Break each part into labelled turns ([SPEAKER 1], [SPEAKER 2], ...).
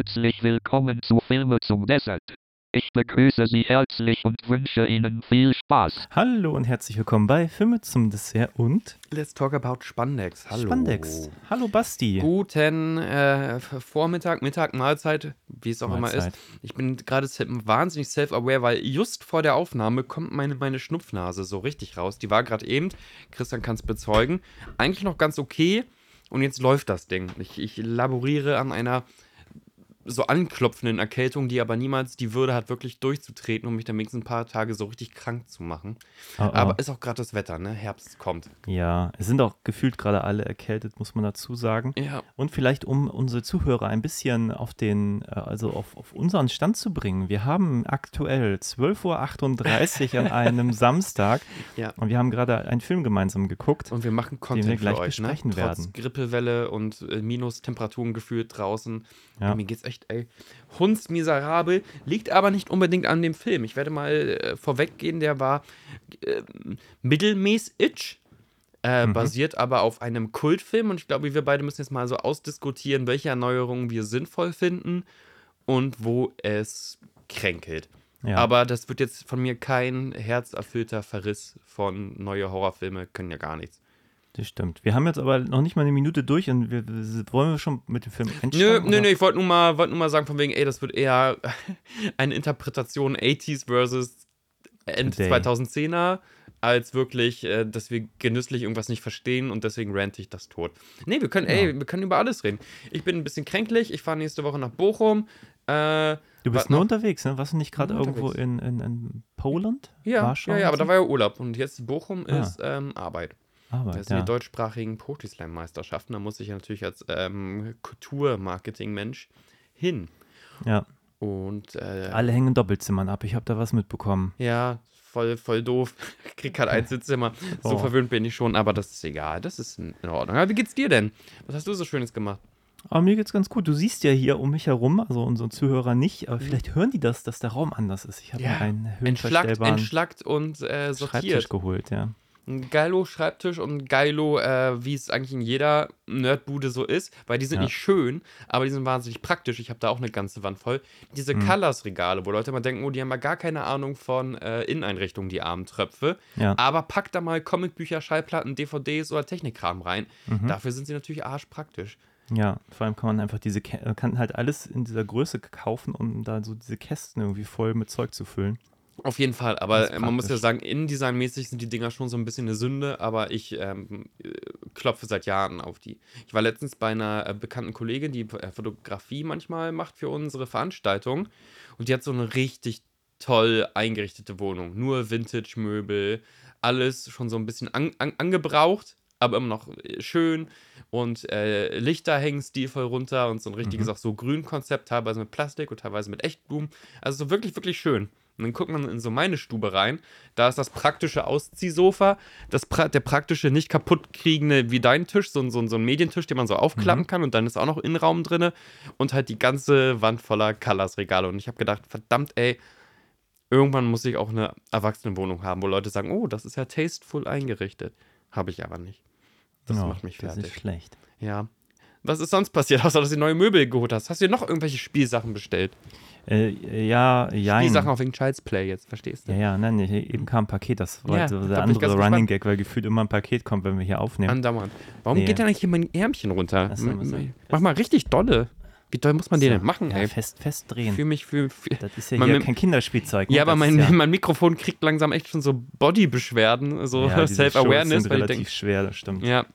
[SPEAKER 1] Herzlich willkommen zu Filme zum Desert. Ich begrüße Sie herzlich und wünsche Ihnen viel Spaß.
[SPEAKER 2] Hallo und herzlich willkommen bei Filme zum Dessert und
[SPEAKER 3] Let's talk about Spandex. Hallo.
[SPEAKER 2] Spandex. Hallo Basti.
[SPEAKER 3] Guten äh, Vormittag, Mittag, Mahlzeit, wie es auch immer
[SPEAKER 2] Mahlzeit.
[SPEAKER 3] ist. Ich bin gerade wahnsinnig self-aware, weil just vor der Aufnahme kommt meine, meine Schnupfnase so richtig raus. Die war gerade eben, Christian kann es bezeugen, eigentlich noch ganz okay und jetzt läuft das Ding. Ich, ich laboriere an einer so anklopfenden Erkältung, die aber niemals die Würde hat, wirklich durchzutreten, um mich dann wenigstens ein paar Tage so richtig krank zu machen.
[SPEAKER 2] Oh, oh.
[SPEAKER 3] Aber ist auch gerade das Wetter, ne? Herbst kommt.
[SPEAKER 2] ja, es sind auch gefühlt gerade alle erkältet, muss man dazu sagen.
[SPEAKER 3] Ja.
[SPEAKER 2] Und vielleicht, um unsere Zuhörer ein bisschen auf den, äh, also auf, auf unseren Stand zu bringen. Wir haben aktuell 12.38 Uhr an einem Samstag
[SPEAKER 3] Ja.
[SPEAKER 2] und wir haben gerade einen Film gemeinsam geguckt.
[SPEAKER 3] Und wir machen Content
[SPEAKER 2] wir gleich
[SPEAKER 3] euch,
[SPEAKER 2] besprechen
[SPEAKER 3] ne?
[SPEAKER 2] werden.
[SPEAKER 3] Trotz Grippewelle und äh, Minustemperaturen gefühlt draußen.
[SPEAKER 2] Ja.
[SPEAKER 3] Mir geht's echt, ey, hundsmiserabel. Liegt aber nicht unbedingt an dem Film. Ich werde mal äh, vorweggehen, der war äh, mittelmäßig. Äh,
[SPEAKER 2] Mhm.
[SPEAKER 3] Basiert aber auf einem Kultfilm und ich glaube, wir beide müssen jetzt mal so ausdiskutieren, welche Erneuerungen wir sinnvoll finden und wo es kränkelt.
[SPEAKER 2] Ja.
[SPEAKER 3] Aber das wird jetzt von mir kein herzerfüllter Verriss von neue Horrorfilme, können ja gar nichts.
[SPEAKER 2] Das stimmt. Wir haben jetzt aber noch nicht mal eine Minute durch und wir, wollen wir schon mit dem Film
[SPEAKER 3] Nö,
[SPEAKER 2] einsteigen?
[SPEAKER 3] nö,
[SPEAKER 2] oder?
[SPEAKER 3] nö, ich wollte nur, mal- wollt nur mal sagen, von wegen, ey, das wird eher eine Interpretation 80s versus End
[SPEAKER 2] Today.
[SPEAKER 3] 2010er, als wirklich, äh, dass wir genüsslich irgendwas nicht verstehen und deswegen rante ich das tot. Nee, wir können, ey, wir können über alles reden. Ich bin ein bisschen kränklich, ich fahre nächste Woche nach Bochum. Äh,
[SPEAKER 2] Du bist
[SPEAKER 3] was
[SPEAKER 2] nur unterwegs, ne? Warst du nicht gerade irgendwo in, in, in Poland?
[SPEAKER 3] Ja,
[SPEAKER 2] Warschau
[SPEAKER 3] ja, ja, aber da war ja Urlaub und jetzt Bochum
[SPEAKER 2] Ah.
[SPEAKER 3] ist ähm, Arbeit.
[SPEAKER 2] Arbeit,
[SPEAKER 3] Das sind
[SPEAKER 2] ja.
[SPEAKER 3] die deutschsprachigen Poetry Slam Meisterschaften. Da muss ich ja natürlich als ähm, Kultur-Marketing-Mensch hin.
[SPEAKER 2] ja.
[SPEAKER 3] Und äh,
[SPEAKER 2] Alle hängen Doppelzimmern ab. Ich habe da was mitbekommen.
[SPEAKER 3] ja, voll, voll doof. Krieg halt ein Sitzzimmer. So
[SPEAKER 2] Oh.
[SPEAKER 3] verwöhnt bin ich schon, aber das ist egal. Das ist in Ordnung. Aber wie geht's dir denn? Was hast du so Schönes gemacht?
[SPEAKER 2] Aber mir geht's ganz gut. Du siehst ja hier um mich herum, also unsere Zuhörer nicht, aber vielleicht hören die das, dass der Raum anders ist. Ich habe
[SPEAKER 3] Mhm. Ja.
[SPEAKER 2] einen
[SPEAKER 3] Entschlackt, entschlackt und äh,
[SPEAKER 2] Schreibtisch
[SPEAKER 3] sortiert.
[SPEAKER 2] geholt, ja.
[SPEAKER 3] Ein geilo Schreibtisch und ein geilo, äh, wie es eigentlich in jeder Nerdbude so ist, weil die sind
[SPEAKER 2] Ja.
[SPEAKER 3] nicht schön, aber die sind wahnsinnig praktisch. Ich habe da auch eine ganze Wand voll. Diese
[SPEAKER 2] Mhm.
[SPEAKER 3] Colors-Regale, wo Leute immer denken, oh, die haben ja gar keine Ahnung von äh, Inneneinrichtungen, die armen Tröpfe.
[SPEAKER 2] Ja.
[SPEAKER 3] Aber pack da mal Comicbücher, Schallplatten, DVDs oder Technikkram rein.
[SPEAKER 2] Mhm.
[SPEAKER 3] Dafür sind sie natürlich arschpraktisch.
[SPEAKER 2] Ja, vor allem kann man einfach diese, äh, kann halt alles in dieser Größe kaufen, um da so diese Kästen irgendwie voll mit Zeug zu füllen.
[SPEAKER 3] Auf jeden Fall, aber man muss ja sagen, innendesignmäßig sind die Dinger schon so ein bisschen eine Sünde, aber ich ähm, äh, klopfe seit Jahren auf die. Ich war letztens bei einer äh, bekannten Kollegin, die äh, Fotografie manchmal macht für unsere Veranstaltung und die hat so eine richtig toll eingerichtete Wohnung. Nur Vintage-Möbel, alles schon so ein bisschen an, an, angebraucht, aber immer noch schön und äh, Lichter hängen stilvoll runter und so ein richtiges auch so Grünkonzept, teilweise mit Plastik und teilweise mit Echtblumen. Also so wirklich, wirklich schön. Und dann guckt man in so meine Stube rein. Da ist das praktische Ausziehsofa, das pra der praktische nicht kaputt kriegende wie dein Tisch, so, ein- so, so ein Medientisch, den man so aufklappen kann und dann ist auch noch Innenraum drin und halt die ganze Wand voller Colors-Regale. Und ich habe gedacht, verdammt, ey, irgendwann muss ich auch eine Erwachsenenwohnung haben, wo Leute sagen, oh, das ist ja tasteful eingerichtet. Habe ich aber nicht. Das
[SPEAKER 2] Ja,
[SPEAKER 3] macht mich
[SPEAKER 2] Das
[SPEAKER 3] fertig.
[SPEAKER 2] ist schlecht.
[SPEAKER 3] Ja. Was ist sonst passiert, außer dass du neue Möbel geholt hast? Hast du dir noch irgendwelche Spielsachen bestellt?
[SPEAKER 2] Äh, ja, ja.
[SPEAKER 3] Spielsachen auch wegen Child's Play jetzt, verstehst du?
[SPEAKER 2] Ja, ja, nein, nee, eben kam ein Paket. Das war
[SPEAKER 3] Ja,
[SPEAKER 2] so
[SPEAKER 3] da
[SPEAKER 2] der
[SPEAKER 3] ich
[SPEAKER 2] andere Running. Gag, weil gefühlt immer ein Paket kommt, wenn wir hier aufnehmen.
[SPEAKER 3] Andauernd. Warum
[SPEAKER 2] Nee.
[SPEAKER 3] geht denn eigentlich hier mein Ärmchen runter?
[SPEAKER 2] Das sagen.
[SPEAKER 3] Mach mal richtig dolle. Wie doll muss man den denn machen,
[SPEAKER 2] ja,
[SPEAKER 3] ey?
[SPEAKER 2] fest, fest drehen.
[SPEAKER 3] Für mich, für, für
[SPEAKER 2] Das ist ja
[SPEAKER 3] Man-
[SPEAKER 2] hier kein Kinderspielzeug. ne?
[SPEAKER 3] Ja, aber
[SPEAKER 2] Das
[SPEAKER 3] mein,
[SPEAKER 2] ist ja,
[SPEAKER 3] mein Mikrofon kriegt langsam echt schon so Body-Beschwerden, so
[SPEAKER 2] ja,
[SPEAKER 3] Self-Awareness, weil ich
[SPEAKER 2] relativ
[SPEAKER 3] denke,
[SPEAKER 2] schwer, das stimmt.
[SPEAKER 3] ja,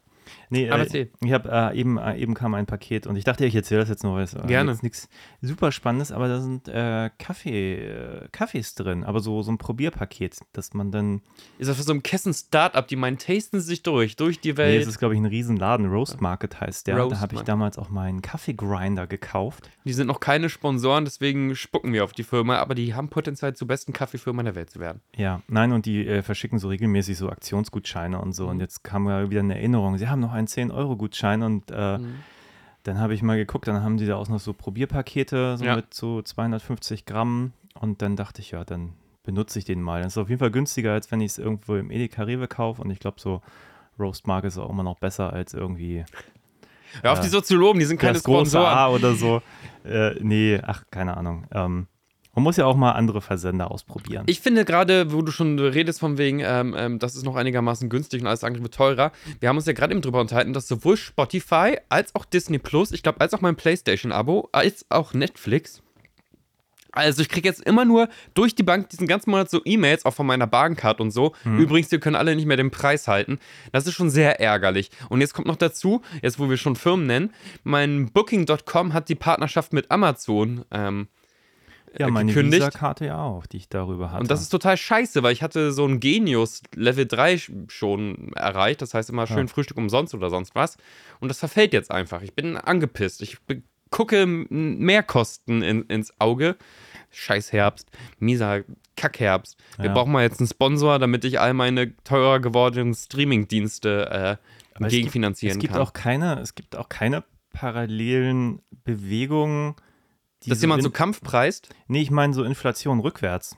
[SPEAKER 2] Nee, äh, ich habe äh, eben, äh, eben kam ein Paket und ich dachte, ich erzähle das jetzt nur, weil es äh,
[SPEAKER 3] Gerne.
[SPEAKER 2] jetzt nichts super Spannendes, aber da sind äh, Kaffee, äh, Kaffees drin, aber so, so ein Probierpaket, dass man dann,
[SPEAKER 3] ist das für so ein Kessen-Startup, die meinen, tasten sich durch, durch die
[SPEAKER 2] nee,
[SPEAKER 3] Welt.
[SPEAKER 2] es ist glaube ich ein Riesenladen, Roast Market heißt der,
[SPEAKER 3] Roast
[SPEAKER 2] da habe ich damals auch meinen Kaffeegrinder gekauft.
[SPEAKER 3] die sind noch keine Sponsoren, deswegen spucken wir auf die Firma, aber die haben Potenzial zur besten Kaffeefirma der Welt zu werden.
[SPEAKER 2] Ja, nein, und die verschicken so regelmäßig so Aktionsgutscheine und so.
[SPEAKER 3] Mhm.
[SPEAKER 2] Und jetzt kam ja wieder eine Erinnerung, sie haben noch einen 10-Euro-Gutschein und äh, dann habe ich mal geguckt, dann haben die da auch noch so Probierpakete so
[SPEAKER 3] Ja.
[SPEAKER 2] mit so 250 Gramm und dann dachte ich, ja, dann benutze ich den mal. Das ist auf jeden Fall günstiger, als wenn ich es irgendwo im Edeka Rewe kaufe und ich glaube, so Roast Mark ist auch immer noch besser als irgendwie
[SPEAKER 3] Hör auf, die so zu loben, die sind keine
[SPEAKER 2] das große
[SPEAKER 3] Sponsoren.
[SPEAKER 2] A oder so. Äh, nee, ach, keine Ahnung. Ähm, man muss ja auch mal andere Versender ausprobieren.
[SPEAKER 3] Ich finde gerade, wo du schon redest von wegen, ähm, ähm, das ist noch einigermaßen günstig und alles andere wird teurer. Wir haben uns ja gerade eben drüber unterhalten, dass sowohl Spotify als auch Disney Plus, ich glaube, als auch mein PlayStation-Abo, als auch Netflix. Also ich kriege jetzt immer nur durch die Bank diesen ganzen Monat so E-Mails, auch von meiner Bahncard und so. Übrigens, wir können alle nicht mehr den Preis halten. Das ist schon sehr ärgerlich. Und jetzt kommt noch dazu, jetzt wo wir schon Firmen nennen, mein Booking.com hat die Partnerschaft mit Amazon ähm,
[SPEAKER 2] ja, meine
[SPEAKER 3] gekündigt.
[SPEAKER 2] Visa-Karte ja auch, die ich darüber hatte.
[SPEAKER 3] Und das ist total scheiße, weil ich hatte so ein Genius Level 3 sch- schon erreicht. Das heißt immer schön
[SPEAKER 2] Ja.
[SPEAKER 3] Frühstück umsonst oder sonst was. Und das verfällt jetzt einfach. Ich bin angepisst. Ich gucke Mehrkosten in, ins Auge. Scheiß Herbst. Mieser Kackherbst. Wir
[SPEAKER 2] Ja.
[SPEAKER 3] brauchen mal jetzt einen Sponsor, damit ich all meine teurer gewordenen Streaming-Dienste äh,
[SPEAKER 2] Aber es gibt-
[SPEAKER 3] gegenfinanzieren
[SPEAKER 2] es gibt
[SPEAKER 3] kann.
[SPEAKER 2] Auch keine, es gibt auch keine parallelen Bewegungen,
[SPEAKER 3] Dass jemand so Kampf preist?
[SPEAKER 2] Nee, ich meine so Inflation rückwärts.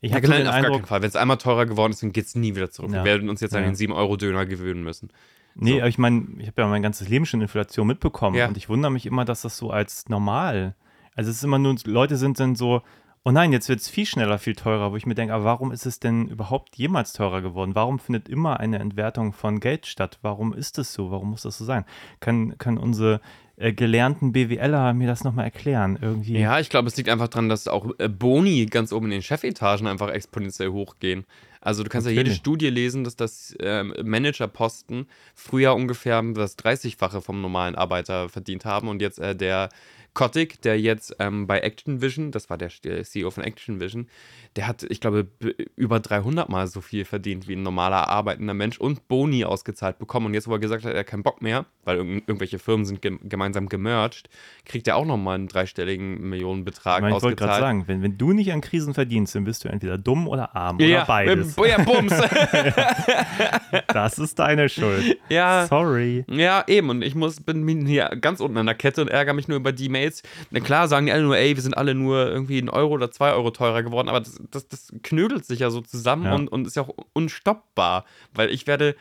[SPEAKER 2] Ich
[SPEAKER 3] Ja,
[SPEAKER 2] den
[SPEAKER 3] auf gar keinen
[SPEAKER 2] Eindruck,
[SPEAKER 3] Fall. Wenn es einmal teurer geworden ist, dann geht es nie wieder zurück.
[SPEAKER 2] Ja.
[SPEAKER 3] Wir werden uns jetzt an
[SPEAKER 2] Ja.
[SPEAKER 3] den 7-Euro-Döner gewöhnen müssen.
[SPEAKER 2] nee,
[SPEAKER 3] so.
[SPEAKER 2] aber ich meine, ich habe ja mein ganzes Leben schon Inflation mitbekommen
[SPEAKER 3] Ja.
[SPEAKER 2] und ich wundere mich immer, dass das so als normal, also es ist immer nur, Leute sind dann so, oh nein, jetzt wird es viel schneller, viel teurer, wo ich mir denke, aber warum ist es denn überhaupt jemals teurer geworden? Warum findet immer eine Entwertung von Geld statt? Warum ist es so? Warum muss das so sein? Können, können unsere äh, gelernten BWLer mir das nochmal erklären? Irgendwie.
[SPEAKER 3] Ja, ich glaube, es liegt einfach daran, dass auch äh, Boni ganz oben in den Chefetagen einfach exponentiell hochgehen. Also du kannst ja jede. Studie lesen, dass das ähm, Managerposten früher ungefähr das 30-fache vom normalen Arbeiter verdient haben und jetzt äh, der Kotick, der jetzt ähm, bei Activision, das war der, der CEO von Activision, der hat, ich glaube, über 300 Mal so viel verdient wie ein normaler arbeitender Mensch und Boni ausgezahlt bekommen. Und jetzt, wo er gesagt hat, er hat keinen Bock mehr, weil irgend- irgendwelche Firmen sind gem gemeinsam gemerged, kriegt er auch nochmal einen dreistelligen Millionenbetrag
[SPEAKER 2] Ich, meine, ich wollte
[SPEAKER 3] ausgezahlt.
[SPEAKER 2] gerade sagen, wenn, wenn du nicht an Krisen verdienst, dann bist du entweder dumm oder arm
[SPEAKER 3] ja,
[SPEAKER 2] oder beides.
[SPEAKER 3] äh, ja, Bums.
[SPEAKER 2] Das ist deine Schuld.
[SPEAKER 3] ja.
[SPEAKER 2] Sorry.
[SPEAKER 3] Ja, eben. Und ich muss, bin hier ganz unten an der Kette und ärgere mich nur über die Mails. Na klar, sagen die alle nur, ey, wir sind alle nur irgendwie ein Euro oder zwei Euro teurer geworden, aber das, das, das knödelt sich ja so zusammen
[SPEAKER 2] Ja.
[SPEAKER 3] Und, und ist ja auch unstoppbar. Weil ich werde,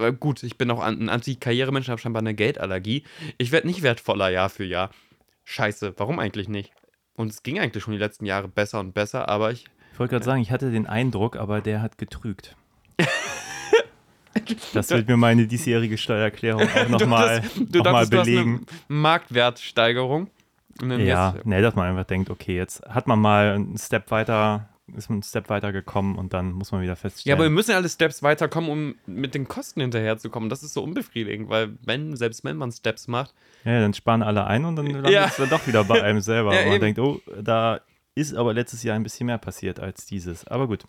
[SPEAKER 3] äh, gut, ich bin auch ein Anti-Karrieremensch, habe scheinbar eine Geldallergie. Ich werde nicht wertvoller Jahr für Jahr. Scheiße, warum eigentlich nicht? Und es ging eigentlich schon die letzten Jahre besser und besser, aber ich.
[SPEAKER 2] Ich wollte gerade sagen, ich hatte den Eindruck, aber der hat getrügt. Das wird mir meine diesjährige Steuererklärung auch nochmal
[SPEAKER 3] du
[SPEAKER 2] noch mal belegen.
[SPEAKER 3] Marktwertsteigerung.
[SPEAKER 2] Ja, nee, dass man einfach denkt, okay, jetzt hat man mal einen Step weiter, ist man einen Step weiter gekommen und dann muss man wieder
[SPEAKER 3] Ja,
[SPEAKER 2] feststellen.
[SPEAKER 3] aber wir müssen ja alle Steps weiterkommen, um mit den Kosten hinterherzukommen. Das ist so unbefriedigend, weil wenn, selbst wenn man Steps macht,
[SPEAKER 2] ja, dann sparen alle ein und dann landet
[SPEAKER 3] Ja.
[SPEAKER 2] es dann doch wieder bei einem selber.
[SPEAKER 3] Ja,
[SPEAKER 2] und man
[SPEAKER 3] eben.
[SPEAKER 2] denkt, oh, da ist aber letztes Jahr ein bisschen mehr passiert als dieses. Aber gut.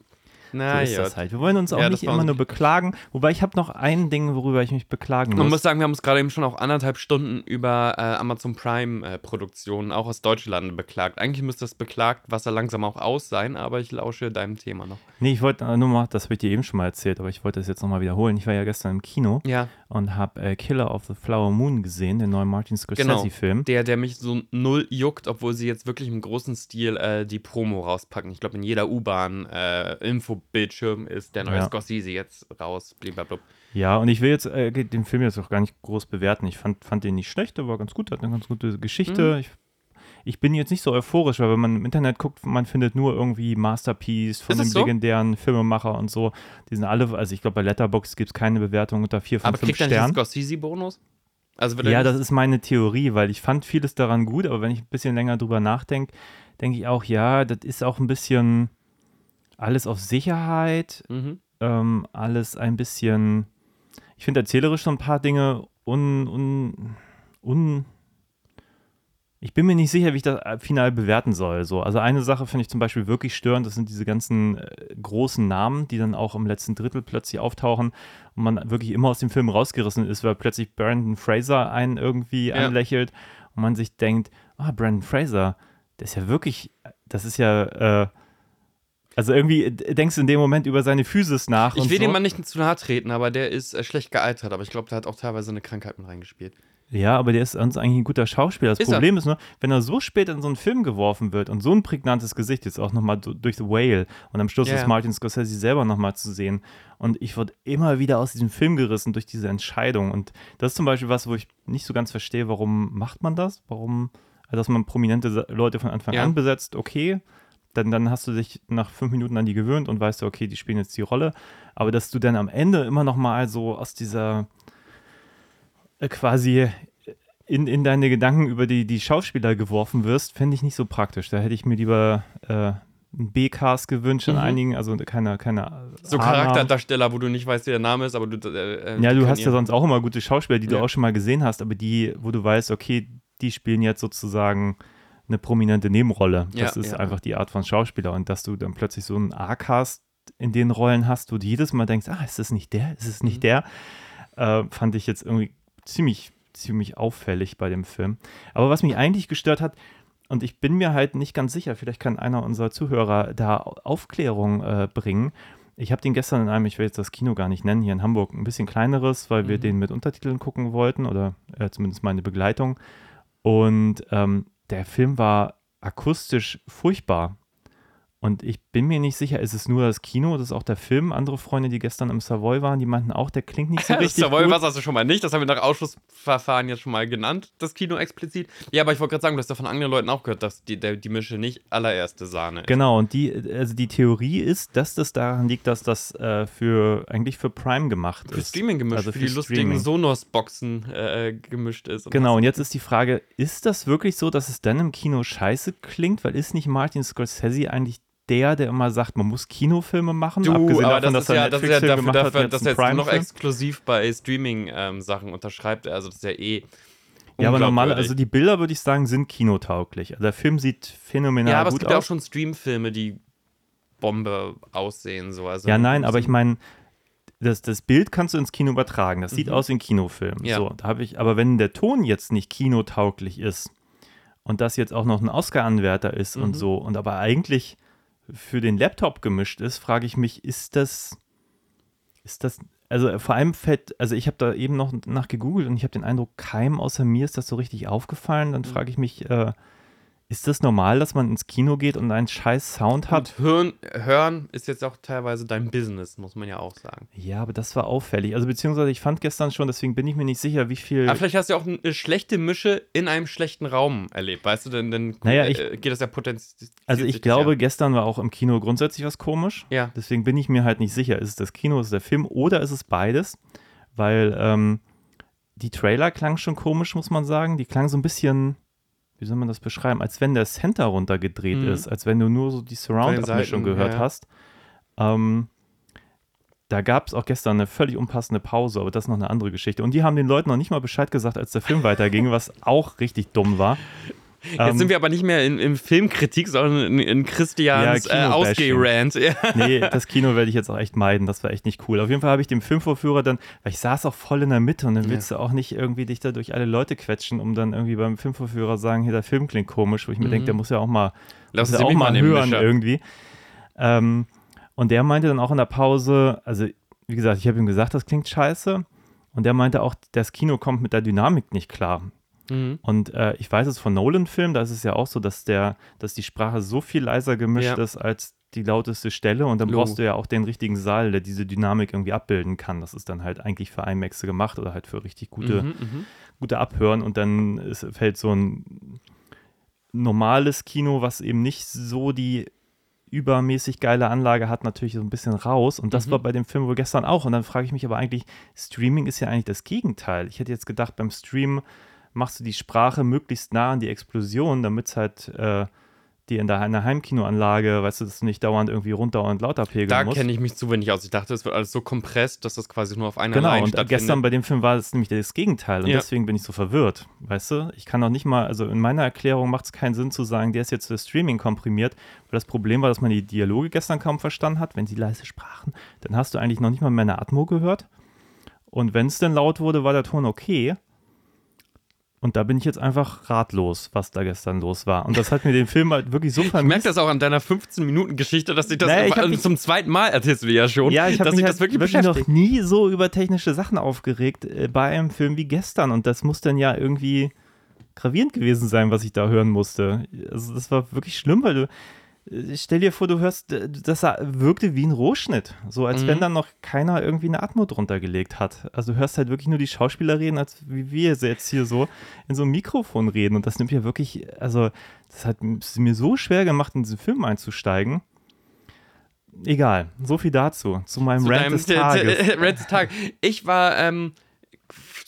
[SPEAKER 2] So
[SPEAKER 3] na
[SPEAKER 2] ist
[SPEAKER 3] ja.
[SPEAKER 2] das halt. Wir wollen uns auch
[SPEAKER 3] Ja,
[SPEAKER 2] nicht immer nur beklagen. Wobei ich habe noch ein Ding, worüber ich mich beklagen
[SPEAKER 3] Man
[SPEAKER 2] muss.
[SPEAKER 3] muss sagen, wir haben uns gerade eben schon auch anderthalb Stunden über äh, Amazon Prime-Produktionen auch aus Deutschland beklagt. Eigentlich müsste das beklagt Wasser langsam auch aus sein, aber ich lausche deinem Thema noch.
[SPEAKER 2] nee, ich wollte äh, nur mal, das habe ich dir eben schon mal erzählt, aber ich wollte das jetzt nochmal wiederholen. Ich war ja gestern im Kino
[SPEAKER 3] Ja,
[SPEAKER 2] und habe äh, Killer of the Flower Moon gesehen, den neuen Martin
[SPEAKER 3] genau.
[SPEAKER 2] Scorsese-Film.
[SPEAKER 3] Der, der mich so null juckt, obwohl sie jetzt wirklich im großen Stil äh, die Promo rauspacken. Ich glaube, in jeder U-Bahn äh, Infobildschirm ist der neue
[SPEAKER 2] Ja.
[SPEAKER 3] Scorsese jetzt raus. Blablabla.
[SPEAKER 2] Ja, und ich will jetzt äh, den Film jetzt auch gar nicht groß bewerten. Ich fand, fand den nicht schlecht, der war ganz gut, hat eine ganz gute Geschichte.
[SPEAKER 3] Mhm.
[SPEAKER 2] Ich, ich bin jetzt nicht so euphorisch, weil wenn man im Internet guckt, man findet nur irgendwie Masterpiece von dem
[SPEAKER 3] so?
[SPEAKER 2] legendären Filmemacher und so. Die sind alle, also ich glaube bei Letterboxd gibt es keine Bewertung unter vier von
[SPEAKER 3] Aber
[SPEAKER 2] fünf
[SPEAKER 3] kriegt er nicht den
[SPEAKER 2] Sternen.
[SPEAKER 3] Scorsese-Bonus? Also
[SPEAKER 2] Ja, das ist meine Theorie, weil ich fand vieles daran gut, aber wenn ich ein bisschen länger drüber nachdenke, denke ich auch, ja, das ist auch ein bisschen alles auf Sicherheit,
[SPEAKER 3] Mhm.
[SPEAKER 2] ähm, alles ein bisschen, ich finde erzählerisch so ein paar Dinge un, un, un, ich bin mir nicht sicher, wie ich das äh, final bewerten soll. So. Also eine Sache finde ich zum Beispiel wirklich störend, das sind diese ganzen äh, großen Namen, die dann auch im letzten Drittel plötzlich auftauchen und man wirklich immer aus dem Film rausgerissen ist, weil plötzlich Brandon Fraser einen irgendwie
[SPEAKER 3] Ja.
[SPEAKER 2] anlächelt und man sich denkt, ah, Brandon Fraser, der ist ja wirklich, das ist ja, äh, also irgendwie denkst du in dem Moment über seine Physis nach.
[SPEAKER 3] Ich will
[SPEAKER 2] so.
[SPEAKER 3] dem Mann nicht zu nahe treten, aber der ist äh, schlecht gealtert. Aber ich glaube, der hat auch teilweise eine Krankheit mit reingespielt.
[SPEAKER 2] Ja, aber der ist sonst eigentlich ein guter Schauspieler. Das
[SPEAKER 3] Ist er.
[SPEAKER 2] Problem ist nur, wenn er so spät in so einen Film geworfen wird und so ein prägnantes Gesicht jetzt auch nochmal durch The Whale und am Schluss
[SPEAKER 3] Ja,
[SPEAKER 2] ist. Martin Scorsese selber nochmal zu sehen und ich wurde immer wieder aus diesem Film gerissen durch diese Entscheidung und das ist zum Beispiel was, wo ich nicht so ganz verstehe, warum macht man das? Warum, also dass man prominente Leute von Anfang
[SPEAKER 3] Ja.
[SPEAKER 2] an besetzt, okay, dann, dann hast du dich nach fünf Minuten an die gewöhnt und weißt, okay, die spielen jetzt die Rolle, aber dass du dann am Ende immer nochmal so aus dieser quasi in, in deine Gedanken über die, die Schauspieler geworfen wirst, fände ich nicht so praktisch. Da hätte ich mir lieber äh, einen B-Cast gewünscht an
[SPEAKER 3] Mhm.
[SPEAKER 2] einigen, also keine, keine
[SPEAKER 3] So charakterdarsteller, wo du nicht weißt, wie der Name ist, aber du. Äh, äh,
[SPEAKER 2] Ja, du hast ja sonst auch immer gute Schauspieler, die du
[SPEAKER 3] Ja.
[SPEAKER 2] auch schon mal gesehen hast, aber die, wo du weißt, okay, die spielen jetzt sozusagen eine prominente Nebenrolle. Das
[SPEAKER 3] Ja,
[SPEAKER 2] ist
[SPEAKER 3] ja.
[SPEAKER 2] einfach die Art von Schauspieler und dass du dann plötzlich so einen A-Cast in den Rollen hast, wo du jedes Mal denkst, ah, ist das nicht der? Ist es nicht
[SPEAKER 3] Mhm.
[SPEAKER 2] der? Äh, fand ich jetzt irgendwie ziemlich, ziemlich auffällig bei dem Film. Aber was mich eigentlich gestört hat, und ich bin mir halt nicht ganz sicher, vielleicht kann einer unserer Zuhörer da Aufklärung äh, bringen. Ich habe den gestern in einem, ich will jetzt das Kino gar nicht nennen, hier in Hamburg, ein bisschen kleineres, weil wir
[SPEAKER 3] Mhm.
[SPEAKER 2] den mit Untertiteln gucken wollten oder äh, zumindest meine Begleitung. Und ähm, der Film war akustisch furchtbar. Und ich bin mir nicht sicher, ist es nur das Kino, das ist auch der Film. Andere Freunde, die gestern im Savoy waren, die meinten auch, der klingt nicht so
[SPEAKER 3] das
[SPEAKER 2] richtig
[SPEAKER 3] Savoy was hast du schon mal nicht. Das haben wir nach Ausschussverfahren jetzt schon mal genannt, das Kino explizit. Ja, aber ich wollte gerade sagen, du hast ja von anderen Leuten auch gehört, dass die, der, die Mische nicht allererste Sahne ist.
[SPEAKER 2] Genau, und die, also die Theorie ist, dass das daran liegt, dass das äh, für eigentlich für Prime gemacht
[SPEAKER 3] Für
[SPEAKER 2] ist.
[SPEAKER 3] Streaming gemischt,
[SPEAKER 2] Also
[SPEAKER 3] für,
[SPEAKER 2] für
[SPEAKER 3] die lustigen
[SPEAKER 2] Streaming.
[SPEAKER 3] Sonos-Boxen äh, gemischt ist. Und
[SPEAKER 2] Genau, und jetzt ist die Frage, ist das wirklich so, dass es dann im Kino scheiße klingt? Weil ist nicht Martin Scorsese eigentlich der, der immer sagt, man muss Kinofilme machen?
[SPEAKER 3] Du,
[SPEAKER 2] Abgesehen
[SPEAKER 3] aber
[SPEAKER 2] davon,
[SPEAKER 3] das ist
[SPEAKER 2] dass er
[SPEAKER 3] ja, das ist ja dafür,
[SPEAKER 2] hat,
[SPEAKER 3] dass er jetzt noch exklusiv bei Streaming-Sachen unterschreibt. Also das ist ja eh
[SPEAKER 2] Ja, aber normal, also die Bilder, würde ich sagen, sind kinotauglich. Also der Film sieht phänomenal
[SPEAKER 3] Ja, aber es gibt ja auch
[SPEAKER 2] aus.
[SPEAKER 3] schon Stream-Filme, die Bombe aussehen. So. Also
[SPEAKER 2] ja, nein, aber ich meine, das, das Bild kannst du ins Kino übertragen. Das sieht
[SPEAKER 3] Mhm.
[SPEAKER 2] aus wie ein Kinofilm.
[SPEAKER 3] Ja.
[SPEAKER 2] So, da habe ich, aber wenn der Ton jetzt nicht kinotauglich ist und das jetzt auch noch ein Oscar-Anwärter ist und
[SPEAKER 3] Mhm.
[SPEAKER 2] so und aber eigentlich für den Laptop gemischt ist, frage ich mich, ist das, ist das, also vor allem fällt, also ich habe da eben noch nach gegoogelt und ich habe den Eindruck, keinem außer mir ist das so richtig aufgefallen.
[SPEAKER 3] Mhm.
[SPEAKER 2] Dann frage ich mich, äh, ist das normal, dass man ins Kino geht und einen scheiß Sound hat?
[SPEAKER 3] Und hören, hören ist jetzt auch teilweise dein Business, muss man ja auch sagen.
[SPEAKER 2] Ja, aber das war auffällig. Also beziehungsweise ich fand gestern schon, deswegen bin ich mir nicht sicher, wie viel.
[SPEAKER 3] Aber vielleicht hast du ja auch eine schlechte Mische in einem schlechten Raum erlebt, weißt du, denn dann
[SPEAKER 2] Naja, ich-
[SPEAKER 3] äh, geht das ja potenziell.
[SPEAKER 2] also ich glaube, gestern war auch im Kino grundsätzlich was komisch.
[SPEAKER 3] Ja.
[SPEAKER 2] Deswegen bin ich mir halt nicht sicher, ist es das Kino, ist es der Film oder ist es beides? Weil ähm, die Trailer klangen schon komisch, muss man sagen. Die klangen so ein bisschen, wie soll man das beschreiben, als wenn der Center runtergedreht
[SPEAKER 3] Mhm.
[SPEAKER 2] ist, als wenn du nur so die Surround-Abmischung gehört
[SPEAKER 3] ja.
[SPEAKER 2] hast. Ähm, da gab es auch gestern eine völlig unpassende Pause, aber das ist noch eine andere Geschichte. Und die haben den Leuten noch nicht mal Bescheid gesagt, als der Film weiterging, was auch richtig dumm war.
[SPEAKER 3] Jetzt
[SPEAKER 2] Ähm,
[SPEAKER 3] sind wir aber nicht mehr in, in Filmkritik, sondern in, in Christians
[SPEAKER 2] Ja,
[SPEAKER 3] äh. Ausgeh-Rant. Ja.
[SPEAKER 2] nee, das Kino werde ich jetzt auch echt meiden. Das war echt nicht cool. Auf jeden Fall habe ich dem Filmvorführer dann, weil ich saß auch voll in der Mitte und dann willst du auch nicht irgendwie dich da durch alle Leute quetschen, um dann irgendwie beim Filmvorführer sagen, hier, der Film klingt komisch, wo ich mir
[SPEAKER 3] Mhm.
[SPEAKER 2] denke, der muss ja auch mal,
[SPEAKER 3] Lass
[SPEAKER 2] muss ja auch mal hören
[SPEAKER 3] Mischa.
[SPEAKER 2] irgendwie. Ähm, und der meinte dann auch in der Pause, also wie gesagt, ich habe ihm gesagt, das klingt scheiße. Und der meinte auch, das Kino kommt mit der Dynamik nicht klar.
[SPEAKER 3] Mhm.
[SPEAKER 2] Und äh, ich weiß es von Nolan-Filmen, da ist es ja auch so, dass der, dass die Sprache so viel leiser gemischt
[SPEAKER 3] Ja.
[SPEAKER 2] ist als die lauteste Stelle und dann
[SPEAKER 3] Logo.
[SPEAKER 2] brauchst du ja auch den richtigen Saal, der diese Dynamik irgendwie abbilden kann. Das ist dann halt eigentlich für IMAX gemacht oder halt für richtig gute,
[SPEAKER 3] Mhm, mhm.
[SPEAKER 2] gute Abhören und dann ist, fällt so ein normales Kino, was eben nicht so die übermäßig geile Anlage hat, natürlich so ein bisschen raus. Und das
[SPEAKER 3] Mhm.
[SPEAKER 2] war bei dem Film wohl gestern auch. Und dann frage ich mich aber eigentlich, Streaming ist ja eigentlich das Gegenteil. Ich hätte jetzt gedacht, beim Stream machst du die Sprache möglichst nah an die Explosion, damit es halt äh, die in deiner Heimkinoanlage, weißt du, dass du nicht dauernd irgendwie runter und lauter pegeln
[SPEAKER 3] Da
[SPEAKER 2] musst.
[SPEAKER 3] kenne ich mich zu wenig aus. Ich dachte, es wird alles so kompresst, dass das quasi nur auf einer
[SPEAKER 2] Genau,
[SPEAKER 3] Line
[SPEAKER 2] und
[SPEAKER 3] stattfindet.
[SPEAKER 2] gestern bei dem Film war es nämlich das Gegenteil und
[SPEAKER 3] Ja.
[SPEAKER 2] deswegen bin ich so verwirrt, weißt du? Ich kann auch nicht mal, also in meiner Erklärung macht es keinen Sinn zu sagen, der ist jetzt für Streaming komprimiert, weil das Problem war, dass man die Dialoge gestern kaum verstanden hat, wenn sie leise sprachen, dann hast du eigentlich noch nicht mal mehr eine Atmo gehört und wenn es denn laut wurde, war der Ton okay Und da bin ich jetzt einfach ratlos, was da gestern los war. Und das hat mir den Film halt wirklich so
[SPEAKER 3] Ich merke
[SPEAKER 2] vermisst.
[SPEAKER 3] das auch an deiner 15-Minuten-Geschichte, dass ich das
[SPEAKER 2] Nee, ich mich-
[SPEAKER 3] zum zweiten Mal erzählst du ja schon,
[SPEAKER 2] Ja, ich habe mich
[SPEAKER 3] ich
[SPEAKER 2] halt
[SPEAKER 3] das wirklich,
[SPEAKER 2] wirklich noch nie so über technische Sachen aufgeregt äh, bei einem Film wie gestern. Und das muss dann ja irgendwie gravierend gewesen sein, was ich da hören musste. Also das war wirklich schlimm, weil du stell dir vor, du hörst, das wirkte wie ein Rohschnitt. So als
[SPEAKER 3] Mhm.
[SPEAKER 2] wenn dann noch keiner irgendwie eine Atmo drunter gelegt hat. Also du hörst halt wirklich nur die Schauspieler reden, als wie wir jetzt hier so in so einem Mikrofon reden. Und das nimmt ja wirklich, also das hat es mir so schwer gemacht, in diesen Film einzusteigen. Egal, so viel dazu. Zu meinem
[SPEAKER 3] Zu
[SPEAKER 2] Rant
[SPEAKER 3] deinem
[SPEAKER 2] des Tages.
[SPEAKER 3] Rant des Tages. Ich war ähm,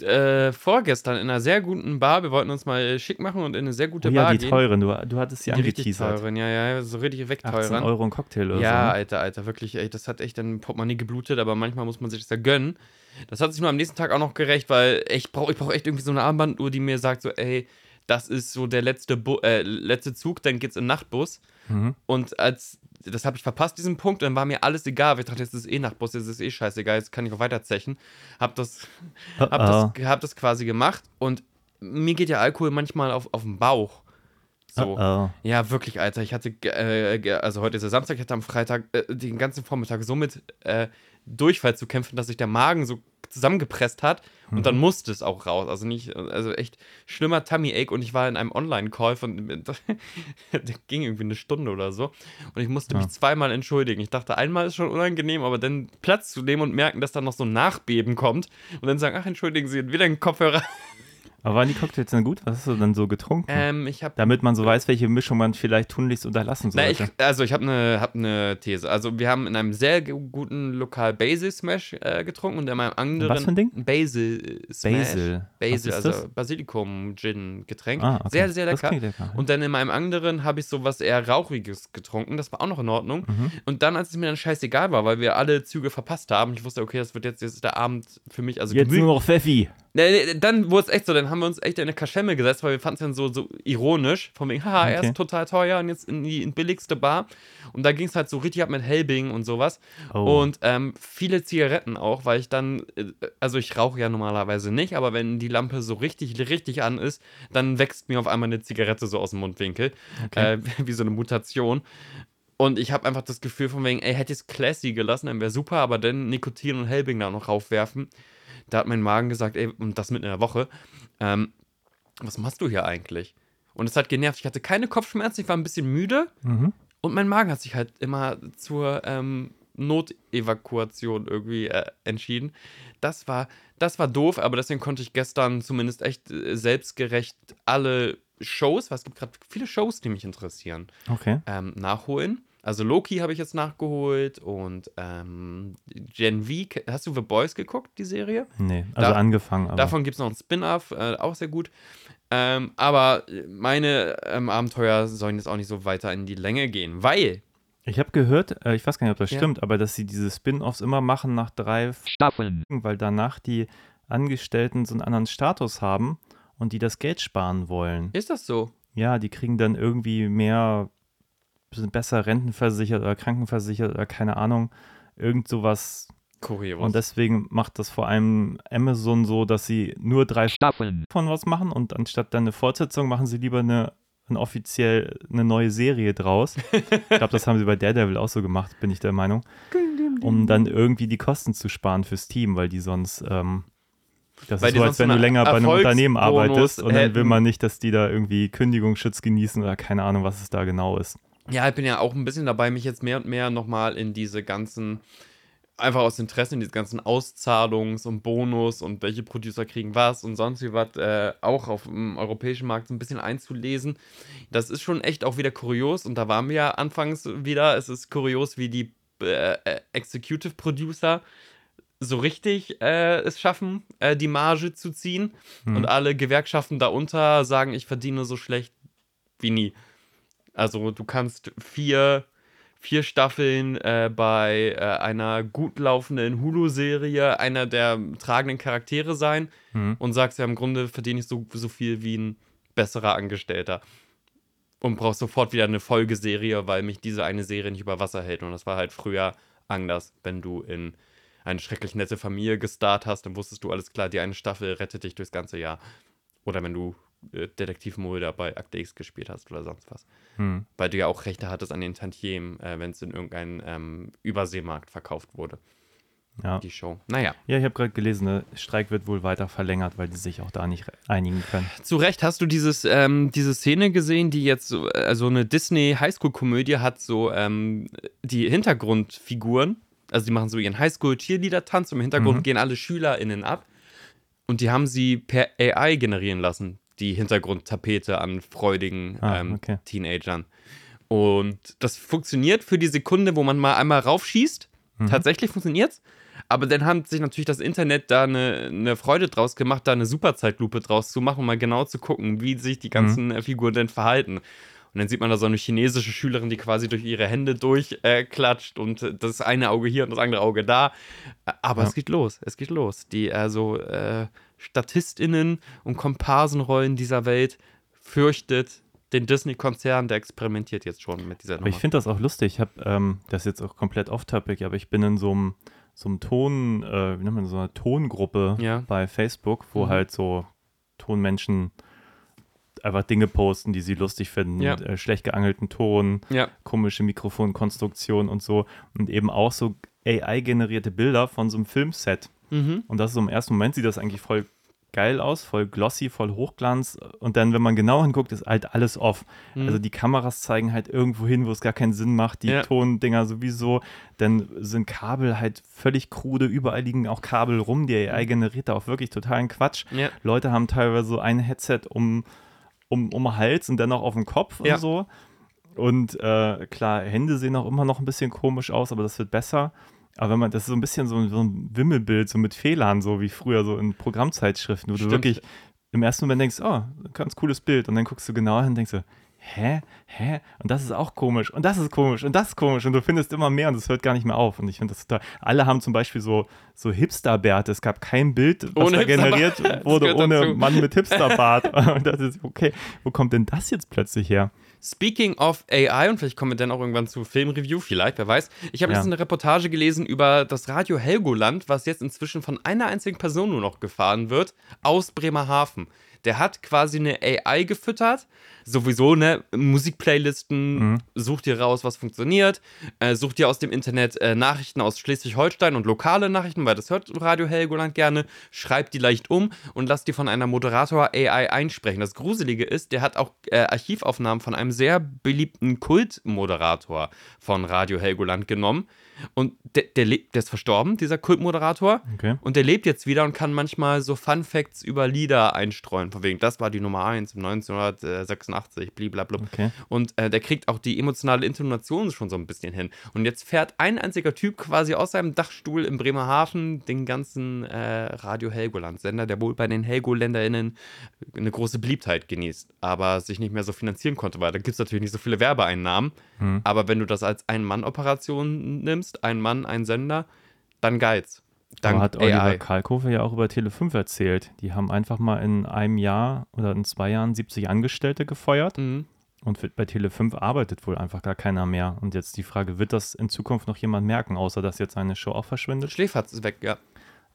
[SPEAKER 3] äh, vorgestern in einer sehr guten Bar. Wir wollten uns mal schick machen und in eine sehr gute
[SPEAKER 2] Oh ja,
[SPEAKER 3] Bar
[SPEAKER 2] die
[SPEAKER 3] gehen.
[SPEAKER 2] teuren, du, du hattest sie
[SPEAKER 3] Die
[SPEAKER 2] angeteasert.
[SPEAKER 3] teuren, ja, ja, so richtig
[SPEAKER 2] 18
[SPEAKER 3] wegteuren.
[SPEAKER 2] Euro ein Cocktail oder
[SPEAKER 3] Ja,
[SPEAKER 2] so. ne?
[SPEAKER 3] Alter, Alter, wirklich, ey, das hat echt ein Portemonnaie geblutet, aber manchmal muss man sich das ja gönnen. Das hat sich nur am nächsten Tag auch noch gerecht, weil ich brauche ich brauch echt irgendwie so eine Armbanduhr, die mir sagt so, ey, das ist so der letzte, Bu äh, letzte Zug, dann geht's in Nachtbus.
[SPEAKER 2] Mhm.
[SPEAKER 3] Und als, das habe ich verpasst, diesen Punkt, dann war mir alles egal, ich dachte, jetzt ist eh Nachtbus, jetzt ist eh scheißegal, jetzt kann ich auch weiterzechen. Hab das,
[SPEAKER 2] Oh,
[SPEAKER 3] hab das, hab das quasi gemacht und mir geht ja Alkohol manchmal auf, auf den Bauch. So.
[SPEAKER 2] Oh, oh.
[SPEAKER 3] Ja, wirklich, Alter. Ich hatte, äh, also heute ist der Samstag, ich hatte am Freitag äh, den ganzen Vormittag so mit äh, Durchfall zu kämpfen, dass sich der Magen so zusammengepresst hat und dann musste es auch raus. Also nicht, also echt schlimmer Tummy Ache und ich war in einem Online-Call von, der ging irgendwie eine Stunde oder so und ich musste mich zweimal entschuldigen. Ich dachte, einmal ist schon unangenehm, aber dann Platz zu nehmen und merken, dass dann noch so ein Nachbeben kommt und dann sagen, ach, entschuldigen Sie, wieder ein Kopfhörer.
[SPEAKER 2] Aber waren die Cocktails denn gut? Was hast du dann so getrunken?
[SPEAKER 3] Ähm, ich habe
[SPEAKER 2] Damit man so weiß, welche Mischung man vielleicht tunlichst unterlassen
[SPEAKER 3] Na, ich,
[SPEAKER 2] sollte.
[SPEAKER 3] also ich habe eine hab ne These. Also wir haben in einem sehr guten Lokal Basil Smash äh, getrunken und in einem anderen
[SPEAKER 2] Was für ein Ding?
[SPEAKER 3] Basil Smash.
[SPEAKER 2] Basil.
[SPEAKER 3] Basil, also
[SPEAKER 2] das?
[SPEAKER 3] Basilikum Gin Getränk.
[SPEAKER 2] Ah, okay.
[SPEAKER 3] Sehr sehr lecker.
[SPEAKER 2] lecker.
[SPEAKER 3] Und dann in meinem anderen habe ich so was eher rauchiges getrunken. Das war auch noch in Ordnung.
[SPEAKER 2] Mhm.
[SPEAKER 3] Und dann, als es mir dann scheißegal war, weil wir alle Züge verpasst haben, ich wusste, okay, das wird jetzt, jetzt der Abend für mich, also
[SPEAKER 2] Jetzt nur noch Pfeffi.
[SPEAKER 3] Nee, nee, dann wurde es echt so, dann haben wir uns echt in eine Kaschemme gesetzt, weil wir fanden es dann so, so ironisch, von wegen, haha, er
[SPEAKER 2] Okay.
[SPEAKER 3] ist total teuer und jetzt in die in billigste Bar. Und da ging es halt so richtig ab mit Helbing und sowas.
[SPEAKER 2] Oh.
[SPEAKER 3] Und ähm, viele Zigaretten auch, weil ich dann, äh, also ich rauche ja normalerweise nicht, aber wenn die Lampe so richtig, richtig an ist, dann wächst mir auf einmal eine Zigarette so aus dem Mundwinkel.
[SPEAKER 2] Okay.
[SPEAKER 3] Äh, wie so eine Mutation. Und ich habe einfach das Gefühl von wegen, ey, hätte ich es classy gelassen, dann wäre super, aber dann Nikotin und Helbing da noch raufwerfen. Da hat mein Magen gesagt, ey, und das mitten in der Woche, ähm, was machst du hier eigentlich? Und es hat genervt. Ich hatte keine Kopfschmerzen, ich war ein bisschen müde
[SPEAKER 2] Mhm.
[SPEAKER 3] und mein Magen hat sich halt immer zur ähm, Notevakuation irgendwie äh, entschieden. Das war, das war doof, aber deswegen konnte ich gestern zumindest echt äh, selbstgerecht alle Shows, weil es gibt gerade viele Shows, die mich interessieren,
[SPEAKER 2] Okay.
[SPEAKER 3] ähm, nachholen. Also Loki habe ich jetzt nachgeholt und ähm, Gen V, hast du The Boys geguckt, die Serie?
[SPEAKER 2] Nee, also
[SPEAKER 3] Da-
[SPEAKER 2] angefangen. Aber.
[SPEAKER 3] Davon gibt es noch ein Spin-off, äh, auch sehr gut. Ähm, aber meine ähm, Abenteuer sollen jetzt auch nicht so weiter in die Länge gehen, weil
[SPEAKER 2] Ich habe gehört, äh, ich weiß gar nicht, ob das
[SPEAKER 3] Ja.
[SPEAKER 2] stimmt, aber dass sie diese Spin-offs immer machen nach drei
[SPEAKER 1] Staffeln.
[SPEAKER 2] Weil danach die Angestellten so einen anderen Status haben und die das Geld sparen wollen.
[SPEAKER 3] ist das so?
[SPEAKER 2] Ja, die kriegen dann irgendwie mehr, sind besser rentenversichert oder krankenversichert oder keine Ahnung, irgend sowas.
[SPEAKER 3] Kurios.
[SPEAKER 2] Und deswegen macht das vor allem Amazon so, dass sie nur drei
[SPEAKER 1] Staffeln.
[SPEAKER 2] von was machen und anstatt dann eine Fortsetzung machen sie lieber eine, eine offiziell eine neue Serie draus. ich glaube, das haben sie bei Daredevil auch so gemacht, bin ich der Meinung. Um dann irgendwie die Kosten zu sparen fürs Team, weil die sonst ähm, das
[SPEAKER 3] Weil
[SPEAKER 2] ist so, als wenn du länger bei einem Unternehmen arbeitest und dann will man nicht, dass die da irgendwie Kündigungsschutz genießen oder keine Ahnung, was es da genau ist.
[SPEAKER 3] Ja, ich bin ja auch ein bisschen dabei, mich jetzt mehr und mehr nochmal in diese ganzen, einfach aus Interesse, in diese ganzen Auszahlungs- und Bonus und welche Producer kriegen was und sonst wie was, äh, auch auf dem europäischen Markt so ein bisschen einzulesen. Das ist schon echt auch wieder kurios und da waren wir ja anfangs wieder. Es ist kurios, wie die äh, äh, Executive Producer so richtig äh, es schaffen, äh, die Marge zu ziehen und alle Gewerkschaften darunter sagen, ich verdiene so schlecht wie nie. Also du kannst vier, vier Staffeln äh, bei äh, einer gut laufenden Hulu-Serie einer der tragenden Charaktere sein
[SPEAKER 2] Mhm.
[SPEAKER 3] und sagst ja im Grunde verdiene ich so, so viel wie ein besserer Angestellter. Und brauchst sofort wieder eine Folgeserie, weil mich diese eine Serie nicht über Wasser hält. Und das war halt früher anders, wenn du in eine schrecklich nette Familie gestarrt hast, dann wusstest du, alles klar, die eine Staffel rettet dich durchs ganze Jahr. Oder wenn du Detektiv Mulder bei Akte X gespielt hast oder sonst was.
[SPEAKER 2] Hm.
[SPEAKER 3] Weil du ja auch Rechte hattest an den Tantiemen, äh, wenn es in irgendeinem ähm, Überseemarkt verkauft wurde,
[SPEAKER 2] Ja.
[SPEAKER 3] die Show. Naja,
[SPEAKER 2] Ja, ich habe gerade gelesen, der Streik wird wohl weiter verlängert, weil die sich auch da nicht einigen können.
[SPEAKER 3] zu Recht hast du dieses, ähm, diese Szene gesehen, die jetzt so, also eine Disney Highschool-Komödie hat so ähm, die Hintergrundfiguren, also die machen so ihren Highschool-Cheerleader-Tanz und im Hintergrund
[SPEAKER 2] Mhm.
[SPEAKER 3] gehen alle SchülerInnen ab und die haben sie per AI generieren lassen, die Hintergrundtapete an freudigen
[SPEAKER 2] Ah,
[SPEAKER 3] ähm,
[SPEAKER 2] okay.
[SPEAKER 3] Teenagern. Und das funktioniert für die Sekunde, wo man mal einmal raufschießt.
[SPEAKER 2] Mhm.
[SPEAKER 3] Tatsächlich funktioniert's. Aber dann hat sich natürlich das Internet da eine, eine Freude draus gemacht, da eine Superzeitlupe draus zu machen, um mal genau zu gucken, wie sich die ganzen äh, Figuren denn verhalten. Und dann sieht man da so eine chinesische Schülerin, die quasi durch ihre Hände durchklatscht äh, und äh, das eine Auge hier und das andere Auge da. Ä- Aber
[SPEAKER 2] Ja.
[SPEAKER 3] es geht los, es geht los. Die also äh, StatistInnen und Komparsenrollen dieser Welt fürchtet den Disney-Konzern, der experimentiert jetzt schon mit dieser
[SPEAKER 2] Aber ich
[SPEAKER 3] Nummer.
[SPEAKER 2] finde das auch lustig. Ich habe, ähm, das ist jetzt auch komplett off-topic, aber ich bin in so einem so einem Ton, äh, wie nennt man so einer Tongruppe
[SPEAKER 3] Ja.
[SPEAKER 2] bei Facebook, wo
[SPEAKER 3] Mhm.
[SPEAKER 2] halt so Tonmenschen einfach Dinge posten, die sie lustig finden,
[SPEAKER 3] Ja.
[SPEAKER 2] mit, äh, schlecht geangelten Ton,
[SPEAKER 3] Ja,
[SPEAKER 2] komische Mikrofonkonstruktion und so und eben auch so AI-generierte Bilder von so einem Filmset.
[SPEAKER 3] Mhm.
[SPEAKER 2] Und das ist so im ersten Moment sieht das eigentlich voll geil aus, voll glossy, voll Hochglanz. Und dann, wenn man genau hinguckt, ist halt alles off.
[SPEAKER 3] Mhm.
[SPEAKER 2] Also die Kameras zeigen halt irgendwo hin, wo es gar keinen Sinn macht. Die
[SPEAKER 3] Ja.
[SPEAKER 2] Tondinger sowieso. Dann sind Kabel halt völlig krude. Überall liegen auch Kabel rum. Die AI generiert da auch wirklich totalen Quatsch.
[SPEAKER 3] Ja.
[SPEAKER 2] Leute haben teilweise so ein Headset um, um, um den Hals und dann auch auf dem Kopf
[SPEAKER 3] Ja.
[SPEAKER 2] und so. Und äh, klar, Hände sehen auch immer noch ein bisschen komisch aus, aber das wird besser. Aber wenn man, das ist so ein bisschen so, ein- so ein Wimmelbild, so mit Fehlern, so wie früher so in Programmzeitschriften, wo du
[SPEAKER 3] Stimmt.
[SPEAKER 2] wirklich im ersten Moment denkst, oh, ganz cooles Bild. Und dann guckst du genauer hin und denkst so, hä? Hä? Und das ist auch komisch. Und das ist komisch. Und das ist komisch. Und du findest immer mehr und es hört gar nicht mehr auf. Und ich finde das total. Alle haben zum Beispiel so, so Hipsterbärte. Es gab kein Bild, was
[SPEAKER 3] Ohne
[SPEAKER 2] da generiert wurde, ohne
[SPEAKER 3] dazu.
[SPEAKER 2] Mann mit Hipsterbart. und das ist, okay, wo kommt denn das jetzt plötzlich her?
[SPEAKER 3] Speaking of AI, und vielleicht kommen wir dann auch irgendwann zu Filmreview, vielleicht, wer weiß. Ich habe
[SPEAKER 2] Ja.
[SPEAKER 3] jetzt eine Reportage gelesen über das Radio Helgoland, was jetzt inzwischen von einer einzigen Person nur noch gefahren wird, aus Bremerhaven. Der hat quasi eine AI gefüttert. Sowieso, ne? Musikplaylisten, sucht dir raus, was funktioniert. Äh, sucht dir aus dem Internet äh, Nachrichten aus Schleswig-Holstein und lokale Nachrichten, weil das hört Radio Helgoland gerne. Schreibt die leicht um und lasst die von einer Moderator AI einsprechen. Das Gruselige ist, der hat auch äh, Archivaufnahmen von einem sehr beliebten Kultmoderator von Radio Helgoland genommen. Und der, der, lebt- der ist verstorben, dieser Kultmoderator.
[SPEAKER 2] Okay.
[SPEAKER 3] Und der lebt jetzt wieder und kann manchmal so Fun Facts über Lieder einstreuen. Von wegen, das war die Nummer 1 im 1986, blablabla.
[SPEAKER 2] Okay.
[SPEAKER 3] Und äh, der kriegt auch die emotionale Intonation schon so ein bisschen hin. Und jetzt fährt ein einziger Typ quasi aus seinem Dachstuhl in Bremerhaven den ganzen äh, Radio Helgoland-Sender, der wohl bei den HelgoländerInnen eine große Beliebtheit genießt, aber sich nicht mehr so finanzieren konnte, weil da gibt es natürlich nicht so viele Werbeeinnahmen.
[SPEAKER 2] Hm.
[SPEAKER 3] Aber wenn du das als Ein-Mann-Operation nimmst, ein Mann, ein Sender, dann. Dank
[SPEAKER 2] Aber hat Oliver
[SPEAKER 3] AI.
[SPEAKER 2] Kalkofe ja auch über Tele5 erzählt. Die haben einfach mal in einem Jahr oder in zwei Jahren 70 Angestellte gefeuert.
[SPEAKER 3] Mhm.
[SPEAKER 2] Und bei Tele5 arbeitet wohl einfach gar keiner mehr. Und jetzt die Frage, wird das in Zukunft noch jemand merken, außer dass jetzt eine Show auch verschwindet?
[SPEAKER 3] Schläferz ist weg, ja.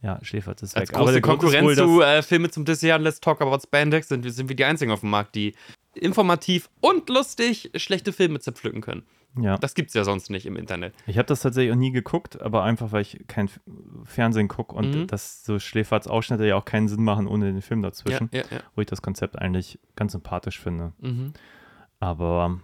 [SPEAKER 2] Ja, Schläfert ist
[SPEAKER 3] Als
[SPEAKER 2] weg. Aber
[SPEAKER 3] große Konkurrenz
[SPEAKER 2] wohl,
[SPEAKER 3] zu äh, Filme zum Dessert und Let's Talk About Spandex sind, sind wir die einzigen auf dem Markt, die informativ und lustig schlechte Filme zerpflücken können.
[SPEAKER 2] Ja.
[SPEAKER 3] Das gibt's ja sonst nicht im Internet.
[SPEAKER 2] Ich habe das tatsächlich auch nie geguckt, aber einfach, weil ich kein Fernsehen gucke und
[SPEAKER 3] Mhm.
[SPEAKER 2] das so Schläferts Ausschnitte ja auch keinen Sinn machen ohne den Film dazwischen,
[SPEAKER 3] Ja, ja,
[SPEAKER 2] wo ich das Konzept eigentlich ganz sympathisch finde.
[SPEAKER 3] Mhm.
[SPEAKER 2] Aber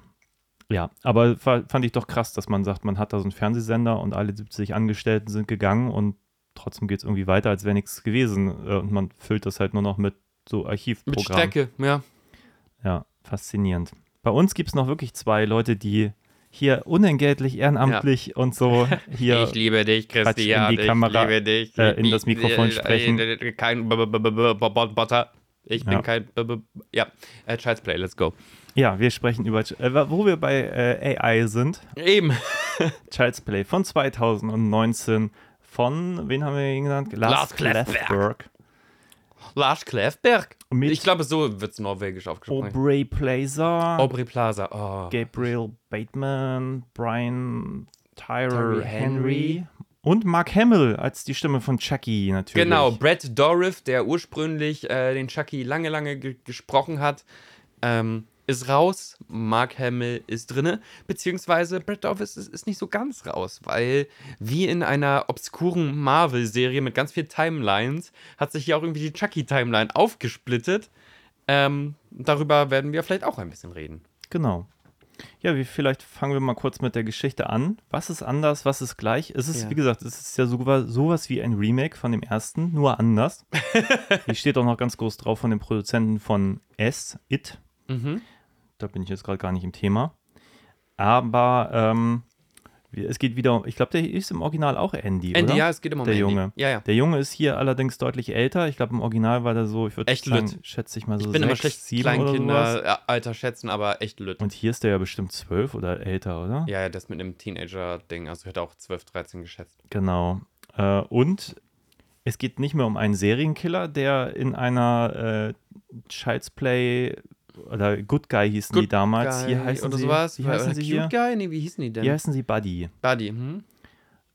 [SPEAKER 2] ja, aber fa- fand ich doch krass, dass man sagt, man hat da so einen Fernsehsender und alle 70 Angestellten sind gegangen und trotzdem geht es irgendwie weiter, als wäre nichts gewesen. Äh, Und man füllt das halt nur noch mit so
[SPEAKER 3] Mit
[SPEAKER 2] Archivprogrammen.
[SPEAKER 3] Strecke, ja.
[SPEAKER 2] Ja, faszinierend. Bei uns gibt es noch wirklich zwei Leute, die hier unentgeltlich, ehrenamtlich und so hier.
[SPEAKER 3] Ich liebe dich,
[SPEAKER 2] Quatsch in
[SPEAKER 3] Christian.
[SPEAKER 2] die
[SPEAKER 3] Ich
[SPEAKER 2] Kamera,
[SPEAKER 3] liebe dich.
[SPEAKER 2] äh, in
[SPEAKER 3] Ich-
[SPEAKER 2] das Mikrofon
[SPEAKER 3] äh,
[SPEAKER 2] sprechen.
[SPEAKER 3] Kein Botter. Ich bin
[SPEAKER 2] Ja.
[SPEAKER 3] kein. Ja, äh, Child's Play, let's go.
[SPEAKER 2] Ja, wir sprechen über, äh, wo wir bei AI sind.
[SPEAKER 3] Eben.
[SPEAKER 2] Child's Play von 2019 von, wen haben wir ihn genannt?
[SPEAKER 3] Lars Kleffberg.
[SPEAKER 2] Kleffberg.
[SPEAKER 3] Lars Kleffberg.
[SPEAKER 2] Mit-
[SPEAKER 3] Ich glaube, so wird es norwegisch aufgesprochen.
[SPEAKER 2] Aubrey Plaza,
[SPEAKER 3] Aubrey Plaza. Oh.
[SPEAKER 2] Gabriel Bateman, Brian Tyler
[SPEAKER 3] Tyree
[SPEAKER 2] Henry, Und Mark Hamill als die Stimme von Chucky natürlich.
[SPEAKER 3] Genau, Brad Dourif, der ursprünglich äh, den Chucky lange, lange ge gesprochen hat, ähm, ist raus. Mark Hamill ist drinne. Beziehungsweise Brad Dourif ist, ist nicht so ganz raus, weil wie in einer obskuren Marvel-Serie mit ganz vielen Timelines hat sich hier auch irgendwie die Chucky-Timeline aufgesplittet. Ähm, darüber werden wir vielleicht auch ein bisschen reden.
[SPEAKER 2] Genau. Ja, wie, vielleicht fangen wir mal kurz mit der Geschichte an. Was ist anders, was ist gleich? Es ist,
[SPEAKER 3] Ja.
[SPEAKER 2] wie gesagt, es ist ja sowas, sowas wie ein Remake von dem ersten, nur anders. Hier steht auch noch ganz groß drauf von den Produzenten von S, It.
[SPEAKER 3] Mhm.
[SPEAKER 2] Da bin ich jetzt gerade gar nicht im Thema. Aber ähm, es geht wieder, um- ich glaube, der ist im Original auch Andy,
[SPEAKER 3] Andy,
[SPEAKER 2] oder?
[SPEAKER 3] ja, es geht immer um
[SPEAKER 2] Der
[SPEAKER 3] Andy.
[SPEAKER 2] Junge.
[SPEAKER 3] Ja, ja.
[SPEAKER 2] Der Junge ist hier allerdings deutlich älter. Ich glaube, im Original war der so, ich würde
[SPEAKER 3] Echt
[SPEAKER 2] sagen,
[SPEAKER 3] lütt.
[SPEAKER 2] schätze ich mal so
[SPEAKER 3] Ich bin immer
[SPEAKER 2] sechs,
[SPEAKER 3] schlecht
[SPEAKER 2] sieben oder sowas.
[SPEAKER 3] Kleinkinder-Alter schätzen, aber echt lütt.
[SPEAKER 2] Und hier ist der ja bestimmt zwölf oder älter, oder?
[SPEAKER 3] Ja, ja, das mit einem Teenager-Ding. Also ich hätte auch 12, 13 geschätzt.
[SPEAKER 2] Genau. Äh, und es geht nicht mehr um einen Serienkiller, der in einer äh, Child's Play oder Good Guy hießen die
[SPEAKER 3] Good
[SPEAKER 2] damals.
[SPEAKER 3] Guy
[SPEAKER 2] hier heißen
[SPEAKER 3] oder
[SPEAKER 2] sie,
[SPEAKER 3] sowas.
[SPEAKER 2] Wie heißen sie hier?
[SPEAKER 3] Cute Guy? Nee, wie hießen die denn?
[SPEAKER 2] Hier heißen sie Buddy.
[SPEAKER 3] Buddy. Hm?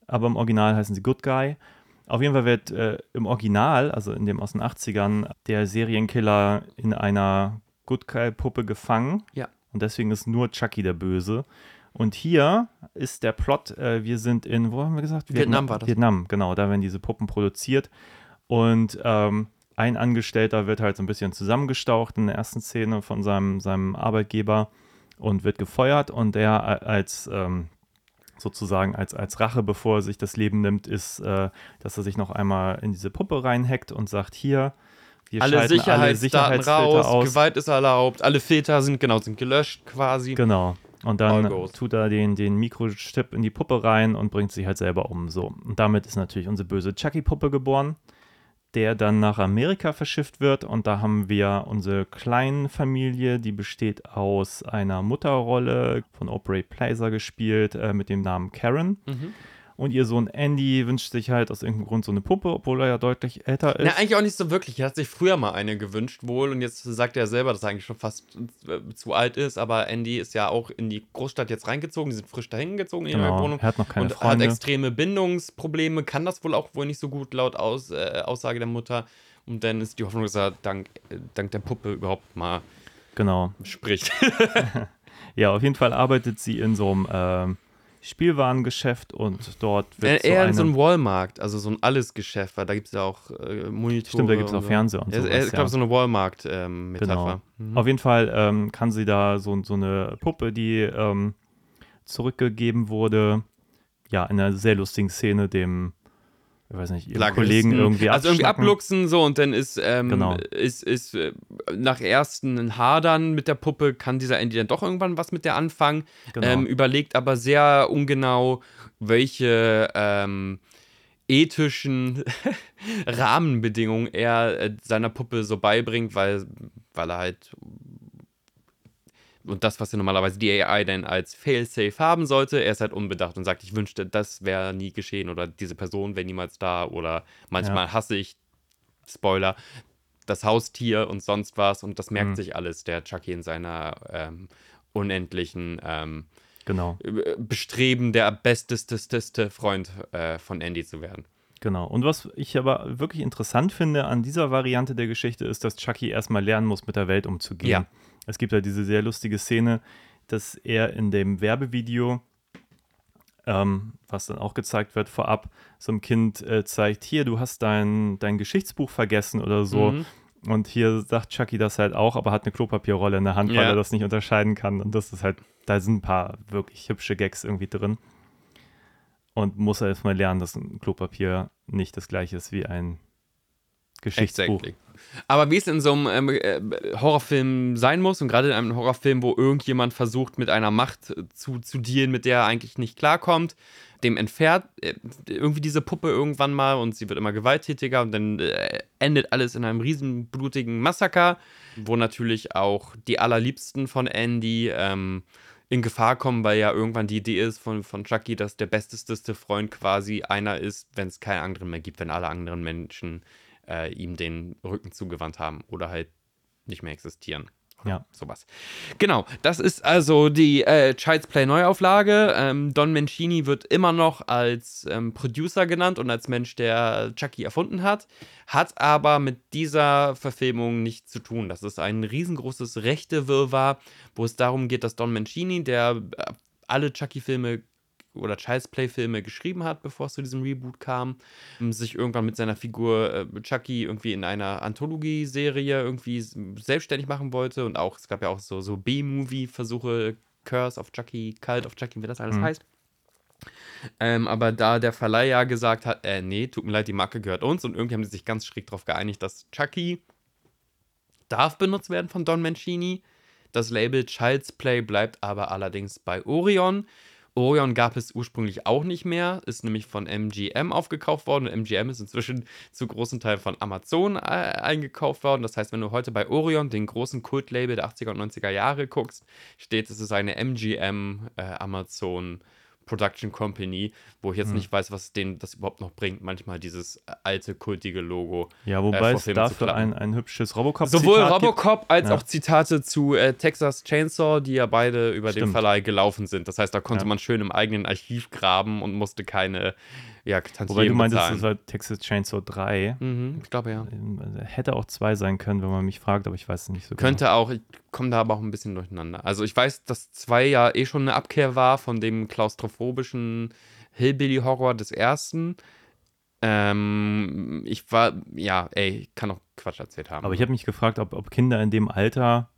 [SPEAKER 2] Aber im Original heißen sie Good Guy. Auf jeden Fall wird äh, im Original, also in dem aus den 80ern, der Serienkiller in einer Good Guy-Puppe gefangen.
[SPEAKER 3] Ja.
[SPEAKER 2] Und deswegen ist nur Chucky der Böse. Und hier ist der Plot, äh, wir sind in, wo haben wir gesagt?
[SPEAKER 3] Vietnam war das.
[SPEAKER 2] Vietnam, genau, da werden diese Puppen produziert. Und ähm, ein Angestellter wird halt so ein bisschen zusammengestaucht in der ersten Szene von seinem, seinem Arbeitgeber und wird gefeuert. Und er als ähm, sozusagen als, als Rache, bevor er sich das Leben nimmt, ist, äh, dass er sich noch einmal in diese Puppe reinhackt und sagt, hier, wir
[SPEAKER 3] Alle
[SPEAKER 2] schalten alle
[SPEAKER 3] Sicherheitsdaten
[SPEAKER 2] Sicherheitsfilter
[SPEAKER 3] raus,
[SPEAKER 2] aus.
[SPEAKER 3] Gewalt ist erlaubt, alle Filter sind genau sind gelöscht quasi.
[SPEAKER 2] Genau. Und dann tut er den, den Mikrochip in die Puppe rein und bringt sich halt selber um. So. Und damit ist natürlich unsere böse Chucky-Puppe geboren, der dann nach Amerika verschifft wird. Und da haben wir unsere kleine Familie, die besteht aus einer Mutterrolle von Aubrey Plaza gespielt, äh, mit dem Namen Karen.
[SPEAKER 3] Mhm.
[SPEAKER 2] Und ihr Sohn Andy wünscht sich halt aus irgendeinem Grund so eine Puppe, obwohl er ja deutlich älter ist.
[SPEAKER 3] Na, eigentlich auch nicht so wirklich. Er hat sich früher mal eine gewünscht wohl und jetzt sagt er selber, dass er eigentlich schon fast äh, zu alt ist. Aber Andy ist ja auch in die Großstadt jetzt reingezogen. Die sind frisch dahin gezogen in ihre
[SPEAKER 2] Genau,
[SPEAKER 3] Wohnung.
[SPEAKER 2] er hat noch keine
[SPEAKER 3] und hat
[SPEAKER 2] Freunde.
[SPEAKER 3] extreme Bindungsprobleme, kann das wohl auch wohl nicht so gut laut Aus, äh, Aussage der Mutter. Und dann ist die Hoffnung, dass er dank, äh, dank der Puppe überhaupt mal
[SPEAKER 2] Genau.
[SPEAKER 3] spricht.
[SPEAKER 2] Ja, auf jeden Fall arbeitet sie in so einem ähm, Spielwarengeschäft und dort wird
[SPEAKER 3] Äh, eher
[SPEAKER 2] so
[SPEAKER 3] in so
[SPEAKER 2] eine,
[SPEAKER 3] einem Walmart, also so ein Alles-Geschäft, weil da gibt es ja auch äh, Monitore.
[SPEAKER 2] Stimmt, da gibt's
[SPEAKER 3] und
[SPEAKER 2] auch
[SPEAKER 3] so.
[SPEAKER 2] Fernseher und sowas,
[SPEAKER 3] Ich glaube, so eine Walmart-Metapher.
[SPEAKER 2] Genau. Auf jeden Fall ähm, kann sie da so, so eine Puppe, die ähm, zurückgegeben wurde, ja, in einer sehr lustigen Szene dem, ich weiß nicht,
[SPEAKER 3] Lageristen.
[SPEAKER 2] Kollegen irgendwie
[SPEAKER 3] Also irgendwie abluchsen so und dann ist, ähm,
[SPEAKER 2] Genau.
[SPEAKER 3] ist, ist äh, nach ersten Hadern mit der Puppe kann dieser Andy dann doch irgendwann was mit der anfangen.
[SPEAKER 2] Genau.
[SPEAKER 3] Ähm, überlegt aber sehr ungenau, welche ähm, ethischen Rahmenbedingungen er äh, seiner Puppe so beibringt, weil, weil er halt und das, was ja normalerweise die AI dann als Failsafe haben sollte, er ist halt unbedacht und sagt, ich wünschte, das wäre nie geschehen oder diese Person wäre niemals da oder manchmal hasse ich, Spoiler, das Haustier und sonst was und das merkt
[SPEAKER 2] Mhm.
[SPEAKER 3] sich alles, der Chucky in seiner ähm, unendlichen ähm,
[SPEAKER 2] Genau,
[SPEAKER 3] Bestreben, der bestesteste Freund äh, von Andy zu werden.
[SPEAKER 2] genau. Und was ich aber wirklich interessant finde an dieser Variante der Geschichte ist, dass Chucky erstmal lernen muss, mit der Welt umzugehen.
[SPEAKER 3] Ja.
[SPEAKER 2] Es gibt ja diese sehr lustige Szene, dass er in dem Werbevideo, ähm, was dann auch gezeigt wird vorab, so einem Kind äh, zeigt, hier, du hast dein, dein Geschichtsbuch vergessen oder so.
[SPEAKER 3] Mhm.
[SPEAKER 2] Und hier sagt Chucky das halt auch, aber hat eine Klopapierrolle in der Hand, weil
[SPEAKER 3] Ja.
[SPEAKER 2] er das nicht unterscheiden kann. Und das ist halt, da sind ein paar wirklich hübsche Gags irgendwie drin. Und muss er erstmal lernen, dass ein Klopapier nicht das gleiche ist wie ein Geschichtsbuch.
[SPEAKER 3] Exactly. Aber wie es in so einem ähm, äh, Horrorfilm sein muss, und gerade in einem Horrorfilm, wo irgendjemand versucht, mit einer Macht äh, zu, zu dealen, mit der er eigentlich nicht klarkommt, dem entfährt äh, irgendwie diese Puppe irgendwann mal und sie wird immer gewalttätiger und dann äh, endet alles in einem riesen blutigen Massaker, wo natürlich auch die allerliebsten von Andy ähm, in Gefahr kommen, weil ja irgendwann die Idee ist von, von Chucky, dass der besteste Freund quasi einer ist, wenn es keinen anderen mehr gibt, wenn alle anderen Menschen äh, ihm den Rücken zugewandt haben oder halt nicht mehr existieren.
[SPEAKER 2] Ja.
[SPEAKER 3] Sowas. Genau, das ist also die äh, Child's Play Neuauflage. Ähm, Don Mancini wird immer noch als ähm, Producer genannt und als Mensch, der Chucky erfunden hat, hat aber mit dieser Verfilmung nichts zu tun. Das ist ein riesengroßes rechte Wirrwarr, wo es darum geht, dass Don Mancini, der äh, alle Chucky-Filme oder Child's Play-Filme geschrieben hat, bevor es zu diesem Reboot kam, sich irgendwann mit seiner Figur äh, Chucky irgendwie in einer Anthologie-Serie irgendwie selbstständig machen wollte und auch, es gab ja auch so, so B-Movie-Versuche, Curse of Chucky, Cult of Chucky, wie das alles
[SPEAKER 2] Mhm.
[SPEAKER 3] heißt. Ähm, aber da der Verleih ja gesagt hat, äh, nee, tut mir leid, die Marke gehört uns und irgendwie haben die sich ganz schräg darauf geeinigt, dass Chucky darf benutzt werden von Don Mancini. Das Label Child's Play bleibt aber allerdings bei Orion. Orion gab es ursprünglich auch nicht mehr, ist nämlich von MGM aufgekauft worden. Und MGM ist inzwischen zu großen Teilen von Amazon äh, eingekauft worden. Das heißt, wenn du heute bei Orion, den großen Kultlabel der 80er und 90er Jahre guckst, steht, es ist eine MGM äh, Amazon Production Company, wo ich jetzt nicht weiß, was denen das überhaupt noch bringt. Manchmal dieses äh, alte, kultige Logo.
[SPEAKER 2] Ja,
[SPEAKER 3] äh,
[SPEAKER 2] wobei
[SPEAKER 3] vor
[SPEAKER 2] es dafür ein, ein hübsches robocop
[SPEAKER 3] Sowohl
[SPEAKER 2] gibt.
[SPEAKER 3] Robocop als
[SPEAKER 2] Ja.
[SPEAKER 3] auch Zitate zu äh, Texas Chainsaw, die ja beide über den
[SPEAKER 2] Stimmt.
[SPEAKER 3] Verleih gelaufen sind. Das heißt, da konnte
[SPEAKER 2] Ja.
[SPEAKER 3] man schön im eigenen Archiv graben und musste keine ja, Tantiemen
[SPEAKER 2] Wobei du meintest,
[SPEAKER 3] bezahlen.
[SPEAKER 2] das war Texas Chainsaw 3.
[SPEAKER 3] mhm, ich glaube ja.
[SPEAKER 2] Ähm, Hätte auch zwei sein können, wenn man mich fragt, aber ich weiß es nicht so
[SPEAKER 3] Könnte auch, ich komme da aber auch ein bisschen durcheinander. Also ich weiß, dass zwei ja eh schon eine Abkehr war von dem klaustrophobischen Hillbilly-Horror des ersten. Ähm, ich war, ja, ey, ich kann auch Quatsch erzählt haben.
[SPEAKER 2] genau. Aber ich habe mich gefragt, ob, ob Kinder in dem Alter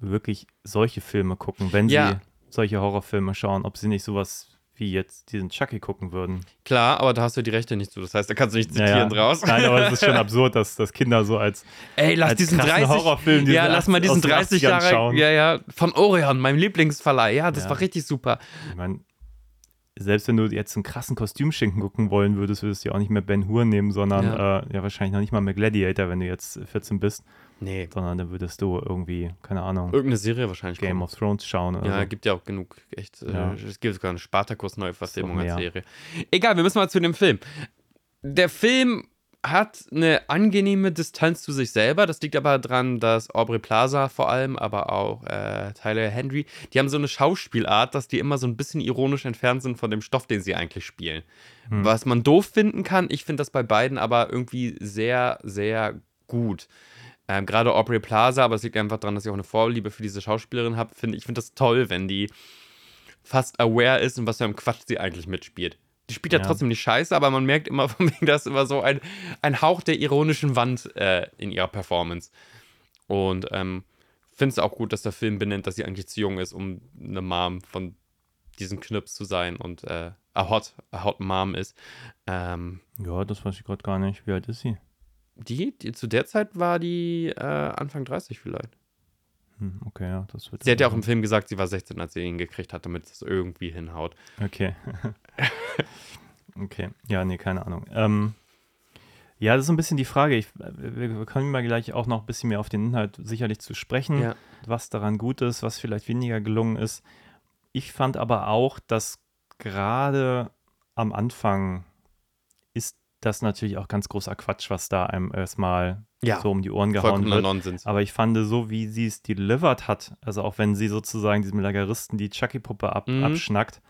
[SPEAKER 2] wirklich solche Filme gucken, wenn
[SPEAKER 3] Ja.
[SPEAKER 2] sie solche Horrorfilme schauen, ob sie nicht sowas wie jetzt diesen Chucky gucken würden.
[SPEAKER 3] Klar, aber da hast du die Rechte nicht zu. Das heißt, da kannst du nicht zitieren
[SPEAKER 2] Naja.
[SPEAKER 3] draus.
[SPEAKER 2] Nein, aber es ist schon absurd, dass, dass Kinder so als
[SPEAKER 3] Ey, lass
[SPEAKER 2] als
[SPEAKER 3] diesen
[SPEAKER 2] krassen
[SPEAKER 3] 30
[SPEAKER 2] Horrorfilm, diesen
[SPEAKER 3] Ja, lass mal
[SPEAKER 2] 80
[SPEAKER 3] diesen
[SPEAKER 2] aus den
[SPEAKER 3] 30
[SPEAKER 2] 80ern
[SPEAKER 3] Jahre
[SPEAKER 2] schauen.
[SPEAKER 3] Ja, ja, von Orion, meinem Lieblingsverleih. Ja, das
[SPEAKER 2] Ja.
[SPEAKER 3] war richtig super.
[SPEAKER 2] Ich meine, selbst wenn du jetzt einen krassen Kostümschinken gucken wollen würdest, würdest du ja auch nicht mehr Ben Hur nehmen, sondern
[SPEAKER 3] Ja.
[SPEAKER 2] ja, äh, ja wahrscheinlich noch nicht mal mehr Gladiator, wenn du jetzt 14 bist,
[SPEAKER 3] Nee,
[SPEAKER 2] sondern dann würdest du irgendwie, keine Ahnung,
[SPEAKER 3] irgendeine Serie wahrscheinlich.
[SPEAKER 2] Game
[SPEAKER 3] kommen.
[SPEAKER 2] of Thrones schauen oder
[SPEAKER 3] Ja,
[SPEAKER 2] so.
[SPEAKER 3] gibt ja auch genug, echt. Äh,
[SPEAKER 2] Ja.
[SPEAKER 3] Es gibt sogar eine Spartakus-Neuverfilmung als. Serie. Egal, wir müssen mal zu dem Film. Der Film hat eine angenehme Distanz zu sich selber. Das liegt aber daran, dass Aubrey Plaza vor allem, aber auch äh, Tyler Henry, die haben so eine Schauspielart, dass die immer so ein bisschen ironisch entfernt sind von dem Stoff, den sie eigentlich spielen.
[SPEAKER 2] Hm.
[SPEAKER 3] Was man doof finden kann, ich finde das bei beiden aber irgendwie sehr, sehr gut. Ähm, Gerade Aubrey Plaza, aber es liegt einfach daran, dass ich auch eine Vorliebe für diese Schauspielerin habe. Find, ich finde das toll, wenn die fast aware ist und was für einem Quatsch sie eigentlich mitspielt. Die spielt ja,
[SPEAKER 2] Ja.
[SPEAKER 3] trotzdem nicht scheiße, aber man merkt immer von wegen, dass immer so ein, ein Hauch der ironischen Wand äh, in ihrer Performance. Und ähm, finde es auch gut, dass der Film benennt, dass sie eigentlich zu jung ist, um eine Mom von diesem Knips zu sein und äh, a hot, a hot Mom ist. Ähm,
[SPEAKER 2] Ja, das weiß ich gerade gar nicht. Wie alt ist sie?
[SPEAKER 3] Die, die, zu der Zeit war die äh, Anfang 30 vielleicht.
[SPEAKER 2] Hm, okay, ja, das wird.
[SPEAKER 3] Sie hat ja auch im Film gesagt, sie war 16, als sie ihn gekriegt hat, damit es irgendwie hinhaut.
[SPEAKER 2] Okay. okay. Ja, nee, keine Ahnung. Ähm, ja, das ist so ein bisschen die Frage. Ich, wir, wir können mal gleich auch noch ein bisschen mehr auf den Inhalt sicherlich zu sprechen,
[SPEAKER 3] Ja.
[SPEAKER 2] was daran gut ist, was vielleicht weniger gelungen ist. Ich fand aber auch, dass gerade am Anfang ist das natürlich auch ganz großer Quatsch, was da einem erstmal
[SPEAKER 3] Ja,
[SPEAKER 2] so um die Ohren gehauen wird.
[SPEAKER 3] Nonsens.
[SPEAKER 2] Aber ich fand so, wie sie es delivered hat, also auch wenn sie sozusagen diesem Lageristen die Chucky-Puppe ab,
[SPEAKER 3] Mhm.
[SPEAKER 2] abschnackt,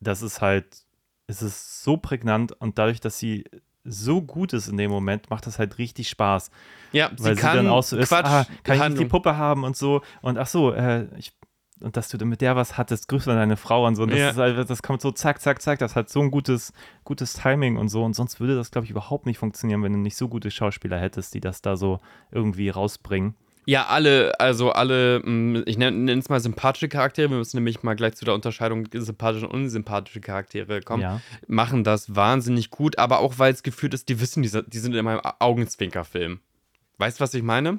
[SPEAKER 2] das ist halt, es ist so prägnant und dadurch, dass sie so gut ist in dem Moment, macht das halt richtig Spaß.
[SPEAKER 3] Ja,
[SPEAKER 2] Weil sie, dann auch so ist,
[SPEAKER 3] Quatsch,
[SPEAKER 2] ah, kann ich die. Puppe haben und so und ach so, äh, ich, und dass du dann mit der was hattest, grüß mal deine Frau und so. Und das,
[SPEAKER 3] Ja.
[SPEAKER 2] ist halt, das kommt so zack, zack, zack. Das hat so ein gutes, gutes Timing und so. Und sonst würde das, glaube ich, überhaupt nicht funktionieren, wenn du nicht so gute Schauspieler hättest, die das da so irgendwie rausbringen.
[SPEAKER 3] Ja, alle, also alle, mh, ich nenne es mal sympathische Charaktere, wir müssen nämlich mal gleich zu der Unterscheidung sympathische und unsympathische Charaktere kommen,
[SPEAKER 2] Ja.
[SPEAKER 3] machen das wahnsinnig gut, aber auch weil es gefühlt ist, die wissen, die, sind- die sind in meinem Augenzwinkerfilm. Weißt du, was ich meine?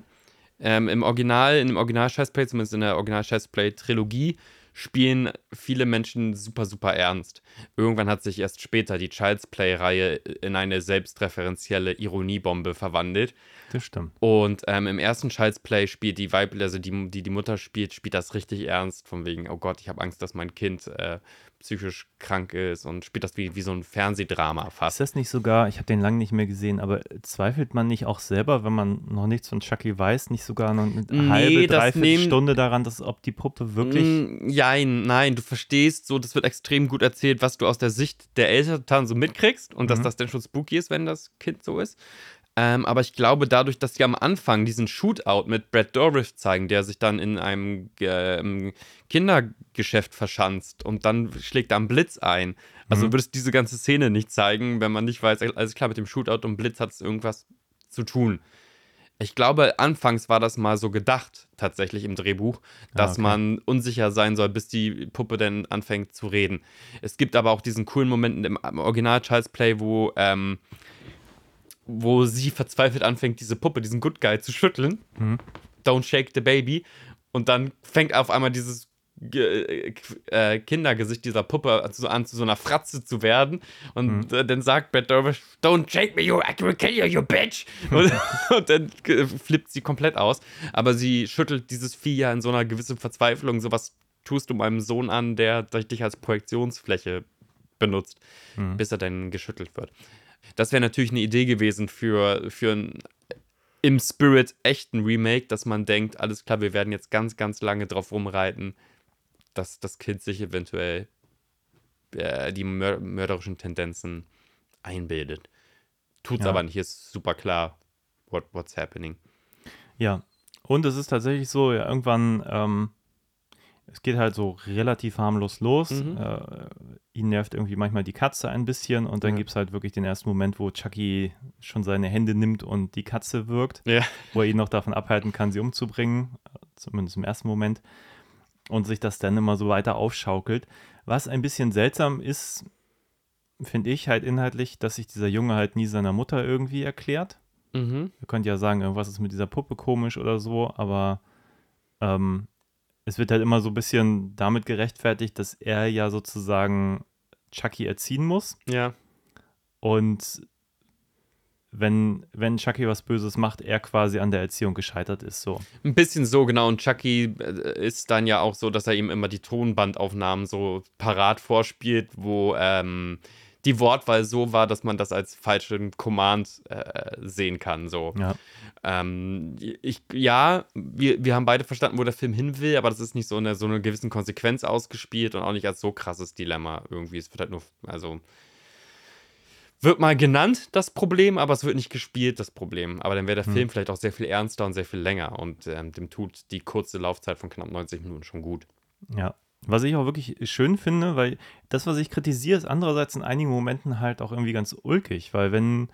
[SPEAKER 3] Ähm, Im Original, in dem Original Chessplay, zumindest in der Original Chessplay Trilogie, spielen viele Menschen super, super ernst. Irgendwann hat sich erst später die Child's Play-Reihe in eine selbstreferenzielle Ironiebombe verwandelt.
[SPEAKER 2] Das stimmt.
[SPEAKER 3] Und ähm, im ersten Child's Play spielt die Weib, also die, die die Mutter spielt, spielt das richtig ernst, von wegen, oh Gott, ich habe Angst, dass mein Kind äh, psychisch krank ist und spielt das wie, wie so ein Fernsehdrama
[SPEAKER 2] Ist
[SPEAKER 3] fast.
[SPEAKER 2] das nicht sogar, ich habe den lange nicht mehr gesehen, aber zweifelt man nicht auch selber, wenn man noch nichts von Chucky weiß, nicht sogar noch eine
[SPEAKER 3] Nee,
[SPEAKER 2] halbe, dreiviertel Stunde daran, dass ob die Puppe wirklich.
[SPEAKER 3] Mm, Jein, nein, du verstehst so, das wird extrem gut erzählt, was du aus der Sicht der Eltern so mitkriegst und dass
[SPEAKER 2] Mhm.
[SPEAKER 3] das dann schon spooky ist, wenn das Kind so ist. Ähm, aber ich glaube, dadurch, dass sie am Anfang diesen Shootout mit Brad Dourif zeigen, der sich dann in einem ähm, Kindergeschäft verschanzt und dann schlägt da ein Blitz ein. Also
[SPEAKER 2] Mhm.
[SPEAKER 3] würdest du diese ganze Szene nicht zeigen, wenn man nicht weiß, alles klar, mit dem Shootout und Blitz hat es irgendwas zu tun. Ich glaube, anfangs war das mal so gedacht, tatsächlich im Drehbuch, dass
[SPEAKER 2] okay.
[SPEAKER 3] man unsicher sein soll, bis die Puppe denn anfängt zu reden. Es gibt aber auch diesen coolen Moment im im Original Child's Play, wo, ähm, wo sie verzweifelt anfängt, diese Puppe, diesen Good Guy zu schütteln.
[SPEAKER 2] Mhm.
[SPEAKER 3] Don't shake the baby. Und dann fängt auf einmal dieses Ge- äh, Kindergesicht dieser Puppe an, zu so einer Fratze zu werden. Und
[SPEAKER 2] Mhm.
[SPEAKER 3] äh, dann sagt Brad Dourif, Don't shake me, you, I will kill you, you bitch. und, und dann äh, flippt sie komplett aus. Aber sie schüttelt dieses Vieh ja in so einer gewissen Verzweiflung. Sowas tust du meinem Sohn an, der dich als Projektionsfläche benutzt,
[SPEAKER 2] Mhm.
[SPEAKER 3] bis er dann geschüttelt wird. Das wäre natürlich eine Idee gewesen für, für ein im Spirit echten Remake, dass man denkt, alles klar, wir werden jetzt ganz, ganz lange drauf rumreiten, dass das Kind sich eventuell äh, die mör mörderischen Tendenzen einbildet. Tut's
[SPEAKER 2] Ja.
[SPEAKER 3] aber nicht, ist super klar, what, what's happening.
[SPEAKER 2] Ja. Und es ist tatsächlich so, ja, irgendwann, ähm, es geht halt so relativ harmlos los.
[SPEAKER 3] Mhm.
[SPEAKER 2] Äh, ihn nervt irgendwie manchmal die Katze ein bisschen und dann
[SPEAKER 3] Ja.
[SPEAKER 2] gibt es halt wirklich den ersten Moment, wo Chucky schon seine Hände nimmt und die Katze wirkt.
[SPEAKER 3] Ja.
[SPEAKER 2] wo er ihn noch davon abhalten kann, sie umzubringen, zumindest im ersten Moment, und sich das dann immer so weiter aufschaukelt. Was ein bisschen seltsam ist, finde ich halt inhaltlich, dass sich dieser Junge halt nie seiner Mutter irgendwie erklärt.
[SPEAKER 3] Mhm.
[SPEAKER 2] Ihr könnt ja sagen, irgendwas ist mit dieser Puppe komisch oder so, aber ähm, es wird halt immer so ein bisschen damit gerechtfertigt, dass er ja sozusagen Chucky erziehen muss.
[SPEAKER 3] Ja.
[SPEAKER 2] Und wenn, wenn Chucky was Böses macht, er quasi an der Erziehung gescheitert ist, so.
[SPEAKER 3] Ein bisschen so, genau. Und Chucky äh, ist dann ja auch so, dass er ihm immer die Tonbandaufnahmen so parat vorspielt, wo ähm, die Wortwahl so war, dass man das als falschen Command äh, sehen kann. So.
[SPEAKER 2] Ja.
[SPEAKER 3] Ähm, ich, ja, wir, wir haben beide verstanden, wo der Film hin will, aber das ist nicht so eine, so eine gewissen Konsequenz ausgespielt und auch nicht als so krasses Dilemma irgendwie. Es wird halt nur, also wird mal genannt, das Problem, aber es wird nicht gespielt, das Problem. Aber dann wäre der
[SPEAKER 2] Hm.
[SPEAKER 3] Film vielleicht auch sehr viel ernster und sehr viel länger und ähm, dem tut die kurze Laufzeit von knapp 90 Minuten schon gut.
[SPEAKER 2] Ja. Was ich auch wirklich schön finde, weil das, was ich kritisiere, ist andererseits in einigen Momenten halt auch irgendwie ganz ulkig, weil wenn,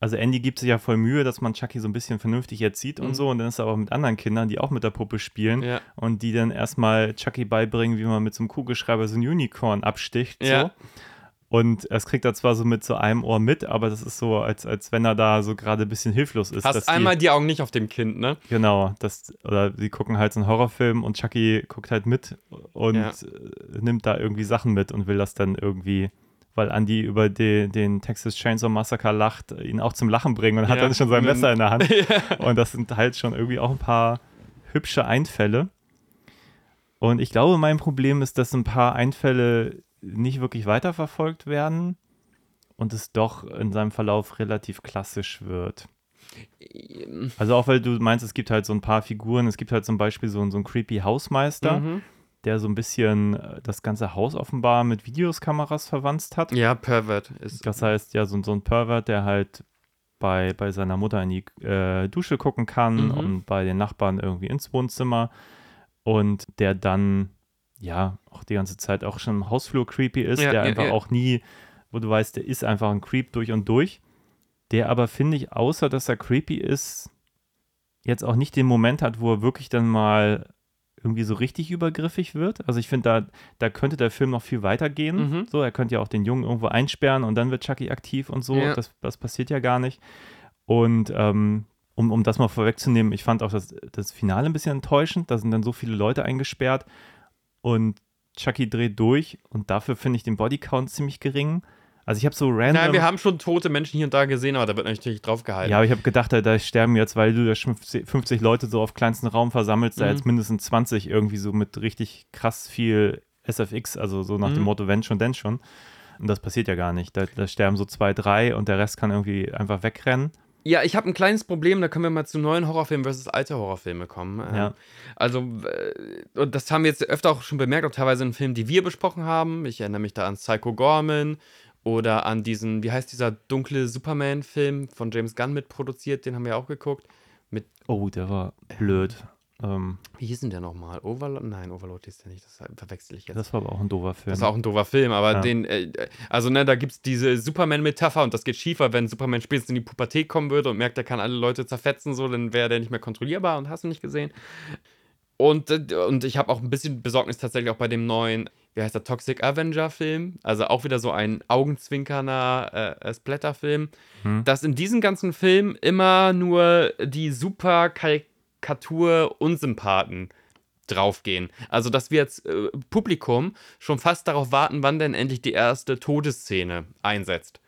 [SPEAKER 2] also Andy gibt sich ja voll Mühe, dass man Chucky so ein bisschen vernünftig erzieht und
[SPEAKER 3] Mhm.
[SPEAKER 2] so, und dann ist er aber mit anderen Kindern, die auch mit der Puppe spielen
[SPEAKER 3] Ja.
[SPEAKER 2] und die dann erstmal Chucky beibringen, wie man mit so einem Kugelschreiber so ein Unicorn absticht.
[SPEAKER 3] Ja.
[SPEAKER 2] So. Und das kriegt er zwar so mit so einem Ohr mit, aber das ist so, als, als wenn er da so gerade ein bisschen hilflos ist.
[SPEAKER 3] Hast
[SPEAKER 2] die-
[SPEAKER 3] einmal die Augen nicht auf dem Kind, ne?
[SPEAKER 2] Genau, das, oder sie gucken halt so einen Horrorfilm und Chucky guckt halt mit und
[SPEAKER 3] Ja.
[SPEAKER 2] äh, nimmt da irgendwie Sachen mit und will das dann irgendwie, weil Andy über den, den Texas Chainsaw Massacre lacht, ihn auch zum Lachen bringen und hat
[SPEAKER 3] Ja,
[SPEAKER 2] dann schon sein Messer in der Hand. Und das sind halt schon irgendwie auch ein paar hübsche Einfälle. Und ich glaube, mein Problem ist, dass ein paar Einfälle nicht wirklich weiterverfolgt werden und es doch in seinem Verlauf relativ klassisch wird. Also auch weil du meinst, es gibt halt so ein paar Figuren, es gibt halt zum Beispiel so, so einen creepy Hausmeister,
[SPEAKER 3] Mhm.
[SPEAKER 2] der so ein bisschen äh, das ganze Haus offenbar mit Videoskameras verwanzt hat.
[SPEAKER 3] Ja, Pervert ist.
[SPEAKER 2] Das heißt, ja, so, so ein Pervert, der halt bei, bei seiner Mutter in die äh, Dusche gucken kann
[SPEAKER 3] Mhm.
[SPEAKER 2] und bei den Nachbarn irgendwie ins Wohnzimmer und der dann, ja, auch die ganze Zeit auch schon im Hausflur creepy ist,
[SPEAKER 3] Ja,
[SPEAKER 2] der
[SPEAKER 3] ja,
[SPEAKER 2] einfach
[SPEAKER 3] ja.
[SPEAKER 2] auch nie, wo du weißt, der ist einfach ein Creep durch und durch, der aber, finde ich, außer dass er creepy ist, jetzt auch nicht den Moment hat, wo er wirklich dann mal irgendwie so richtig übergriffig wird. Also ich finde, da, da könnte der Film noch viel weiter gehen.
[SPEAKER 3] Mhm.
[SPEAKER 2] So, er könnte ja auch den Jungen irgendwo einsperren und dann wird Chucky aktiv und so.
[SPEAKER 3] Ja.
[SPEAKER 2] Das, das passiert ja gar nicht. Und ähm, um, um das mal vorwegzunehmen, ich fand auch das, das Finale ein bisschen enttäuschend. Da sind dann so viele Leute eingesperrt. Und Chucky dreht durch und dafür finde ich den Bodycount ziemlich gering. Also ich habe so random.
[SPEAKER 3] Nein, wir haben schon tote Menschen hier und da gesehen, aber da wird natürlich drauf gehalten.
[SPEAKER 2] ja, aber ich habe gedacht, da, da sterben jetzt, weil du da 50 50 Leute so auf kleinsten Raum versammelst, da
[SPEAKER 3] Mhm.
[SPEAKER 2] jetzt mindestens 20 irgendwie so mit richtig krass viel SFX, also so nach dem
[SPEAKER 3] Mhm.
[SPEAKER 2] Motto, wenn schon, denn schon. Und das passiert ja gar nicht. Da, da sterben so zwei, drei und der Rest kann irgendwie einfach wegrennen.
[SPEAKER 3] Ja, ich habe ein kleines Problem, da können wir mal zu neuen Horrorfilmen versus alte Horrorfilme kommen. Ähm,
[SPEAKER 2] Ja.
[SPEAKER 3] Also, äh, und das haben wir jetzt öfter auch schon bemerkt, auch teilweise in Filmen, die wir besprochen haben. Ich erinnere mich da an Psycho Gorman oder an diesen, wie heißt dieser dunkle Superman-Film von James Gunn mitproduziert, den haben wir auch geguckt. Mit,
[SPEAKER 2] Oh, der war blöd. Ähm,
[SPEAKER 3] wie hieß denn der nochmal? Overlord? Nein, Overlord hieß der nicht, das verwechsel ich jetzt.
[SPEAKER 2] das war aber auch ein doofer Film.
[SPEAKER 3] Das war auch ein doofer Film, aber
[SPEAKER 2] Ja.
[SPEAKER 3] den, äh, also ne, da gibt es diese Superman-Metapher und das geht schiefer, wenn Superman spätestens in die Pubertät kommen würde und merkt, er kann alle Leute zerfetzen, so, dann wäre der nicht mehr kontrollierbar und hast du nicht gesehen. Und, äh, und ich habe auch ein bisschen Besorgnis tatsächlich auch bei dem neuen, wie heißt der, Toxic Avenger-Film, also auch wieder so ein augenzwinkernder äh, Splatter-Film,
[SPEAKER 2] Hm.
[SPEAKER 3] dass in diesem ganzen Film immer nur die super Karikatur-Unsympathen draufgehen. Also, dass wir jetzt äh, Publikum schon fast darauf warten, wann denn endlich die erste Todesszene einsetzt.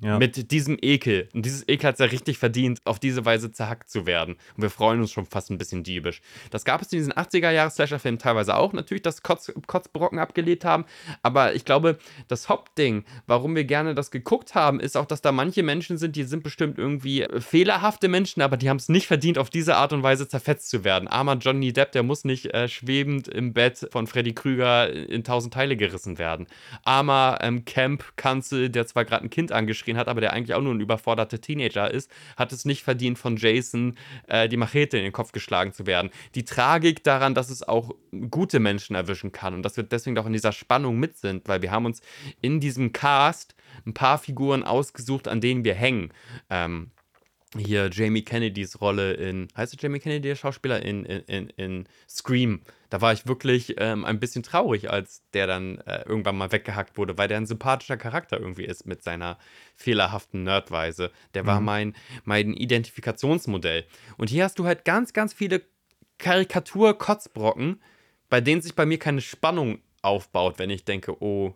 [SPEAKER 2] Ja.
[SPEAKER 3] Mit diesem Ekel. Und dieses Ekel hat es ja richtig verdient, auf diese Weise zerhackt zu werden. Und wir freuen uns schon fast ein bisschen diebisch. Das gab es in diesen 80er-Jahres-Slasher-Filmen teilweise auch, natürlich, dass Kotz, Kotzbrocken abgelehnt haben. Aber ich glaube, das Hauptding, warum wir gerne das geguckt haben, ist auch, dass da manche Menschen sind, die sind bestimmt irgendwie äh, fehlerhafte Menschen, aber die haben es nicht verdient, auf diese Art und Weise zerfetzt zu werden. Armer Johnny Depp, der muss nicht äh, schwebend im Bett von Freddy Krüger in tausend Teile gerissen werden. Armer ähm, Camp-Kanzel, der zwar gerade ein Kind angeschrien hat, aber der eigentlich auch nur ein überforderter Teenager ist, hat es nicht verdient, von Jason äh, die Machete in den Kopf geschlagen zu werden. Die Tragik daran, dass es auch gute Menschen erwischen kann und dass wir deswegen auch in dieser Spannung mit sind, weil wir haben uns in diesem Cast ein paar Figuren ausgesucht, an denen wir hängen. Ähm, hier Jamie Kennedys Rolle in, heißt es Jamie Kennedy, der Schauspieler, in, in, in, in Scream. Da war ich wirklich ähm, ein bisschen traurig, als der dann äh, irgendwann mal weggehackt wurde, weil der ein sympathischer Charakter irgendwie ist mit seiner fehlerhaften Nerdweise. Der war mein, mein Identifikationsmodell. Und hier hast du halt ganz, ganz viele Karikatur-Kotzbrocken, bei denen sich bei mir keine Spannung aufbaut, wenn ich denke, oh,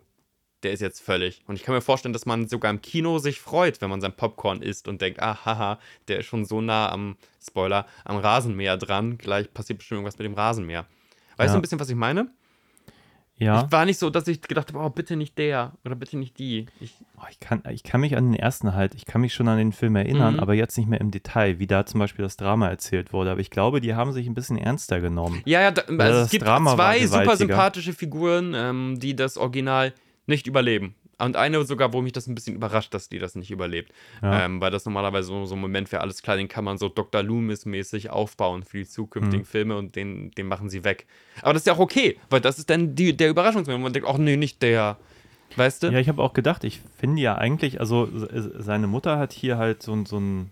[SPEAKER 3] der ist jetzt völlig. Und ich kann mir vorstellen, dass man sogar im Kino sich freut, wenn man sein Popcorn isst und denkt, ah, haha, der ist schon so nah am, Spoiler, am Rasenmäher dran. Gleich passiert bestimmt irgendwas mit dem Rasenmäher. Weißt
[SPEAKER 2] Ja.
[SPEAKER 3] du ein bisschen, was ich meine?
[SPEAKER 2] ja.
[SPEAKER 3] Ich war nicht so, dass ich gedacht habe, oh, bitte nicht der oder bitte nicht die. Ich,
[SPEAKER 2] Oh, ich, kann, ich kann mich an den ersten halt, ich kann mich schon an den Film erinnern,
[SPEAKER 3] Mhm.
[SPEAKER 2] aber jetzt nicht mehr im Detail, wie da zum Beispiel das Drama erzählt wurde. Aber ich glaube, die haben sich ein bisschen ernster genommen.
[SPEAKER 3] ja, ja, da, also es gibt
[SPEAKER 2] Drama
[SPEAKER 3] zwei super sympathische Figuren, ähm, die das Original nicht überleben. Und eine sogar, wo mich das ein bisschen überrascht, dass die das nicht überlebt.
[SPEAKER 2] Ja.
[SPEAKER 3] Ähm, weil das normalerweise so, so ein Moment wäre, alles klar, den kann man so Dr. Loomis-mäßig aufbauen für die zukünftigen
[SPEAKER 2] Mhm.
[SPEAKER 3] Filme und den, den machen sie weg. Aber das ist ja auch okay, weil das ist dann die, der Überraschungsmoment. Man denkt, ach nee, nicht der. Weißt du?
[SPEAKER 2] Ja, ich habe auch gedacht, ich finde ja eigentlich, also seine Mutter hat hier halt so, ein- so ein,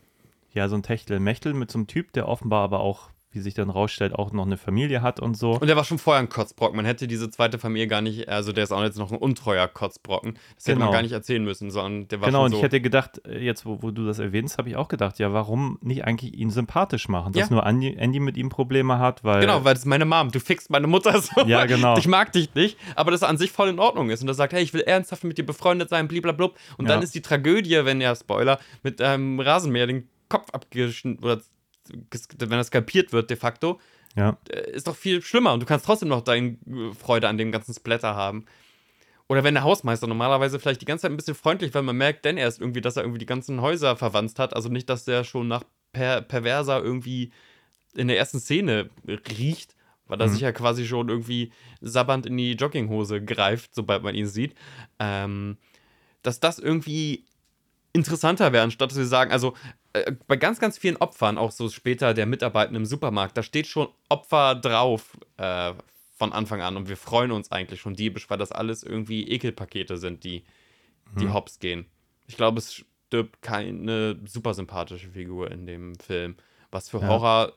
[SPEAKER 2] ja, so ein Techtel-Mechtel mit so einem Typ, der offenbar aber auch, wie sich dann rausstellt, auch noch eine Familie hat und so.
[SPEAKER 3] Und der war schon vorher ein Kotzbrocken. Man hätte diese zweite Familie gar nicht, also der ist auch jetzt noch ein untreuer Kotzbrocken. Das hätte man
[SPEAKER 2] Genau.
[SPEAKER 3] gar nicht erzählen müssen, sondern der war
[SPEAKER 2] Genau,
[SPEAKER 3] schon
[SPEAKER 2] und
[SPEAKER 3] so.
[SPEAKER 2] ich hätte gedacht, äh, jetzt wo, wo du das erwähnst, habe ich auch gedacht, ja, warum nicht eigentlich ihn sympathisch machen? Dass
[SPEAKER 3] Ja.
[SPEAKER 2] nur Andy, Andy mit ihm Probleme hat, weil.
[SPEAKER 3] Genau, weil das ist meine Mom. Du fickst meine Mutter so.
[SPEAKER 2] Ja, genau.
[SPEAKER 3] Ich mag dich nicht, aber das an sich voll in Ordnung ist. Und er sagt, hey, ich will ernsthaft mit dir befreundet sein, bliblablub. Und dann
[SPEAKER 2] Ja.
[SPEAKER 3] ist die Tragödie, wenn ja, Spoiler, mit einem Rasenmäher den Kopf abgeschnitten oder wenn er skalpiert wird de facto,
[SPEAKER 2] Ja,
[SPEAKER 3] äh, ist doch viel schlimmer. Und du kannst trotzdem noch deine äh, Freude an dem ganzen Splatter haben. Oder wenn der Hausmeister normalerweise vielleicht die ganze Zeit ein bisschen freundlich, weil man merkt denn erst irgendwie, dass er irgendwie die ganzen Häuser verwandt hat. Also nicht, dass der schon nach per Perverser irgendwie in der ersten Szene riecht, weil er
[SPEAKER 2] Mhm.
[SPEAKER 3] sich ja quasi schon irgendwie sabbernd in die Jogginghose greift, sobald man ihn sieht. Ähm, dass das irgendwie interessanter wäre, anstatt dass wir sagen, also äh, bei ganz, ganz vielen Opfern, auch so später der Mitarbeiter im Supermarkt, da steht schon Opfer drauf äh, von Anfang an und wir freuen uns eigentlich schon diebisch, weil das alles irgendwie Ekelpakete sind, die, die
[SPEAKER 2] Mhm.
[SPEAKER 3] hops gehen. Ich glaube, es stirbt keine super sympathische Figur in dem Film, was für
[SPEAKER 2] Ja.
[SPEAKER 3] Horror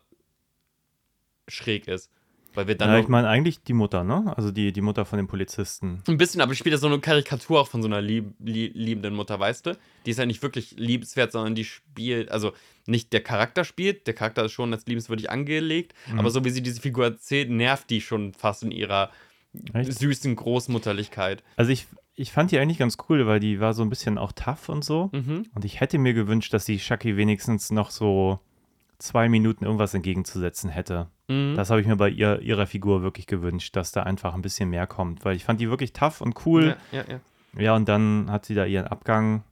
[SPEAKER 3] schräg ist. Weil wir dann
[SPEAKER 2] ja ich meine eigentlich die Mutter, ne? Also die, die Mutter von dem Polizisten.
[SPEAKER 3] Ein bisschen, aber ich spiele so eine Karikatur auch von so einer lieb, lieb, liebenden Mutter, weißt du? Die ist ja nicht wirklich liebenswert, sondern die spielt, also nicht der Charakter spielt, der Charakter ist schon als liebenswürdig angelegt,
[SPEAKER 2] Mhm.
[SPEAKER 3] aber so wie sie diese Figur erzählt, nervt die schon fast in ihrer
[SPEAKER 2] Echt?
[SPEAKER 3] süßen Großmutterlichkeit.
[SPEAKER 2] Also ich, ich fand die eigentlich ganz cool, weil die war so ein bisschen auch tough und so.
[SPEAKER 3] Mhm.
[SPEAKER 2] Und ich hätte mir gewünscht, dass die Shaki wenigstens noch so zwei Minuten irgendwas entgegenzusetzen hätte.
[SPEAKER 3] Mhm.
[SPEAKER 2] Das habe ich mir bei ihr, ihrer Figur wirklich gewünscht, dass da einfach ein bisschen mehr kommt, weil ich fand die wirklich tough und cool.
[SPEAKER 3] Ja, ja, ja.
[SPEAKER 2] Ja, und dann hat sie da ihren Abgang.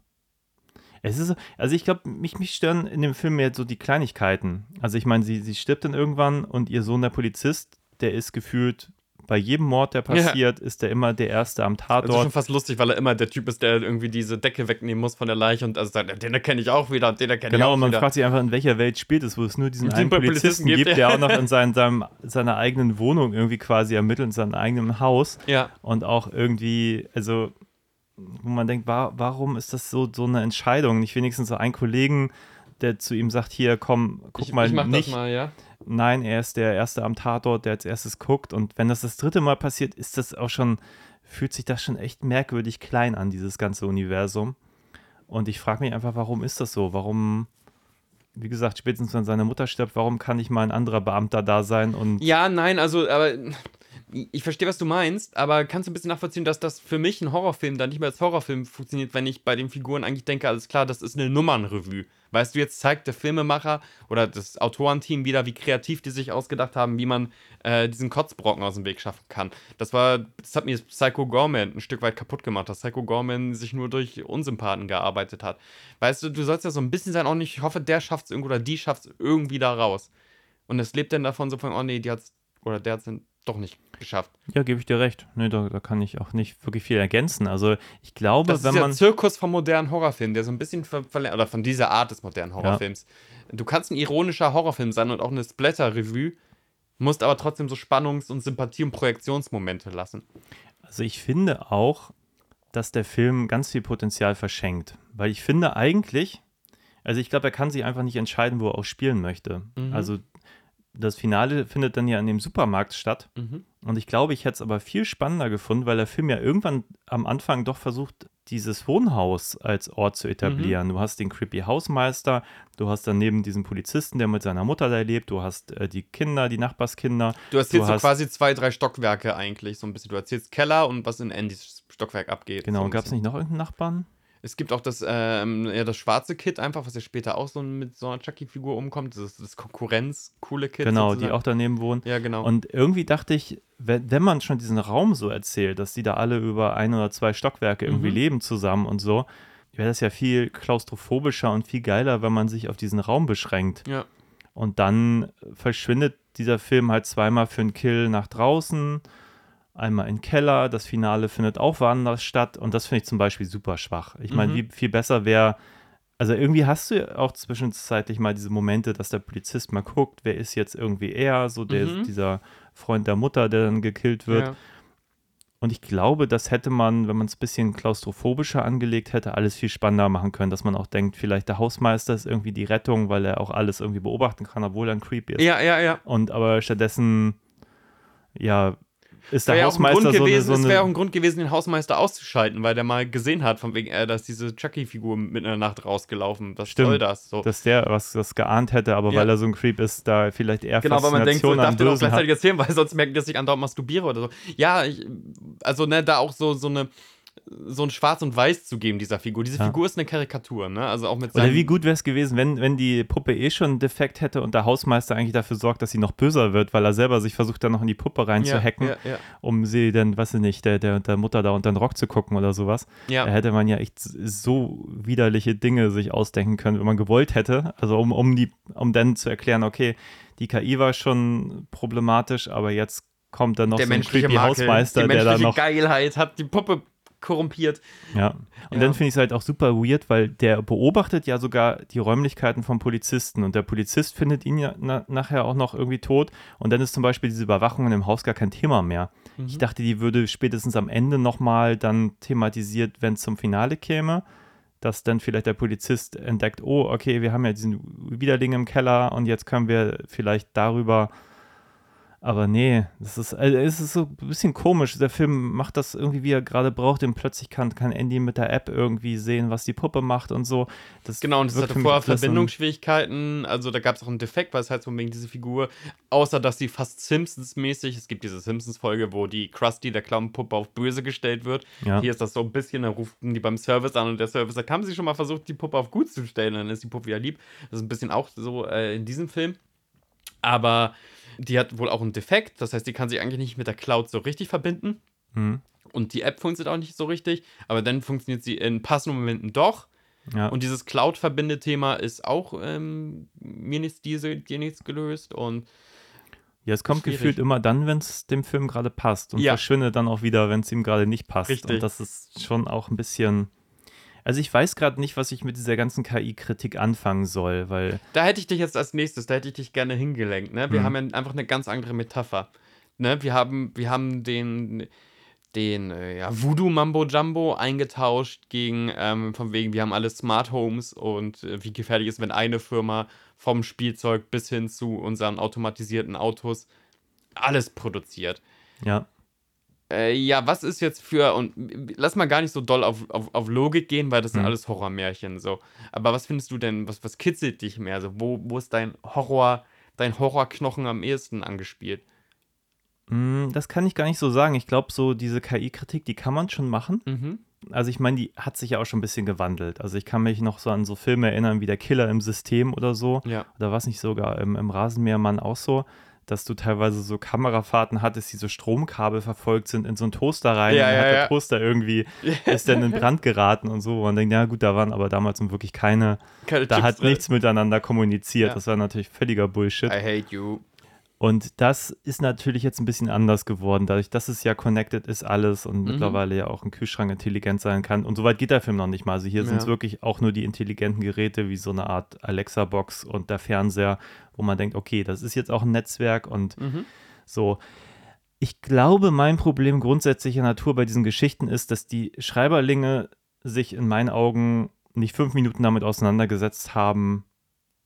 [SPEAKER 2] Es ist, so- also ich glaube, mich, mich stören in dem Film mehr so die Kleinigkeiten. Also ich meine, sie, sie stirbt dann irgendwann und ihr Sohn, der Polizist, der ist gefühlt bei jedem Mord, der passiert, ist der immer der Erste am
[SPEAKER 3] Das ist schon
[SPEAKER 2] Tatort.
[SPEAKER 3] fast lustig, weil er immer der Typ ist, der irgendwie diese Decke wegnehmen muss von der Leiche und also sagt, den erkenne ich auch wieder, den erkenne ich
[SPEAKER 2] Genau,
[SPEAKER 3] auch
[SPEAKER 2] und man
[SPEAKER 3] wieder.
[SPEAKER 2] fragt sich einfach, in welcher Welt spielt es, wo es nur diesen einen
[SPEAKER 3] Polizisten
[SPEAKER 2] Polizisten
[SPEAKER 3] gibt, ja.
[SPEAKER 2] der auch noch in seinem, seinem, seiner eigenen Wohnung irgendwie quasi ermittelt, in seinem eigenen Haus.
[SPEAKER 3] ja.
[SPEAKER 2] und auch irgendwie, also, wo man denkt, wa warum ist das so, so eine Entscheidung? Nicht wenigstens so ein Kollegen, der zu ihm sagt, hier, komm, guck
[SPEAKER 3] Ich,
[SPEAKER 2] mal
[SPEAKER 3] ich mach
[SPEAKER 2] nicht.
[SPEAKER 3] das mal, ja.
[SPEAKER 2] Nein, er ist der Erste am Tatort, der als erstes guckt. Und wenn das das dritte Mal passiert, ist das auch schon, fühlt sich das schon echt merkwürdig klein an, dieses ganze Universum. Und ich frage mich einfach, warum ist das so? Warum, wie gesagt, spätestens wenn seine Mutter stirbt, warum kann nicht mal ein anderer Beamter da sein und
[SPEAKER 3] Ja, nein, also, aber ich verstehe, was du meinst, aber kannst du ein bisschen nachvollziehen, dass das für mich ein Horrorfilm dann nicht mehr als Horrorfilm funktioniert, wenn ich bei den Figuren eigentlich denke, alles klar, das ist eine Nummernrevue. Weißt du, jetzt zeigt der Filmemacher oder das Autorenteam wieder, wie kreativ die sich ausgedacht haben, wie man äh, diesen Kotzbrocken aus dem Weg schaffen kann. Das war, das hat mir Psycho Gorman ein Stück weit kaputt gemacht, dass Psycho Gorman sich nur durch Unsympathen gearbeitet hat. Weißt du, du sollst ja so ein bisschen sein, auch nicht, ich hoffe, der schafft es irgendwo oder die schafft es irgendwie da raus. Und es lebt dann davon so von, oh nee, die hat's, oder der hat es dann doch nicht geschafft.
[SPEAKER 2] Ja, gebe ich dir recht. Nee, da, da kann ich auch nicht wirklich viel ergänzen. Also ich glaube,
[SPEAKER 3] Das
[SPEAKER 2] wenn
[SPEAKER 3] ist der
[SPEAKER 2] man.
[SPEAKER 3] Zirkus vom modernen Horrorfilm, der so ein bisschen ver oder von dieser Art des modernen Horrorfilms. Du kannst ein ironischer Horrorfilm sein und auch eine Splatter-Revue, musst aber trotzdem so Spannungs- und Sympathie- und Projektionsmomente lassen.
[SPEAKER 2] Also ich finde auch, dass der Film ganz viel Potenzial verschenkt. Weil ich finde eigentlich, also ich glaube, er kann sich einfach nicht entscheiden, wo er auch spielen möchte.
[SPEAKER 3] Mhm.
[SPEAKER 2] Also das Finale findet dann ja in dem Supermarkt statt.
[SPEAKER 3] Mhm.
[SPEAKER 2] Und ich glaube, ich hätte es aber viel spannender gefunden, weil der Film ja irgendwann am Anfang doch versucht, dieses Wohnhaus als Ort zu etablieren. Du hast den creepy Hausmeister, du hast daneben diesen Polizisten, der mit seiner Mutter da lebt, du hast äh, die Kinder, die Nachbarskinder.
[SPEAKER 3] Du erzählst so
[SPEAKER 2] hast-
[SPEAKER 3] quasi zwei, drei Stockwerke eigentlich, so ein bisschen. Du erzählst Keller und was in Andys Stockwerk abgeht.
[SPEAKER 2] Genau,
[SPEAKER 3] so
[SPEAKER 2] gab es nicht noch irgendeinen Nachbarn?
[SPEAKER 3] Es gibt auch das, ähm, ja, das schwarze Kit einfach, was ja später auch so mit so einer Chucky-Figur umkommt. Das ist das Konkurrenz-coole Kit.
[SPEAKER 2] Genau, die
[SPEAKER 3] sozusagen.
[SPEAKER 2] auch daneben wohnen.
[SPEAKER 3] Ja, genau.
[SPEAKER 2] Und irgendwie dachte ich, wenn, wenn man schon diesen Raum so erzählt, dass die da alle über ein oder zwei Stockwerke irgendwie
[SPEAKER 3] Mhm.
[SPEAKER 2] leben zusammen und so, wäre das ja viel klaustrophobischer und viel geiler, wenn man sich auf diesen Raum beschränkt.
[SPEAKER 3] ja.
[SPEAKER 2] Und dann verschwindet dieser Film halt zweimal für einen Kill nach draußen, einmal in Keller. Das Finale findet auch woanders statt. Und das finde ich zum Beispiel super schwach. Ich meine,
[SPEAKER 3] Mhm.
[SPEAKER 2] wie viel besser wäre. Also irgendwie hast du ja auch zwischenzeitlich mal diese Momente, dass der Polizist mal guckt, wer ist jetzt irgendwie er, so der,
[SPEAKER 3] Mhm.
[SPEAKER 2] dieser Freund der Mutter, der dann gekillt wird.
[SPEAKER 3] ja.
[SPEAKER 2] Und ich glaube, das hätte man, wenn man es ein bisschen klaustrophobischer angelegt hätte, alles viel spannender machen können, dass man auch denkt, vielleicht der Hausmeister ist irgendwie die Rettung, weil er auch alles irgendwie beobachten kann, obwohl er ein Creepy ist.
[SPEAKER 3] Ja, ja, ja.
[SPEAKER 2] Und aber stattdessen, ja, ist der
[SPEAKER 3] Wäre ja auch ein
[SPEAKER 2] Hausmeister
[SPEAKER 3] Grund
[SPEAKER 2] so eine,
[SPEAKER 3] gewesen,
[SPEAKER 2] so
[SPEAKER 3] es wäre auch
[SPEAKER 2] eine
[SPEAKER 3] ein Grund gewesen, den Hausmeister auszuschalten, weil der mal gesehen hat, von wegen, äh, da ist diese Chucky-Figur mitten in der Nacht rausgelaufen. Was
[SPEAKER 2] Stimmt.
[SPEAKER 3] soll das? So.
[SPEAKER 2] dass der was das geahnt hätte, aber
[SPEAKER 3] Ja.
[SPEAKER 2] weil er so ein Creep ist, da vielleicht eher
[SPEAKER 3] Genau, weil man denkt, so, darf doch
[SPEAKER 2] Bösen hat.
[SPEAKER 3] gleichzeitig erzählen, weil sonst merkt, dass ich andauernd masturbiere oder so. Ja, ich, also, ne, da auch so, so eine, so ein Schwarz und Weiß zu geben, dieser Figur. Diese
[SPEAKER 2] Ja.
[SPEAKER 3] Figur ist eine Karikatur, ne? Also auch mit
[SPEAKER 2] Oder wie gut wäre es gewesen, wenn, wenn die Puppe eh schon einen Defekt hätte und der Hausmeister eigentlich dafür sorgt, dass sie noch böser wird, weil er selber sich versucht, dann noch in die Puppe reinzuhacken,
[SPEAKER 3] Ja, ja,
[SPEAKER 2] um sie dann, weiß ich nicht, der, der, der Mutter da unter den Rock zu gucken oder sowas.
[SPEAKER 3] ja.
[SPEAKER 2] Da hätte man ja echt so widerliche Dinge sich ausdenken können, wenn man gewollt hätte. Also um, um, die, um dann zu erklären, okay, die KI war schon problematisch, aber jetzt kommt dann noch
[SPEAKER 3] der
[SPEAKER 2] so ein
[SPEAKER 3] menschliche
[SPEAKER 2] creepy
[SPEAKER 3] Makel,
[SPEAKER 2] Hausmeister,
[SPEAKER 3] die
[SPEAKER 2] der
[SPEAKER 3] menschliche
[SPEAKER 2] da noch
[SPEAKER 3] Geilheit hat die Puppe korrumpiert.
[SPEAKER 2] Ja. Und
[SPEAKER 3] Ja.
[SPEAKER 2] dann finde ich es halt auch super weird, weil der beobachtet ja sogar die Räumlichkeiten vom Polizisten und der Polizist findet ihn ja na nachher auch noch irgendwie tot und dann ist zum Beispiel diese Überwachung im Haus gar kein Thema mehr.
[SPEAKER 3] Mhm.
[SPEAKER 2] Ich dachte, die würde spätestens am Ende nochmal dann thematisiert, wenn es zum Finale käme, dass dann vielleicht der Polizist entdeckt, oh, okay, wir haben ja diesen Widerling im Keller und jetzt können wir vielleicht darüber Aber nee, das ist, also es ist so ein bisschen komisch. Der Film macht das irgendwie, wie er gerade braucht, und plötzlich kann, kann Andy mit der App irgendwie sehen, was die Puppe macht und so. Das
[SPEAKER 3] Genau, und es hatte vorher Verbindungsschwierigkeiten. Also da gab es auch einen Defekt, weil es halt so wegen diese Figur, außer dass sie fast Simpsons-mäßig, es gibt diese Simpsons-Folge, wo die Krusty, der Clownpuppe, auf böse gestellt wird.
[SPEAKER 2] Ja.
[SPEAKER 3] Hier ist das so ein bisschen, da rufen die beim Service an und der Service sagt, haben sie schon mal versucht, die Puppe auf gut zu stellen? Dann ist die Puppe wieder lieb. Das ist ein bisschen auch so äh, in diesem Film. Aber die hat wohl auch einen Defekt, das heißt, die kann sich eigentlich nicht mit der Cloud so richtig verbinden.
[SPEAKER 2] Mhm.
[SPEAKER 3] Und die App funktioniert auch nicht so richtig, aber dann funktioniert sie in passenden Momenten doch.
[SPEAKER 2] Ja.
[SPEAKER 3] Und dieses Cloud-Verbindethema ist auch ähm, mir nichts, diese, dir nichts gelöst. Und
[SPEAKER 2] Ja, es kommt
[SPEAKER 3] Schwierig.
[SPEAKER 2] gefühlt immer dann, wenn es dem Film gerade passt und
[SPEAKER 3] Ja.
[SPEAKER 2] verschwindet dann auch wieder, wenn es ihm gerade nicht passt.
[SPEAKER 3] Richtig.
[SPEAKER 2] Und das ist schon auch ein bisschen. Also ich weiß gerade nicht, was ich mit dieser ganzen KI-Kritik anfangen soll, weil
[SPEAKER 3] da hätte ich dich jetzt als nächstes, da hätte ich dich gerne hingelenkt. Ne? Wir
[SPEAKER 2] Mhm.
[SPEAKER 3] haben ja einfach eine ganz andere Metapher. Ne? Wir, haben, wir haben den, den äh, ja, Voodoo Mambo Jumbo eingetauscht gegen, ähm, von wegen, wir haben alle Smart Homes und äh, wie gefährlich ist, wenn eine Firma vom Spielzeug bis hin zu unseren automatisierten Autos alles produziert.
[SPEAKER 2] ja,
[SPEAKER 3] Äh, ja, was ist jetzt für, und lass mal gar nicht so doll auf, auf, auf Logik gehen, weil das sind
[SPEAKER 2] Mhm.
[SPEAKER 3] alles Horrormärchen, so. Aber was findest du denn, was, was kitzelt dich mehr? So, wo, wo ist dein Horror, dein Horrorknochen am ehesten angespielt?
[SPEAKER 2] Mm, das kann ich gar nicht so sagen. Ich glaube, so diese KI-Kritik, die kann man schon machen.
[SPEAKER 3] Mhm.
[SPEAKER 2] Also ich meine, die hat sich ja auch schon ein bisschen gewandelt. Also ich kann mich noch so an so Filme erinnern wie Der Killer im System oder so.
[SPEAKER 3] Ja.
[SPEAKER 2] Oder was nicht sogar im, im Rasenmähermann auch so, dass du teilweise so Kamerafahrten hattest, die so Stromkabel verfolgt sind in so einen Toaster rein.
[SPEAKER 3] Ja,
[SPEAKER 2] und dann
[SPEAKER 3] ja,
[SPEAKER 2] hat der. Toaster irgendwie, ist dann in Brand geraten und so. Und man denkt, ja gut, da waren aber damals wirklich keine,
[SPEAKER 3] Keine
[SPEAKER 2] da
[SPEAKER 3] Chips
[SPEAKER 2] hat
[SPEAKER 3] drin.
[SPEAKER 2] nichts miteinander kommuniziert. Das war natürlich völliger Bullshit.
[SPEAKER 3] I hate you.
[SPEAKER 2] Und das ist natürlich jetzt ein bisschen anders geworden, dadurch, dass es ja connected ist alles und
[SPEAKER 3] Mhm.
[SPEAKER 2] mittlerweile ja auch ein Kühlschrank intelligent sein kann. Und soweit geht der Film noch nicht mal. Also hier sind es
[SPEAKER 3] Ja.
[SPEAKER 2] wirklich auch nur die intelligenten Geräte wie so eine Art Alexa-Box und der Fernseher, wo man denkt, okay, das ist jetzt auch ein Netzwerk und
[SPEAKER 3] Mhm.
[SPEAKER 2] so. Ich glaube, mein Problem grundsätzlicher Natur bei diesen Geschichten ist, dass die Schreiberlinge sich in meinen Augen nicht fünf Minuten damit auseinandergesetzt haben,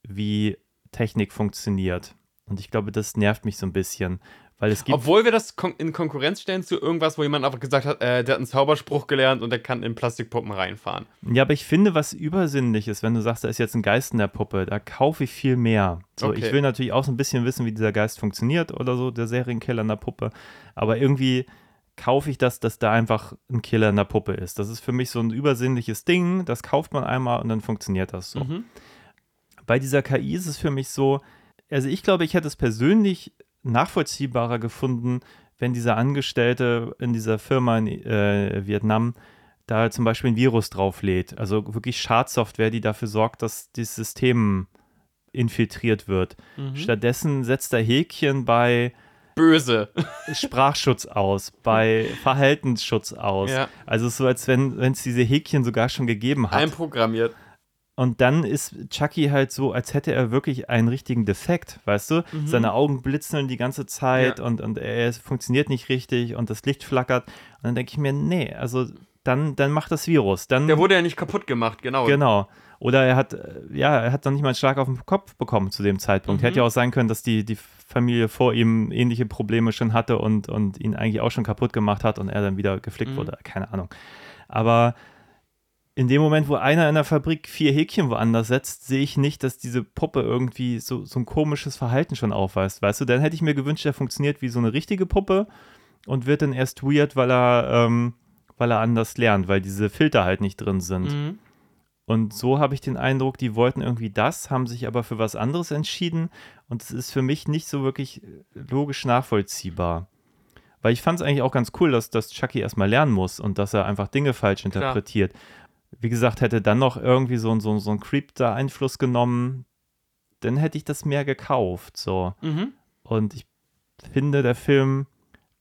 [SPEAKER 2] wie Technik funktioniert. Und ich glaube, das nervt mich so ein bisschen, weil es gibt.
[SPEAKER 3] Obwohl wir das kon in Konkurrenz stellen zu irgendwas, wo jemand einfach gesagt hat, äh, der hat einen Zauberspruch gelernt und der kann in Plastikpuppen reinfahren.
[SPEAKER 2] Ja, aber ich finde, was übersinnlich ist, wenn du sagst, da ist jetzt ein Geist in der Puppe, da kaufe ich viel mehr. So,
[SPEAKER 3] Okay.
[SPEAKER 2] ich will natürlich auch so ein bisschen wissen, wie dieser Geist funktioniert oder so, der Serienkiller in der Puppe. Aber irgendwie kaufe ich das, dass da einfach ein Killer in der Puppe ist. Das ist für mich so ein übersinnliches Ding, das kauft man einmal und dann funktioniert das so.
[SPEAKER 3] Mhm.
[SPEAKER 2] Bei dieser KI ist es für mich so, also ich glaube, ich hätte es persönlich nachvollziehbarer gefunden, wenn dieser Angestellte in dieser Firma in äh, Vietnam da zum Beispiel ein Virus drauflädt. Also wirklich Schadsoftware, die dafür sorgt, dass das System infiltriert wird.
[SPEAKER 3] Mhm.
[SPEAKER 2] Stattdessen setzt er Häkchen bei
[SPEAKER 3] Böse.
[SPEAKER 2] Sprachschutz aus, bei Verhaltensschutz aus.
[SPEAKER 3] Ja.
[SPEAKER 2] Also es ist so, als wenn es diese Häkchen sogar schon gegeben hat.
[SPEAKER 3] Einprogrammiert.
[SPEAKER 2] Und dann ist Chucky halt so, als hätte er wirklich einen richtigen Defekt, weißt du? Seine Augen blitzeln die ganze Zeit
[SPEAKER 3] Ja.
[SPEAKER 2] und, und er funktioniert nicht richtig und das Licht flackert. Und dann denke ich mir, nee, also dann, dann macht das Virus. Dann,
[SPEAKER 3] Der wurde ja nicht kaputt gemacht, genau.
[SPEAKER 2] Genau. Oder er hat, äh, ja, er hat noch nicht mal einen Schlag auf den Kopf bekommen zu dem Zeitpunkt.
[SPEAKER 3] Mhm.
[SPEAKER 2] Hätte ja auch sein können, dass die, die Familie vor ihm ähnliche Probleme schon hatte und, und ihn eigentlich auch schon kaputt gemacht hat und er dann wieder geflickt
[SPEAKER 3] Mhm.
[SPEAKER 2] wurde. Keine Ahnung. Aber in dem Moment, wo einer in der Fabrik vier Häkchen woanders setzt, sehe ich nicht, dass diese Puppe irgendwie so, so ein komisches Verhalten schon aufweist. Weißt du, dann hätte ich mir gewünscht, er funktioniert wie so eine richtige Puppe und wird dann erst weird, weil er, ähm, weil er anders lernt, weil diese Filter halt nicht drin sind.
[SPEAKER 3] Mhm.
[SPEAKER 2] Und so habe ich den Eindruck, die wollten irgendwie das, haben sich aber für was anderes entschieden. Und es ist für mich nicht so wirklich äh, logisch nachvollziehbar. Weil ich fand es eigentlich auch ganz cool, dass, dass Chucky erstmal lernen muss und dass er einfach Dinge falsch interpretiert. Wie gesagt, hätte dann noch irgendwie so, so, so ein Creep da Einfluss genommen, dann hätte ich das mehr gekauft. So.
[SPEAKER 3] Mhm.
[SPEAKER 2] Und ich finde, der Film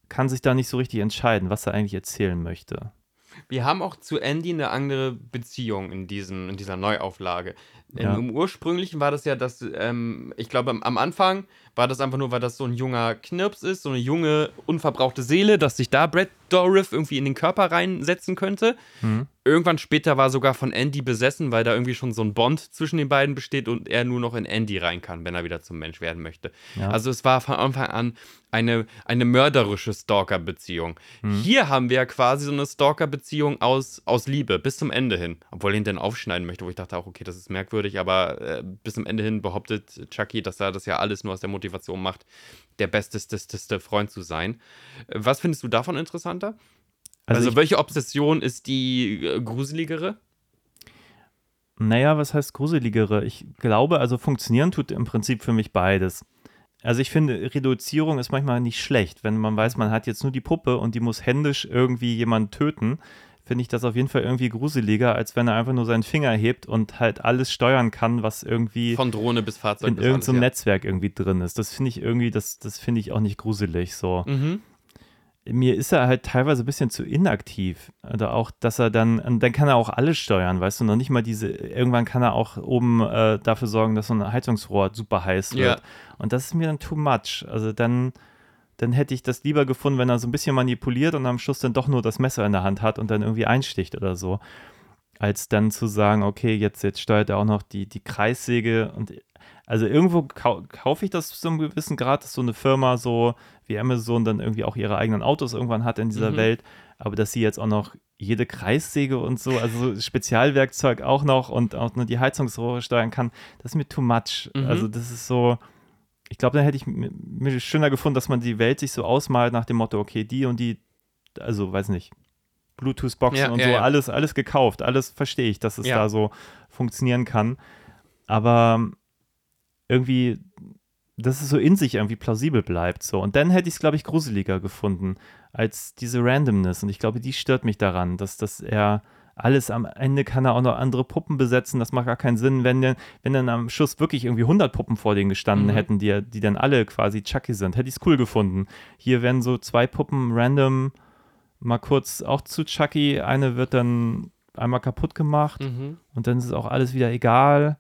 [SPEAKER 2] kann sich da nicht so richtig entscheiden, was er eigentlich erzählen möchte.
[SPEAKER 3] Wir haben auch zu Andy eine andere Beziehung in, diesem, in dieser Neuauflage.
[SPEAKER 2] Ja.
[SPEAKER 3] Im, Im ursprünglichen war das ja, dass, ähm, ich glaube, am, am Anfang war das einfach nur, weil das so ein junger Knirps ist, so eine junge, unverbrauchte Seele, dass sich da Brad Dourif irgendwie in den Körper reinsetzen könnte.
[SPEAKER 2] Mhm.
[SPEAKER 3] Irgendwann später war sogar von Andy besessen, weil da irgendwie schon so ein Bond zwischen den beiden besteht und er nur noch in Andy rein kann, wenn er wieder zum Mensch werden möchte.
[SPEAKER 2] Ja.
[SPEAKER 3] Also es war von Anfang an eine, eine mörderische Stalker-Beziehung.
[SPEAKER 2] Mhm.
[SPEAKER 3] Hier haben wir quasi so eine Stalker-Beziehung aus, aus Liebe bis zum Ende hin. Obwohl er ihn dann aufschneiden möchte, wo ich dachte auch, okay, das ist merkwürdig, aber äh, bis zum Ende hin behauptet Chucky, dass er das ja alles nur aus der Motivation macht, der bestesteste Freund zu sein. Was findest du davon interessanter? Also,
[SPEAKER 2] ich-
[SPEAKER 3] welche Obsession ist die äh, gruseligere?
[SPEAKER 2] Naja, was heißt gruseligere? Ich glaube, also funktionieren tut im Prinzip für mich beides. Also ich finde, Reduzierung ist manchmal nicht schlecht. Wenn man weiß, man hat jetzt nur die Puppe und die muss händisch irgendwie jemanden töten, finde ich das auf jeden Fall irgendwie gruseliger, als wenn er einfach nur seinen Finger hebt und halt alles steuern kann, was irgendwie
[SPEAKER 3] Von Drohne bis Fahrzeug
[SPEAKER 2] in irgendeinem
[SPEAKER 3] alles, ja.
[SPEAKER 2] Netzwerk irgendwie drin ist. Das finde ich irgendwie, das, das finde ich auch nicht gruselig so
[SPEAKER 3] Mhm.
[SPEAKER 2] mir ist er halt teilweise ein bisschen zu inaktiv. Oder auch, dass er dann, dann kann er auch alles steuern, weißt du, noch nicht mal diese, irgendwann kann er auch oben äh, dafür sorgen, dass so ein Heizungsrohr super heiß wird.
[SPEAKER 3] Ja.
[SPEAKER 2] Und das ist mir dann too much. Also dann, dann hätte ich das lieber gefunden, wenn er so ein bisschen manipuliert und am Schluss dann doch nur das Messer in der Hand hat und dann irgendwie einsticht oder so. Als dann zu sagen, okay, jetzt, jetzt steuert er auch noch die, die Kreissäge und also irgendwo kau kaufe ich das zu einem gewissen Grad, dass so eine Firma so wie Amazon dann irgendwie auch ihre eigenen Autos irgendwann hat in dieser
[SPEAKER 3] Mhm.
[SPEAKER 2] Welt, aber dass sie jetzt auch noch jede Kreissäge und so, also so Spezialwerkzeug auch noch und auch nur die Heizungsrohre steuern kann, das ist mir too much.
[SPEAKER 3] Mhm.
[SPEAKER 2] Also das ist so, ich glaube, dann hätte ich mir schöner gefunden, dass man die Welt sich so ausmalt nach dem Motto, okay, die und die, also weiß nicht, Bluetooth-Boxen
[SPEAKER 3] Ja,
[SPEAKER 2] und
[SPEAKER 3] ja,
[SPEAKER 2] so,
[SPEAKER 3] ja.
[SPEAKER 2] alles, alles gekauft, alles verstehe ich, dass es da so funktionieren kann. Aber irgendwie, dass es so in sich irgendwie plausibel bleibt. So. Und dann hätte ich es, glaube ich, gruseliger gefunden als diese Randomness. Und ich glaube, die stört mich daran, dass, dass er alles am Ende kann er auch noch andere Puppen besetzen. Das macht gar keinen Sinn, wenn, der, wenn dann am Schluss wirklich irgendwie 100 Puppen vor denen gestanden
[SPEAKER 3] Mhm.
[SPEAKER 2] hätten, die, die dann alle quasi Chucky sind. Hätte ich es cool gefunden. Hier werden so zwei Puppen random mal kurz auch zu Chucky. Eine wird dann einmal kaputt gemacht
[SPEAKER 3] Mhm.
[SPEAKER 2] und dann ist es auch alles wieder egal.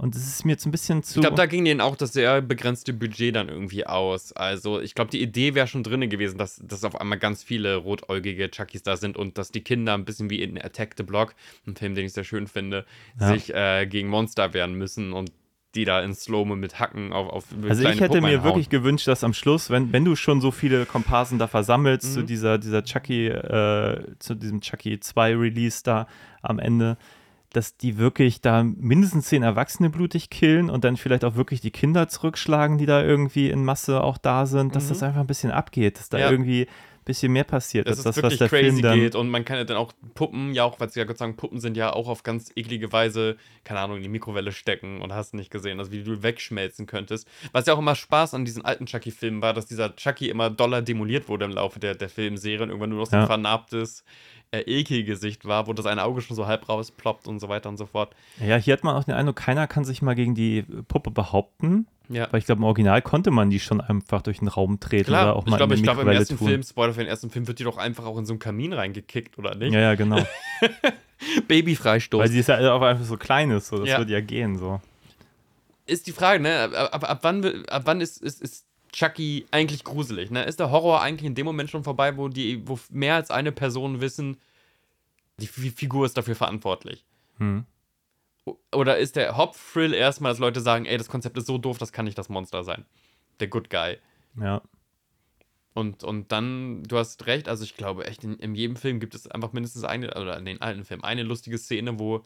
[SPEAKER 2] Und es ist mir jetzt ein bisschen zu.
[SPEAKER 3] Ich glaube, da ging denen auch das sehr begrenzte Budget dann irgendwie aus. Also, ich glaube, die Idee wäre schon drin gewesen, dass, dass auf einmal ganz viele rotäugige Chuckies da sind und dass die Kinder ein bisschen wie in Attack the Block, ein Film, den ich sehr schön finde,
[SPEAKER 2] Ja.
[SPEAKER 3] sich äh, gegen Monster wehren müssen und die da in Slow-Mo mit Hacken auf, auf
[SPEAKER 2] Also
[SPEAKER 3] kleine
[SPEAKER 2] ich hätte
[SPEAKER 3] Puppen
[SPEAKER 2] mir
[SPEAKER 3] einhauen.
[SPEAKER 2] wirklich gewünscht, dass am Schluss, wenn, wenn du schon so viele Komparsen da versammelst
[SPEAKER 3] Mhm.
[SPEAKER 2] zu dieser, dieser Chucky, äh, zu diesem Chucky 2 Release da am Ende, dass die wirklich da mindestens zehn Erwachsene blutig killen und dann vielleicht auch wirklich die Kinder zurückschlagen, die da irgendwie in Masse auch da sind, dass
[SPEAKER 3] Mhm.
[SPEAKER 2] das einfach ein bisschen abgeht, dass da
[SPEAKER 3] Ja.
[SPEAKER 2] irgendwie bisschen mehr passiert,
[SPEAKER 3] dass
[SPEAKER 2] als
[SPEAKER 3] es
[SPEAKER 2] das, was
[SPEAKER 3] wirklich
[SPEAKER 2] der
[SPEAKER 3] crazy
[SPEAKER 2] Film dann
[SPEAKER 3] geht und man kann ja dann auch Puppen, ja auch, weil sie ja Gott sagen, Puppen sind ja auch auf ganz eklige Weise, keine Ahnung, in die Mikrowelle stecken und hast nicht gesehen, also wie du wegschmelzen könntest. Was ja auch immer Spaß an diesen alten Chucky-Filmen war, dass dieser Chucky immer doller demoliert wurde im Laufe der, der Filmserie und irgendwann nur noch so ein
[SPEAKER 2] Ja.
[SPEAKER 3] vernarbtes äh, Ekelgesicht war, wo das eine Auge schon so halb rausploppt und so weiter und so fort.
[SPEAKER 2] Ja, hier hat man auch den Eindruck, keiner kann sich mal gegen die Puppe behaupten.
[SPEAKER 3] Ja.
[SPEAKER 2] Weil ich glaube, im Original konnte man die schon einfach durch den Raum treten
[SPEAKER 3] Klar,
[SPEAKER 2] oder auch
[SPEAKER 3] ich
[SPEAKER 2] mal
[SPEAKER 3] glaube,
[SPEAKER 2] in
[SPEAKER 3] ich glaube, im ersten
[SPEAKER 2] tun.
[SPEAKER 3] Film, Spoiler für den ersten Film, wird die doch einfach auch in so einen Kamin reingekickt, oder nicht?
[SPEAKER 2] Ja, ja, genau.
[SPEAKER 3] Babyfreistoß.
[SPEAKER 2] Weil sie ist ja auch einfach so klein ist, so das
[SPEAKER 3] Ja.
[SPEAKER 2] würde ja gehen so.
[SPEAKER 3] ist die Frage, ne? Ab, ab, ab wann, ab wann ist, ist, ist Chucky eigentlich gruselig? Ne? Ist der Horror eigentlich in dem Moment schon vorbei, wo, die, wo mehr als eine Person wissen, die Fi- Figur ist dafür verantwortlich?
[SPEAKER 2] Hm.
[SPEAKER 3] Oder ist der Hauptthrill erstmal, dass Leute sagen, ey, das Konzept ist so doof, das kann nicht das Monster sein? Der Good Guy.
[SPEAKER 2] Ja.
[SPEAKER 3] Und, und dann, du hast recht, also ich glaube echt, in, in jedem Film gibt es einfach mindestens eine, oder in den alten Filmen, eine lustige Szene, wo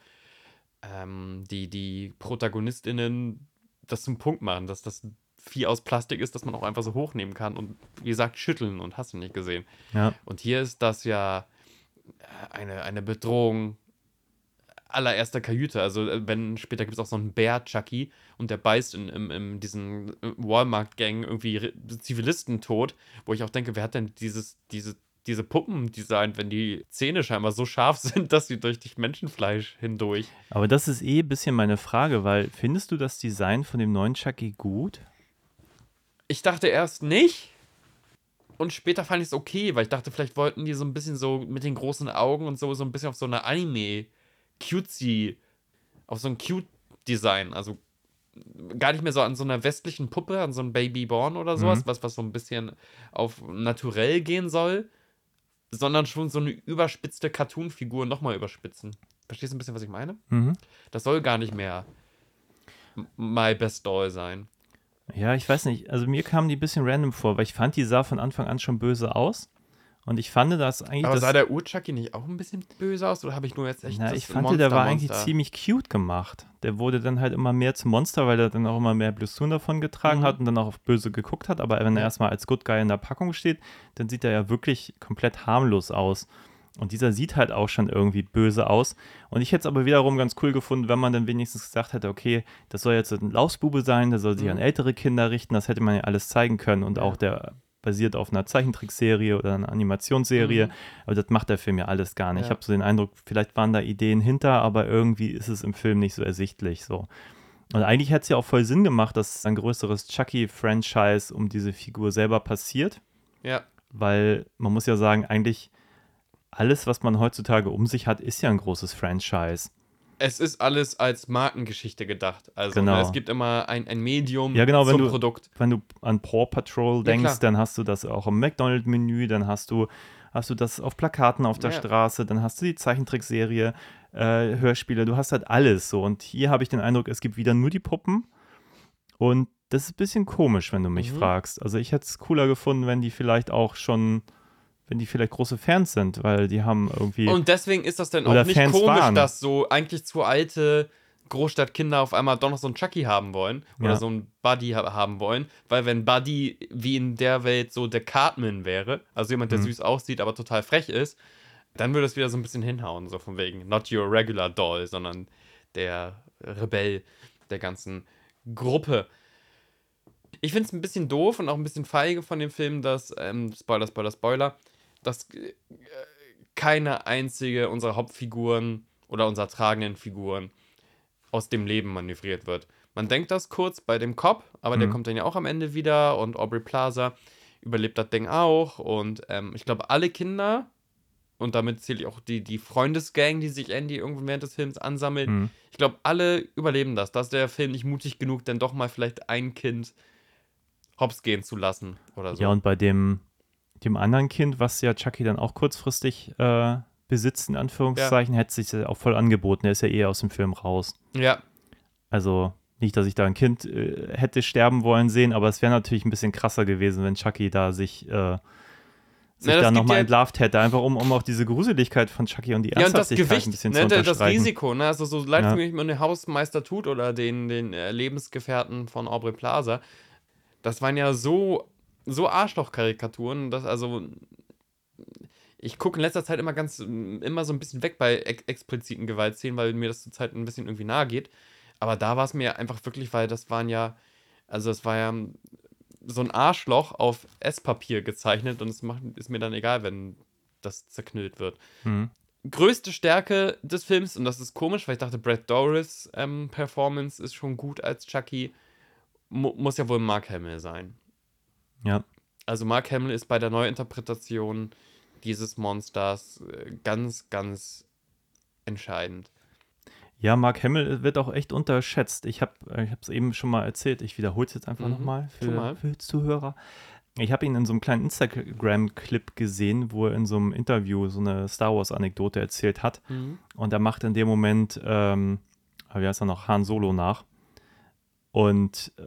[SPEAKER 3] ähm, die, die ProtagonistInnen das zum Punkt machen, dass das Vieh aus Plastik ist, dass man auch einfach so hochnehmen kann und wie gesagt schütteln und hast du nicht gesehen.
[SPEAKER 2] Ja.
[SPEAKER 3] Und hier ist das ja eine, eine Bedrohung allererster Kajüte. Also, äh, wenn später gibt es auch so einen Bär-Chucky und der beißt in, in, in diesen äh, Walmart-Gang irgendwie Zivilisten tot, wo ich auch denke, wer hat denn dieses, diese, diese Puppen designt, wenn die Zähne scheinbar so scharf sind, dass sie durch das Menschenfleisch hindurch.
[SPEAKER 2] Aber das ist eh ein bisschen meine Frage, weil findest du das Design von dem neuen Chucky gut?
[SPEAKER 3] Ich dachte erst nicht. Und später fand ich es okay, weil ich dachte, vielleicht wollten die so ein bisschen so mit den großen Augen und so, so ein bisschen auf so eine Anime, cutesy, auf so ein cute Design. Also gar nicht mehr so an so einer westlichen Puppe, an so einem Babyborn oder sowas,
[SPEAKER 2] Mhm.
[SPEAKER 3] was, was so ein bisschen auf naturell gehen soll, sondern schon so eine überspitzte Cartoon-Figur nochmal überspitzen. Verstehst du ein bisschen, was ich meine?
[SPEAKER 2] Mhm.
[SPEAKER 3] Das soll gar nicht mehr My Best Doll sein.
[SPEAKER 2] Ja, ich weiß nicht. Also mir kamen die ein bisschen random vor, weil ich fand, die sah von Anfang an schon böse aus. Und ich fand das eigentlich.
[SPEAKER 3] Aber sah der Ur-Chucky nicht auch ein bisschen böse aus? Oder habe ich nur jetzt echt
[SPEAKER 2] na, ich fand, der war eigentlich
[SPEAKER 3] Monster-Monster?
[SPEAKER 2] ziemlich cute gemacht. Der wurde dann halt immer mehr zum Monster, weil er dann auch immer mehr Blessur davon getragen
[SPEAKER 3] Mhm.
[SPEAKER 2] hat und dann auch auf böse geguckt hat. Aber wenn er erstmal als Good Guy in der Packung steht, dann sieht er ja wirklich komplett harmlos aus. Und dieser sieht halt auch schon irgendwie böse aus. Und ich hätte es aber wiederum ganz cool gefunden, wenn man dann wenigstens gesagt hätte, okay, das soll jetzt ein Lausbube sein, der soll sich
[SPEAKER 3] Mhm.
[SPEAKER 2] an ältere Kinder richten, das hätte man ja alles zeigen können. Und
[SPEAKER 3] Ja.
[SPEAKER 2] auch der basiert auf einer Zeichentrickserie oder einer Animationsserie.
[SPEAKER 3] Mhm.
[SPEAKER 2] Aber das macht der Film ja alles gar nicht.
[SPEAKER 3] Ja.
[SPEAKER 2] Ich habe so den Eindruck, vielleicht waren da Ideen hinter, aber irgendwie ist es im Film nicht so ersichtlich so. Und eigentlich hätte es ja auch voll Sinn gemacht, dass ein größeres Chucky-Franchise um diese Figur selber passiert,
[SPEAKER 3] Ja,
[SPEAKER 2] weil man muss ja sagen, eigentlich alles, was man heutzutage um sich hat, ist ja ein großes Franchise.
[SPEAKER 3] Es ist alles als Markengeschichte gedacht. Also
[SPEAKER 2] Genau.
[SPEAKER 3] ne, es gibt immer ein, ein Medium
[SPEAKER 2] Ja, genau, wenn
[SPEAKER 3] zum
[SPEAKER 2] du-
[SPEAKER 3] Produkt.
[SPEAKER 2] Wenn du an Paw Patrol
[SPEAKER 3] Ja,
[SPEAKER 2] denkst,
[SPEAKER 3] klar.
[SPEAKER 2] dann hast du das auch im McDonald's-Menü, dann hast du, hast du das auf Plakaten auf der
[SPEAKER 3] Ja.
[SPEAKER 2] Straße, dann hast du die Zeichentrickserie, äh, Hörspiele, du hast halt alles so. Und hier habe ich den Eindruck, es gibt wieder nur die Puppen und das ist ein bisschen komisch, wenn du mich
[SPEAKER 3] Mhm.
[SPEAKER 2] fragst. Also ich hätte es cooler gefunden, wenn die vielleicht auch schon, wenn die vielleicht große Fans sind, weil die haben irgendwie.
[SPEAKER 3] Und deswegen ist das dann auch nicht
[SPEAKER 2] Fans
[SPEAKER 3] komisch,
[SPEAKER 2] waren.
[SPEAKER 3] dass so eigentlich zu alte Großstadtkinder auf einmal doch noch so einen Chucky haben wollen oder
[SPEAKER 2] Ja.
[SPEAKER 3] so einen Buddy ha haben wollen, weil wenn Buddy wie in der Welt so der Cartman wäre, also jemand, der
[SPEAKER 2] Mhm.
[SPEAKER 3] süß aussieht, aber total frech ist, dann würde es wieder so ein bisschen hinhauen, so von wegen not your regular doll, sondern der Rebell der ganzen Gruppe. Ich finde es ein bisschen doof und auch ein bisschen feige von dem Film, dass, ähm, Spoiler, Spoiler, Spoiler, dass äh, keine einzige unserer Hauptfiguren oder unserer tragenden Figuren aus dem Leben manövriert wird. Man denkt das kurz bei dem Cop, aber der
[SPEAKER 2] Mhm.
[SPEAKER 3] kommt dann ja auch am Ende wieder und Aubrey Plaza überlebt das Ding auch und ähm, ich glaube, alle Kinder, und damit zähle ich auch die, die Freundesgang, die sich Andy irgendwann während des Films ansammelt,
[SPEAKER 2] Mhm.
[SPEAKER 3] ich glaube, alle überleben das. Da ist der Film nicht mutig genug, denn doch mal vielleicht ein Kind hops gehen zu lassen oder so.
[SPEAKER 2] Ja, und bei dem, dem anderen Kind, was ja Chucky dann auch kurzfristig äh, besitzt, in Anführungszeichen, hätte sich ja auch voll angeboten. Der ist ja eh aus dem Film raus.
[SPEAKER 3] ja.
[SPEAKER 2] Also nicht, dass ich da ein Kind äh, hätte sterben wollen sehen, aber es wäre natürlich ein bisschen krasser gewesen, wenn Chucky da sich, äh, sich
[SPEAKER 3] das
[SPEAKER 2] da nochmal
[SPEAKER 3] ja-
[SPEAKER 2] entlarvt hätte. Einfach um, um auch diese Gruseligkeit von Chucky und die
[SPEAKER 3] Ja, und das
[SPEAKER 2] Ernsthaftigkeit
[SPEAKER 3] Gewicht,
[SPEAKER 2] ein bisschen
[SPEAKER 3] ne,
[SPEAKER 2] zu
[SPEAKER 3] der- das
[SPEAKER 2] unterstreichen.
[SPEAKER 3] Risiko, ne, also so leid
[SPEAKER 2] Ja.
[SPEAKER 3] mir man den Hausmeister tut oder den, den äh, Lebensgefährten von Aubrey Plaza, das waren ja so, so Arschloch-Karikaturen, dass also ich gucke in letzter Zeit immer ganz, immer so ein bisschen weg bei ex expliziten Gewaltszenen, weil mir das zurzeit ein bisschen irgendwie nahe geht. Aber da war es mir einfach wirklich, weil das waren ja, also es war ja so ein Arschloch auf Esspapier gezeichnet und es macht, ist mir dann egal, wenn das zerknüllt wird
[SPEAKER 2] Mhm.
[SPEAKER 3] größte Stärke des Films, und das ist komisch, weil ich dachte, Brad Doris ähm, Performance ist schon gut als Chucky, mu muss ja wohl Mark Hamill sein.
[SPEAKER 2] Ja.
[SPEAKER 3] Also Mark Hamill ist bei der Neuinterpretation dieses Monsters äh, ganz, ganz entscheidend.
[SPEAKER 2] Ja, Mark Hamill wird auch echt unterschätzt. Ich habe ich es eben schon mal erzählt. Ich wiederhole es jetzt einfach
[SPEAKER 3] Mhm.
[SPEAKER 2] nochmal für,
[SPEAKER 3] mal.
[SPEAKER 2] für Zuhörer. Ich habe ihn in so einem kleinen Instagram-Clip gesehen, wo er in so einem Interview so eine Star Wars-Anekdote erzählt hat. Und er macht in dem Moment, ähm, wie heißt er noch, Han Solo nach. Und äh,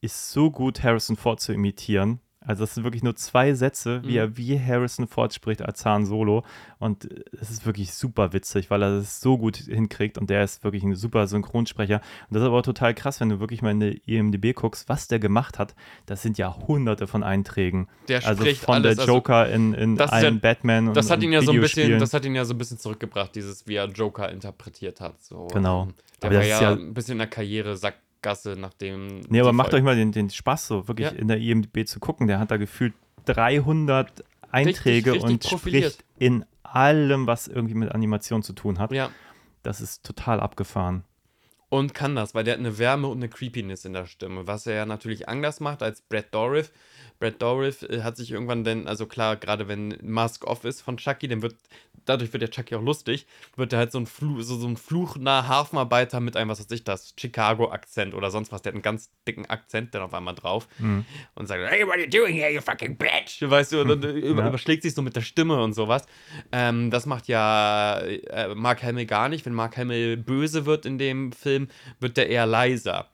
[SPEAKER 2] ist so gut, Harrison Ford zu imitieren. Also das sind wirklich nur zwei Sätze, wie
[SPEAKER 3] Mhm.
[SPEAKER 2] er wie Harrison Ford spricht als Han Solo. Und es ist wirklich super witzig, weil er das so gut hinkriegt. Und der ist wirklich ein super Synchronsprecher. Und das ist aber auch total krass, wenn du wirklich mal in der IMDb guckst, was der gemacht hat. Das sind ja hunderte von Einträgen.
[SPEAKER 3] Der
[SPEAKER 2] Also
[SPEAKER 3] spricht
[SPEAKER 2] von
[SPEAKER 3] alles.
[SPEAKER 2] der
[SPEAKER 3] also
[SPEAKER 2] Joker in, in
[SPEAKER 3] das ist
[SPEAKER 2] allen
[SPEAKER 3] ja-
[SPEAKER 2] Batman und
[SPEAKER 3] das hat ihn ja so ein bisschen, das hat ihn ja so ein bisschen zurückgebracht, dieses, wie er Joker interpretiert hat. So,
[SPEAKER 2] Genau.
[SPEAKER 3] ähm, Der
[SPEAKER 2] Aber
[SPEAKER 3] war
[SPEAKER 2] das
[SPEAKER 3] ja,
[SPEAKER 2] ist ja-
[SPEAKER 3] ein bisschen in der Karriere Sackgasse, nachdem.
[SPEAKER 2] Nee, aber macht
[SPEAKER 3] Folge-
[SPEAKER 2] euch mal den, den Spaß, so wirklich
[SPEAKER 3] Ja.
[SPEAKER 2] in der IMDb zu gucken. Der hat da gefühlt 300 Einträge
[SPEAKER 3] richtig
[SPEAKER 2] und
[SPEAKER 3] profiliert.
[SPEAKER 2] spricht in allem, was irgendwie mit Animation zu tun hat.
[SPEAKER 3] Ja.
[SPEAKER 2] Das ist total abgefahren.
[SPEAKER 3] Und kann das, weil der hat eine Wärme und eine Creepiness in der Stimme, was er ja natürlich anders macht als Brad Dourif. Brad Dourif äh, hat sich irgendwann denn, also klar, gerade wenn Mask Off ist von Chucky, dann wird dadurch wird der Chucky auch lustig, wird er halt so ein, Fluch, so, so ein fluchender Hafenarbeiter mit einem, was weiß ich, das Chicago-Akzent oder sonst was. Der hat einen ganz dicken Akzent dann auf einmal drauf und sagt, hey, what are you doing here, you fucking bitch? Weißt du, und dann über,
[SPEAKER 2] Ja.
[SPEAKER 3] überschlägt sich so mit der Stimme und sowas. Ähm, das macht ja äh, Mark Hamill gar nicht. Wenn Mark Hamill böse wird in dem Film, wird der eher leiser.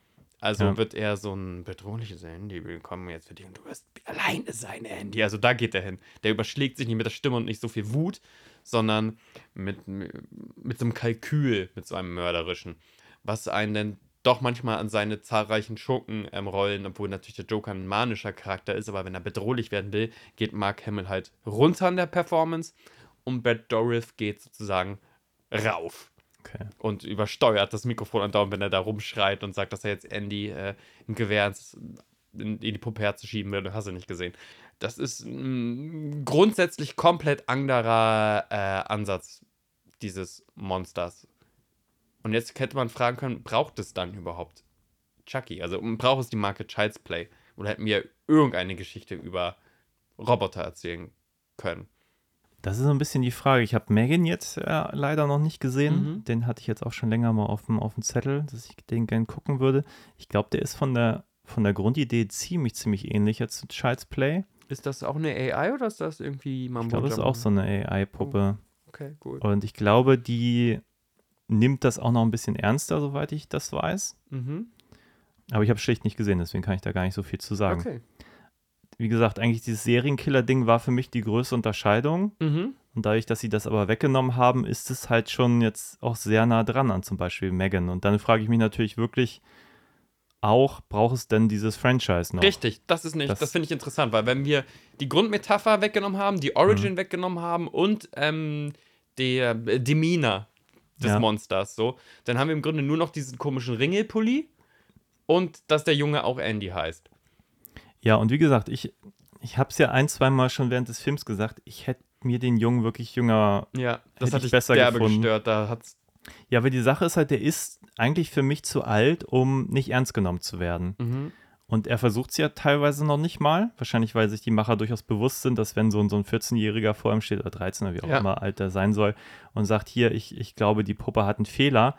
[SPEAKER 3] Also
[SPEAKER 2] Ja.
[SPEAKER 3] wird er so ein bedrohliches Andy, wir kommen jetzt für dich und du wirst alleine sein, Andy. Also da geht er hin. Der überschlägt sich nicht mit der Stimme und nicht so viel Wut, sondern mit, mit so einem Kalkül, mit so einem mörderischen. Was einen dann doch manchmal an seine zahlreichen Schurken ähm, rollen, obwohl natürlich der Joker ein manischer Charakter ist, aber wenn er bedrohlich werden will, geht Mark Hamill halt runter in der Performance und Brad Dourif geht sozusagen rauf
[SPEAKER 2] Okay.
[SPEAKER 3] und übersteuert das Mikrofon andauernd, wenn er da rumschreit und sagt, dass er jetzt Andy äh, ein Gewehr in, in die Puppe herzuschieben will. Hast du nicht gesehen. Das ist ein grundsätzlich komplett anderer äh, Ansatz dieses Monsters. Und jetzt hätte man fragen können, braucht es dann überhaupt Chucky? Also braucht es die Marke Child's Play? Oder hätten wir irgendeine Geschichte über Roboter erzählen können?
[SPEAKER 2] Das ist so ein bisschen die Frage. Ich habe Megan jetzt äh, leider noch nicht gesehen.
[SPEAKER 3] Mhm.
[SPEAKER 2] Den hatte ich jetzt auch schon länger mal auf dem, auf dem Zettel, dass ich den gerne gucken würde. Ich glaube, der ist von der, von der Grundidee ziemlich, ziemlich ähnlich jetzt zu Child's Play.
[SPEAKER 3] Ist das auch eine AI oder ist das irgendwie
[SPEAKER 2] Ich
[SPEAKER 3] Mambo
[SPEAKER 2] glaube, das ist auch so eine AI-Puppe.
[SPEAKER 3] Okay, gut.
[SPEAKER 2] Und ich glaube, die nimmt das auch noch ein bisschen ernster, soweit ich das weiß.
[SPEAKER 3] Mhm.
[SPEAKER 2] Aber ich habe schlicht nicht gesehen, deswegen kann ich da gar nicht so viel zu sagen.
[SPEAKER 3] Okay.
[SPEAKER 2] Wie gesagt, eigentlich dieses Serienkiller-Ding war für mich die größte Unterscheidung.
[SPEAKER 3] Mhm.
[SPEAKER 2] Und dadurch, dass sie das aber weggenommen haben, ist es halt schon jetzt auch sehr nah dran an zum Beispiel Megan. Und dann frage ich mich natürlich wirklich auch, braucht es denn dieses Franchise noch?
[SPEAKER 3] Richtig, das ist nicht, das,
[SPEAKER 2] Das-
[SPEAKER 3] finde ich interessant, weil wenn wir die Grundmetapher weggenommen haben, die Origin weggenommen haben und ähm, der äh, Demeanor des
[SPEAKER 2] Ja.
[SPEAKER 3] Monsters, so, dann haben wir im Grunde nur noch diesen komischen Ringelpulli und dass der Junge auch Andy heißt.
[SPEAKER 2] Ja, und wie gesagt, ich, ich habe es ja ein, zwei Mal schon während des Films gesagt, ich hätte mir den Jungen wirklich jünger.
[SPEAKER 3] Ja, das hat
[SPEAKER 2] ich besser
[SPEAKER 3] derbe
[SPEAKER 2] gefunden.
[SPEAKER 3] gestört. Da hat's.
[SPEAKER 2] Ja, aber die Sache ist halt, der ist eigentlich für mich zu alt, um nicht ernst genommen zu werden.
[SPEAKER 3] Mhm.
[SPEAKER 2] Und er versucht es ja teilweise noch nicht mal. Wahrscheinlich, weil sich die Macher durchaus bewusst sind, dass wenn so, ein- so ein 14-Jähriger vor ihm steht oder 13 oder wie auch
[SPEAKER 3] Ja.
[SPEAKER 2] immer alt er sein soll und sagt, hier, ich, ich glaube, die Puppe hat einen Fehler,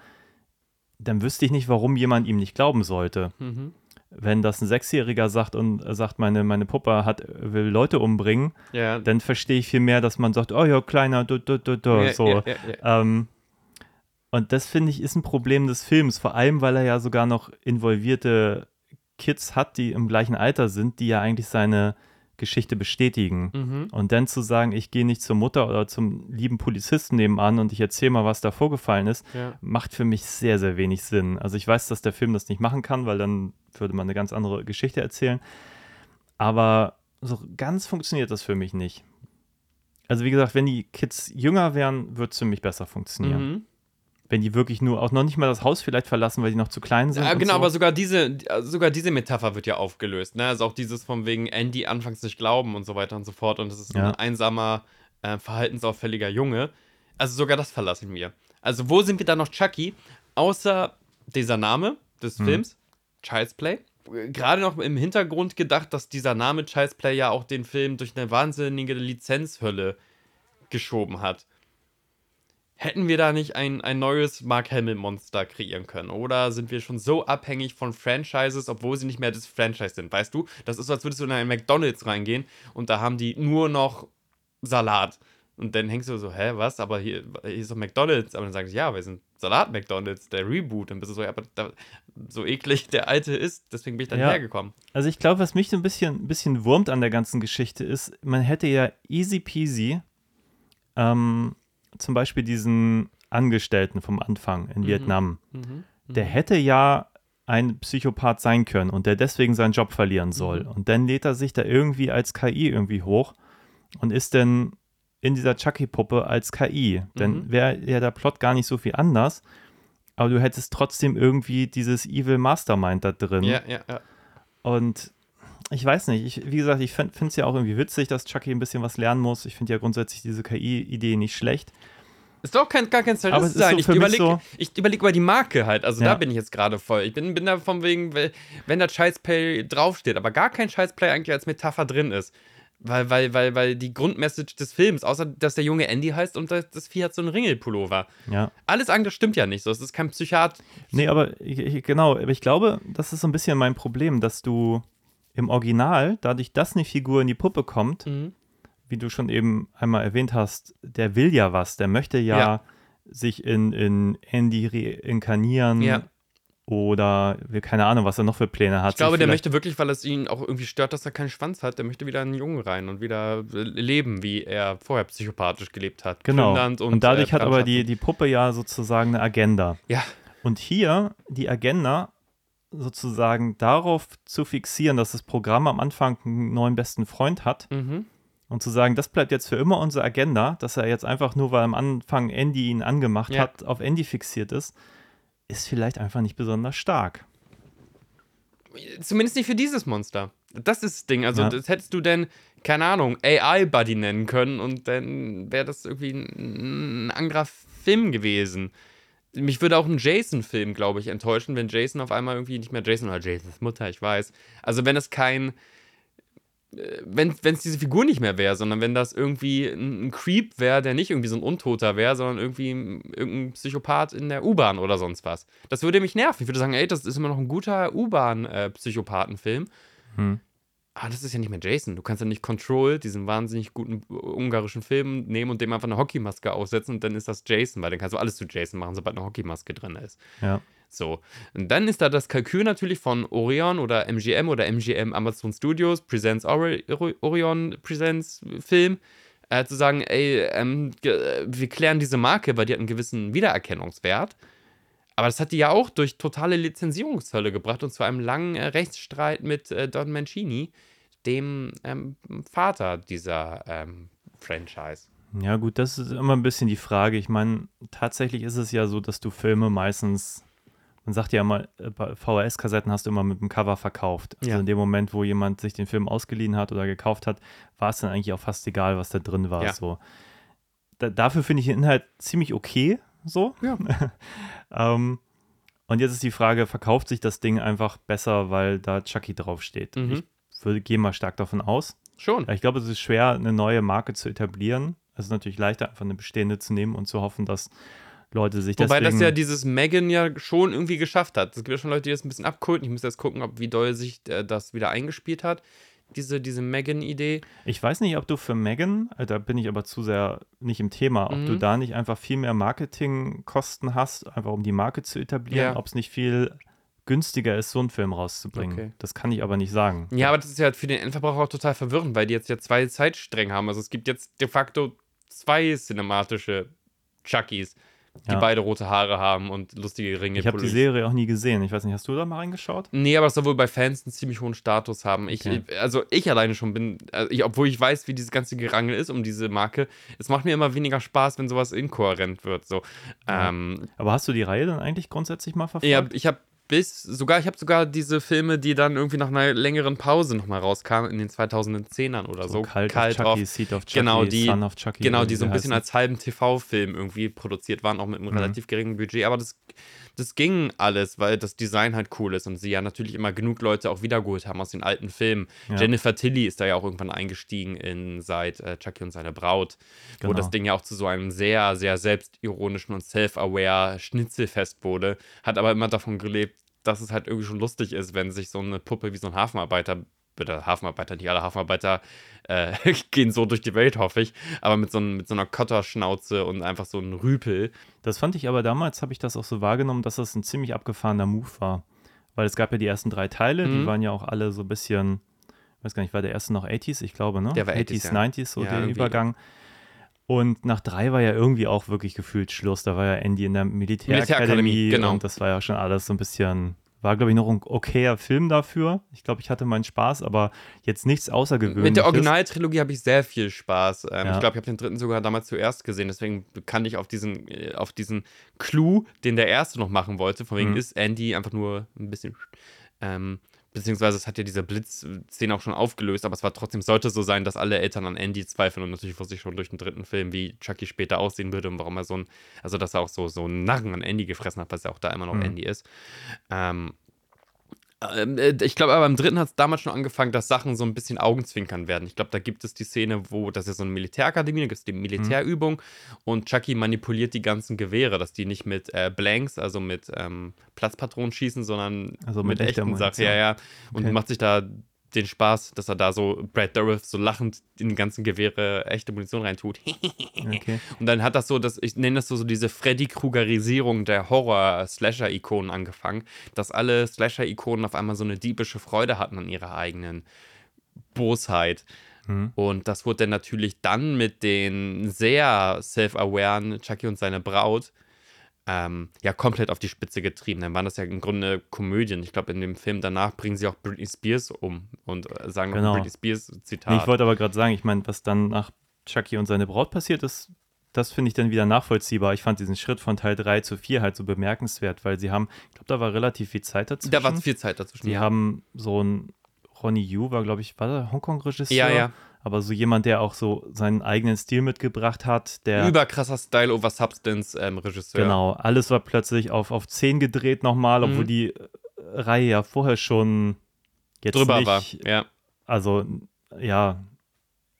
[SPEAKER 2] dann wüsste ich nicht, warum jemand ihm nicht glauben sollte.
[SPEAKER 3] Mhm.
[SPEAKER 2] Wenn das ein Sechsjähriger sagt und sagt, meine, meine Puppe hat, will Leute umbringen,
[SPEAKER 3] Ja,
[SPEAKER 2] dann verstehe ich viel mehr, dass man sagt, oh ja, kleiner, du, du, du, du,
[SPEAKER 3] ja,
[SPEAKER 2] so.
[SPEAKER 3] ja.
[SPEAKER 2] Ähm, und das finde ich ist ein Problem des Films, vor allem weil er ja sogar noch involvierte Kids hat, die im gleichen Alter sind, die ja eigentlich seine Geschichte bestätigen.
[SPEAKER 3] Mhm.
[SPEAKER 2] Und dann zu sagen, ich gehe nicht zur Mutter oder zum lieben Polizisten nebenan und ich erzähle mal, was da vorgefallen ist,
[SPEAKER 3] Ja.
[SPEAKER 2] macht für mich sehr, sehr wenig Sinn. Also ich weiß, dass der Film das nicht machen kann, weil dann würde man eine ganz andere Geschichte erzählen. Aber so ganz funktioniert das für mich nicht. Also wie gesagt, wenn die Kids jünger wären, würde es für mich besser funktionieren.
[SPEAKER 3] Mhm.
[SPEAKER 2] Wenn die wirklich nur auch noch nicht mal das Haus vielleicht verlassen, weil die noch zu klein sind.
[SPEAKER 3] Ja, genau,
[SPEAKER 2] so.
[SPEAKER 3] aber sogar diese, sogar diese Metapher wird ja aufgelöst. Ne? Also auch dieses von wegen Andy anfangs nicht glauben und so weiter und so fort. Und es ist
[SPEAKER 2] Ja.
[SPEAKER 3] ein einsamer, äh, verhaltensauffälliger Junge. Also sogar das verlassen wir. Also wo sind wir da noch Chucky? Außer dieser Name des Films, Child's Play. Gerade noch im Hintergrund gedacht, dass dieser Name Child's Play ja auch den Film durch eine wahnsinnige Lizenzhölle geschoben hat. Hätten wir da nicht ein, ein neues Mark Hamill-Monster kreieren können? Oder sind wir schon so abhängig von Franchises, obwohl sie nicht mehr das Franchise sind? Weißt du, das ist so, als würdest du in einen McDonalds reingehen und da haben die nur noch Salat. Und dann hängst du so, hä, was? Aber hier, hier ist doch McDonalds. Aber dann sagst du, ja, wir sind Salat-McDonalds, der Reboot. Dann bist du so, ja, aber da, so eklig der alte ist, deswegen bin ich dann
[SPEAKER 2] Ja.
[SPEAKER 3] hergekommen.
[SPEAKER 2] Also ich glaube, was mich so ein bisschen, ein bisschen wurmt an der ganzen Geschichte ist, man hätte ja easy peasy ähm, zum Beispiel diesen Angestellten vom Anfang in Vietnam,
[SPEAKER 3] Mhm.
[SPEAKER 2] der hätte ja ein Psychopath sein können und der deswegen seinen Job verlieren soll.
[SPEAKER 3] Mhm.
[SPEAKER 2] Und dann lädt er sich da irgendwie als KI irgendwie hoch und ist dann in dieser Chucky-Puppe als KI. Dann
[SPEAKER 3] Mhm.
[SPEAKER 2] wäre ja der Plot gar nicht so viel anders, aber du hättest trotzdem irgendwie dieses Evil Mastermind da drin.
[SPEAKER 3] Ja, ja, ja.
[SPEAKER 2] Und ich weiß nicht, ich, wie gesagt, ich finde es ja auch irgendwie witzig, dass Chucky ein bisschen was lernen muss. Ich finde ja grundsätzlich diese KI-Idee nicht schlecht.
[SPEAKER 3] Ist doch kein, gar kein
[SPEAKER 2] Aber es ist
[SPEAKER 3] sein.
[SPEAKER 2] so
[SPEAKER 3] ich überlege
[SPEAKER 2] so-
[SPEAKER 3] ich überleg über die Marke halt. Also
[SPEAKER 2] Ja.
[SPEAKER 3] da bin ich jetzt gerade voll. Ich bin, bin da von wegen, wenn da Child's Play draufsteht, aber gar kein Child's Play eigentlich als Metapher drin ist. Weil, weil, weil, weil die Grundmessage des Films, außer dass der junge Andy heißt und das, das Vieh hat so einen Ringelpullover.
[SPEAKER 2] Ja.
[SPEAKER 3] Alles andere stimmt ja nicht so. Es ist kein Psychiat.
[SPEAKER 2] Nee, aber ich, ich, genau, aber ich glaube, das ist so ein bisschen mein Problem, dass du im Original, dadurch, dass eine Figur in die Puppe kommt,
[SPEAKER 3] Mhm.
[SPEAKER 2] wie du schon eben einmal erwähnt hast, der will ja was, der möchte ja,
[SPEAKER 3] Ja.
[SPEAKER 2] sich in, in Andy reinkarnieren
[SPEAKER 3] Ja.
[SPEAKER 2] oder will keine Ahnung, was er noch für Pläne hat.
[SPEAKER 3] Ich glaube, der möchte wirklich, weil es ihn auch irgendwie stört, dass er keinen Schwanz hat, der möchte wieder einen Jungen rein und wieder äh, leben, wie er vorher psychopathisch gelebt hat.
[SPEAKER 2] Genau.
[SPEAKER 3] Plündernd
[SPEAKER 2] Und, dadurch
[SPEAKER 3] äh,
[SPEAKER 2] hat aber die, die Puppe ja sozusagen eine Agenda.
[SPEAKER 3] Ja,
[SPEAKER 2] Und hier die Agenda sozusagen darauf zu fixieren, dass das Programm am Anfang einen neuen besten Freund hat
[SPEAKER 3] mhm.
[SPEAKER 2] und zu sagen, das bleibt jetzt für immer unsere Agenda, dass er jetzt einfach nur, weil am Anfang Andy ihn angemacht
[SPEAKER 3] Ja.
[SPEAKER 2] hat, auf Andy fixiert ist, ist vielleicht einfach nicht besonders stark.
[SPEAKER 3] Zumindest nicht für dieses Monster. Das ist das Ding. Also,
[SPEAKER 2] Ja.
[SPEAKER 3] das hättest du denn, keine Ahnung, AI-Buddy nennen können und dann wäre das irgendwie ein, anderer Film gewesen. Mich würde auch ein Jason-Film, glaube ich, enttäuschen, wenn Jason auf einmal irgendwie nicht mehr Jason oder Jasons Mutter, ich weiß. Also, wenn es kein. äh, Wenn es diese Figur nicht mehr wäre, sondern wenn das irgendwie ein, ein Creep wäre, der nicht irgendwie so ein Untoter wäre, sondern irgendwie ein- irgendein Psychopath in der U-Bahn oder sonst was. Das würde mich nerven. Ich würde sagen, ey, das ist immer noch ein guter U-Bahn-Psychopathenfilm.
[SPEAKER 2] Hm.
[SPEAKER 3] Ah, das ist ja nicht mehr Jason. Du kannst ja nicht Control, diesen wahnsinnig guten äh, ungarischen Film, nehmen und dem einfach eine Hockeymaske aufsetzen und dann ist das Jason, weil dann kannst du alles zu Jason machen, sobald eine Hockeymaske drin ist.
[SPEAKER 2] Ja.
[SPEAKER 3] So. Und dann ist da das Kalkül natürlich von Orion oder MGM oder MGM Amazon Studios, Presents Ori Ori- Orion Presents Film, äh, zu sagen, ey, ähm, wir klären diese Marke, weil die hat einen gewissen Wiedererkennungswert. Aber das hat die ja auch durch totale Lizenzierungshölle gebracht und zu einem langen äh, Rechtsstreit mit äh, Don Mancini, dem ähm, Vater dieser ähm, Franchise.
[SPEAKER 2] Ja, gut, das ist immer ein bisschen die Frage. Ich meine, tatsächlich ist es ja so, dass du Filme meistens, man sagt ja immer, äh, bei VHS-Kassetten hast du immer mit dem Cover verkauft. Also
[SPEAKER 3] Ja.
[SPEAKER 2] in dem Moment, wo jemand sich den Film ausgeliehen hat oder gekauft hat, war es dann eigentlich auch fast egal, was da drin war.
[SPEAKER 3] Ja.
[SPEAKER 2] So. Da, dafür finde ich den Inhalt ziemlich okay, so.
[SPEAKER 3] Ja.
[SPEAKER 2] ähm, und jetzt ist die Frage, verkauft sich das Ding einfach besser, weil da Chucky draufsteht?
[SPEAKER 3] Mhm.
[SPEAKER 2] Ich würde, gehe mal stark davon aus.
[SPEAKER 3] Schon.
[SPEAKER 2] Ich glaube, es ist schwer, eine neue Marke zu etablieren. Es ist natürlich leichter, einfach eine bestehende zu nehmen und zu hoffen, dass Leute sich
[SPEAKER 3] Wobei
[SPEAKER 2] deswegen...
[SPEAKER 3] das ja dieses Megan ja schon irgendwie geschafft hat. Es gibt ja schon Leute, die das ein bisschen abkulten. Ich muss jetzt gucken, ob wie doll sich äh, das wieder eingespielt hat. Diese, diese Megan-Idee.
[SPEAKER 2] ich weiß nicht, ob du für Megan, äh, da bin ich aber zu sehr nicht im Thema, ob du
[SPEAKER 3] Mhm.
[SPEAKER 2] da nicht einfach viel mehr Marketingkosten hast, einfach um die Marke zu etablieren,
[SPEAKER 3] Ja.
[SPEAKER 2] ob es nicht viel günstiger ist, so einen Film rauszubringen.
[SPEAKER 3] Okay.
[SPEAKER 2] Das kann ich aber nicht sagen.
[SPEAKER 3] Ja, aber das ist ja für den Endverbraucher auch total verwirrend, weil die jetzt ja zwei Zeitstränge haben. Also es gibt jetzt de facto zwei cinematische Chuckies, die
[SPEAKER 2] Ja.
[SPEAKER 3] beide rote Haare haben und lustige Ringe.
[SPEAKER 2] Ich habe die. Serie auch nie gesehen. Ich weiß nicht, hast du da mal reingeschaut?
[SPEAKER 3] Nee, aber es soll wohl bei Fans einen ziemlich hohen Status haben. Ich,
[SPEAKER 2] Okay.
[SPEAKER 3] Also ich alleine schon bin, also ich, obwohl ich weiß, wie dieses ganze Gerangel ist um diese Marke, es macht mir immer weniger Spaß, wenn sowas inkohärent wird. So.
[SPEAKER 2] Ja.
[SPEAKER 3] Ähm,
[SPEAKER 2] Aber hast du die Reihe dann eigentlich grundsätzlich mal verfolgt?
[SPEAKER 3] Ja, ich habe bis sogar, ich habe sogar diese Filme, die dann irgendwie nach einer längeren Pause nochmal rauskamen, in den 2010ern oder so.
[SPEAKER 2] Kalt, auf
[SPEAKER 3] drauf.
[SPEAKER 2] Chucky, Seed of Chucky,
[SPEAKER 3] Genau, die-
[SPEAKER 2] Son of Chucky.
[SPEAKER 3] Genau, die so ein bisschen
[SPEAKER 2] heißen.
[SPEAKER 3] als halben TV-Film irgendwie produziert waren, auch mit einem
[SPEAKER 2] Mhm.
[SPEAKER 3] relativ geringen Budget. Aber das, das ging alles, weil das Design halt cool ist und sie ja natürlich immer genug Leute auch wiedergeholt haben aus den alten Filmen.
[SPEAKER 2] Ja.
[SPEAKER 3] Jennifer Tilly ist da ja auch irgendwann eingestiegen in seit äh, Chucky und seine Braut, wo
[SPEAKER 2] Genau.
[SPEAKER 3] das Ding ja auch zu so einem sehr, sehr selbstironischen und self-aware Schnitzelfest wurde. Hat aber immer davon gelebt, dass es halt irgendwie schon lustig ist, wenn sich so eine Puppe wie so ein Hafenarbeiter oder Hafenarbeiter, nicht alle Hafenarbeiter äh, gehen so durch die Welt, hoffe ich, aber mit so, mit so einer Kotterschnauze und einfach so einem Rüpel.
[SPEAKER 2] Das fand ich aber damals, habe ich das auch so wahrgenommen, dass das ein ziemlich abgefahrener Move war. Weil es gab ja die ersten drei Teile, die
[SPEAKER 3] Mhm.
[SPEAKER 2] waren ja auch alle so ein bisschen, ich weiß gar nicht, war der erste noch 80s, ich glaube, ne?
[SPEAKER 3] Der war 80s, ja.
[SPEAKER 2] 90s, so
[SPEAKER 3] Ja,
[SPEAKER 2] der
[SPEAKER 3] irgendwie.
[SPEAKER 2] Übergang. Und nach drei war ja irgendwie auch wirklich gefühlt Schluss. Da war ja Andy in der Militärakademie
[SPEAKER 3] Militärakademie, genau.
[SPEAKER 2] und das war ja schon alles so ein bisschen, war glaube ich noch ein okayer Film dafür. Ich glaube, ich hatte meinen Spaß, aber jetzt nichts Außergewöhnliches.
[SPEAKER 3] Mit der Originaltrilogie habe ich sehr viel Spaß. Ähm,
[SPEAKER 2] Ja.
[SPEAKER 3] Ich glaube, ich habe den dritten sogar damals zuerst gesehen, deswegen kann ich auf diesen, äh, auf diesen Clou, den der erste noch machen wollte, von wegen
[SPEAKER 2] Mhm.
[SPEAKER 3] ist Andy einfach nur ein bisschen. Ähm, beziehungsweise es hat ja dieser Blitzszene auch schon aufgelöst, aber es war trotzdem, sollte so sein, dass alle Eltern an Andy zweifeln und natürlich wusste ich schon durch den dritten Film, wie Chucky später aussehen würde und warum er so ein, also dass er auch so, so einen Narren an Andy gefressen hat, was ja auch da immer noch
[SPEAKER 2] Mhm.
[SPEAKER 3] Andy ist. Ähm, Ähm, äh, ich glaube, aber im dritten hat es damals schon angefangen, dass Sachen so ein bisschen Augenzwinkern werden. Ich glaube, da gibt es die Szene, wo das ist so eine Militärakademie, da gibt es die Militärübung und Chucky manipuliert die ganzen Gewehre, dass die nicht mit äh, Blanks, also mit ähm, Platzpatronen schießen, sondern
[SPEAKER 2] Also
[SPEAKER 3] mit,
[SPEAKER 2] mit echter
[SPEAKER 3] echten Sachen. Ja, ja. Und
[SPEAKER 2] Okay.
[SPEAKER 3] macht sich da den Spaß, dass er da so Brad Dourif so lachend in die ganzen Gewehre echte Munition reintut.
[SPEAKER 2] Okay.
[SPEAKER 3] Und dann hat das so, das, ich nenne das so, so diese Freddy Kruegerisierung der Horror-Slasher-Ikonen angefangen, dass alle Slasher-Ikonen auf einmal so eine diebische Freude hatten an ihrer eigenen Bosheit.
[SPEAKER 2] Mhm.
[SPEAKER 3] Und das wurde dann natürlich dann mit den sehr self-awaren Chucky und seine Braut ähm, ja komplett auf die Spitze getrieben. Dann waren das ja im Grunde Komödien. Ich glaube, in dem Film danach bringen sie auch Britney Spears um und äh, sagen
[SPEAKER 2] Genau.
[SPEAKER 3] Britney Spears
[SPEAKER 2] Nee,
[SPEAKER 3] Zitat.
[SPEAKER 2] ich wollte aber gerade sagen, ich meine, was dann nach Chucky und seine Braut passiert ist, das finde ich dann wieder nachvollziehbar. Ich fand diesen Schritt von Teil 3 zu 4 halt so bemerkenswert, weil sie haben, ich glaube, da war relativ viel Zeit dazwischen.
[SPEAKER 3] da war viel Zeit dazwischen.
[SPEAKER 2] Die haben so ein Ronnie Yu war, glaube ich, war der Hongkong-Regisseur?
[SPEAKER 3] Ja, ja.
[SPEAKER 2] Aber so jemand, der auch so seinen eigenen Stil mitgebracht hat, der
[SPEAKER 3] Überkrasser Style over Substance ähm, Regisseur.
[SPEAKER 2] Genau, alles war plötzlich auf, auf 10 gedreht nochmal, obwohl
[SPEAKER 3] Mhm.
[SPEAKER 2] die äh, Reihe ja vorher schon jetzt
[SPEAKER 3] Drüber
[SPEAKER 2] nicht,
[SPEAKER 3] war. Ja.
[SPEAKER 2] also ja,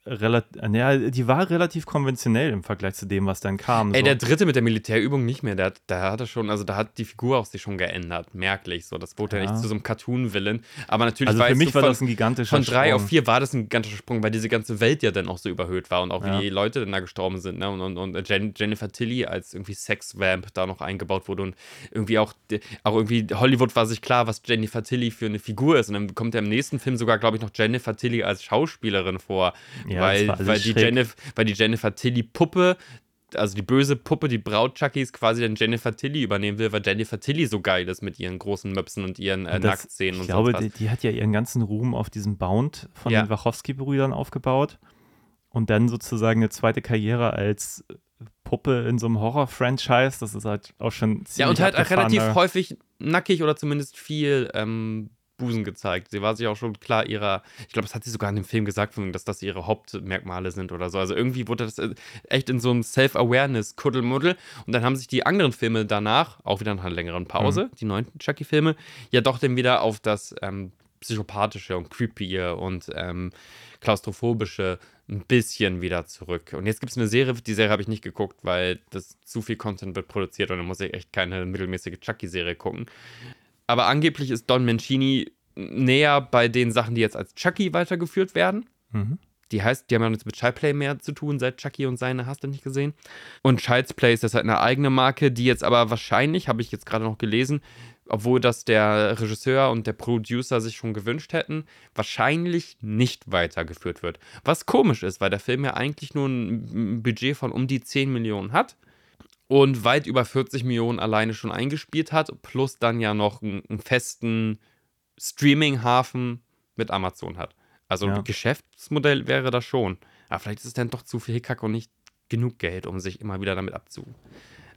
[SPEAKER 2] relativ, ja, die war relativ konventionell im Vergleich zu dem, was dann kam.
[SPEAKER 3] Ey,
[SPEAKER 2] so.
[SPEAKER 3] der dritte mit der Militärübung nicht mehr. Der, hat- der hatte schon, also da hat die Figur auch sich schon geändert, merklich. So, das wurde ja,
[SPEAKER 2] Ja.
[SPEAKER 3] nicht zu so einem Cartoon-Villain. Aber natürlich
[SPEAKER 2] also für
[SPEAKER 3] weißt
[SPEAKER 2] mich
[SPEAKER 3] du,
[SPEAKER 2] war
[SPEAKER 3] von,
[SPEAKER 2] das ein gigantischer
[SPEAKER 3] von drei
[SPEAKER 2] Sprung.
[SPEAKER 3] auf vier war das ein gigantischer Sprung, weil diese ganze Welt ja dann auch so überhöht war und auch
[SPEAKER 2] Ja.
[SPEAKER 3] wie die Leute dann da gestorben sind. Ne? Und, und, und Jen, Jennifer Tilly als irgendwie Sex-Vamp da noch eingebaut wurde und irgendwie auch, auch irgendwie Hollywood war sich klar, was Jennifer Tilly für eine Figur ist. Und dann kommt ja im nächsten Film sogar, glaube ich, noch Jennifer Tilly als Schauspielerin vor,
[SPEAKER 2] Ja,
[SPEAKER 3] weil,
[SPEAKER 2] war alles
[SPEAKER 3] weil, die. Jennifer, weil die Jennifer Tilly Puppe also die böse Puppe, die Braut Chuckys quasi dann Jennifer Tilly übernehmen will, weil Jennifer Tilly so geil ist mit ihren großen Möpsen und ihren äh,
[SPEAKER 2] Und das-
[SPEAKER 3] Nacktszenen
[SPEAKER 2] Ich
[SPEAKER 3] und
[SPEAKER 2] glaube, die, die hat ja ihren ganzen Ruhm auf diesem Bound von
[SPEAKER 3] Ja.
[SPEAKER 2] den Wachowski-Brüdern aufgebaut und dann sozusagen eine zweite Karriere als Puppe in so einem Horror-Franchise. Das ist halt auch schon ziemlich
[SPEAKER 3] Ja, und halt relativ häufig nackig oder zumindest viel ähm, Busen gezeigt. Sie war sich auch schon klar ihrer, ich glaube, das hat sie sogar in dem Film gesagt, dass das ihre Hauptmerkmale sind oder so. Also irgendwie wurde das äh, echt in so einem Self-Awareness-Kuddelmuddel. Und dann haben sich die anderen Filme danach, auch wieder nach einer längeren Pause,
[SPEAKER 2] Mhm.
[SPEAKER 3] die neuen Chucky-Filme, ja doch dann wieder auf das ähm, Psychopathische und Creepy und ähm, Klaustrophobische ein bisschen wieder zurück. Und jetzt gibt es eine Serie, die Serie habe ich nicht geguckt, weil das zu viel Content wird produziert und dann muss ich echt keine mittelmäßige Chucky-Serie gucken. Aber angeblich ist Don Mancini näher bei den Sachen, die jetzt als Chucky weitergeführt werden.
[SPEAKER 2] Mhm.
[SPEAKER 3] Die heißt, die haben ja nichts mit Child's Play mehr zu tun, seit Chucky und seine hast du nicht gesehen. Und Child's Play ist jetzt halt eine eigene Marke, die jetzt aber wahrscheinlich, habe ich jetzt gerade noch gelesen, obwohl das der Regisseur und der Producer sich schon gewünscht hätten, wahrscheinlich nicht weitergeführt wird. Was komisch ist, weil der Film ja eigentlich nur ein Budget von um die 10 Millionen hat und weit über 40 Millionen alleine schon eingespielt hat, plus dann ja noch einen, einen festen Streaming-Hafen mit Amazon hat. Also
[SPEAKER 2] Ja.
[SPEAKER 3] ein Geschäftsmodell wäre das schon. Aber vielleicht ist es dann doch zu viel Hickhack und nicht genug Geld, um sich immer wieder damit abzu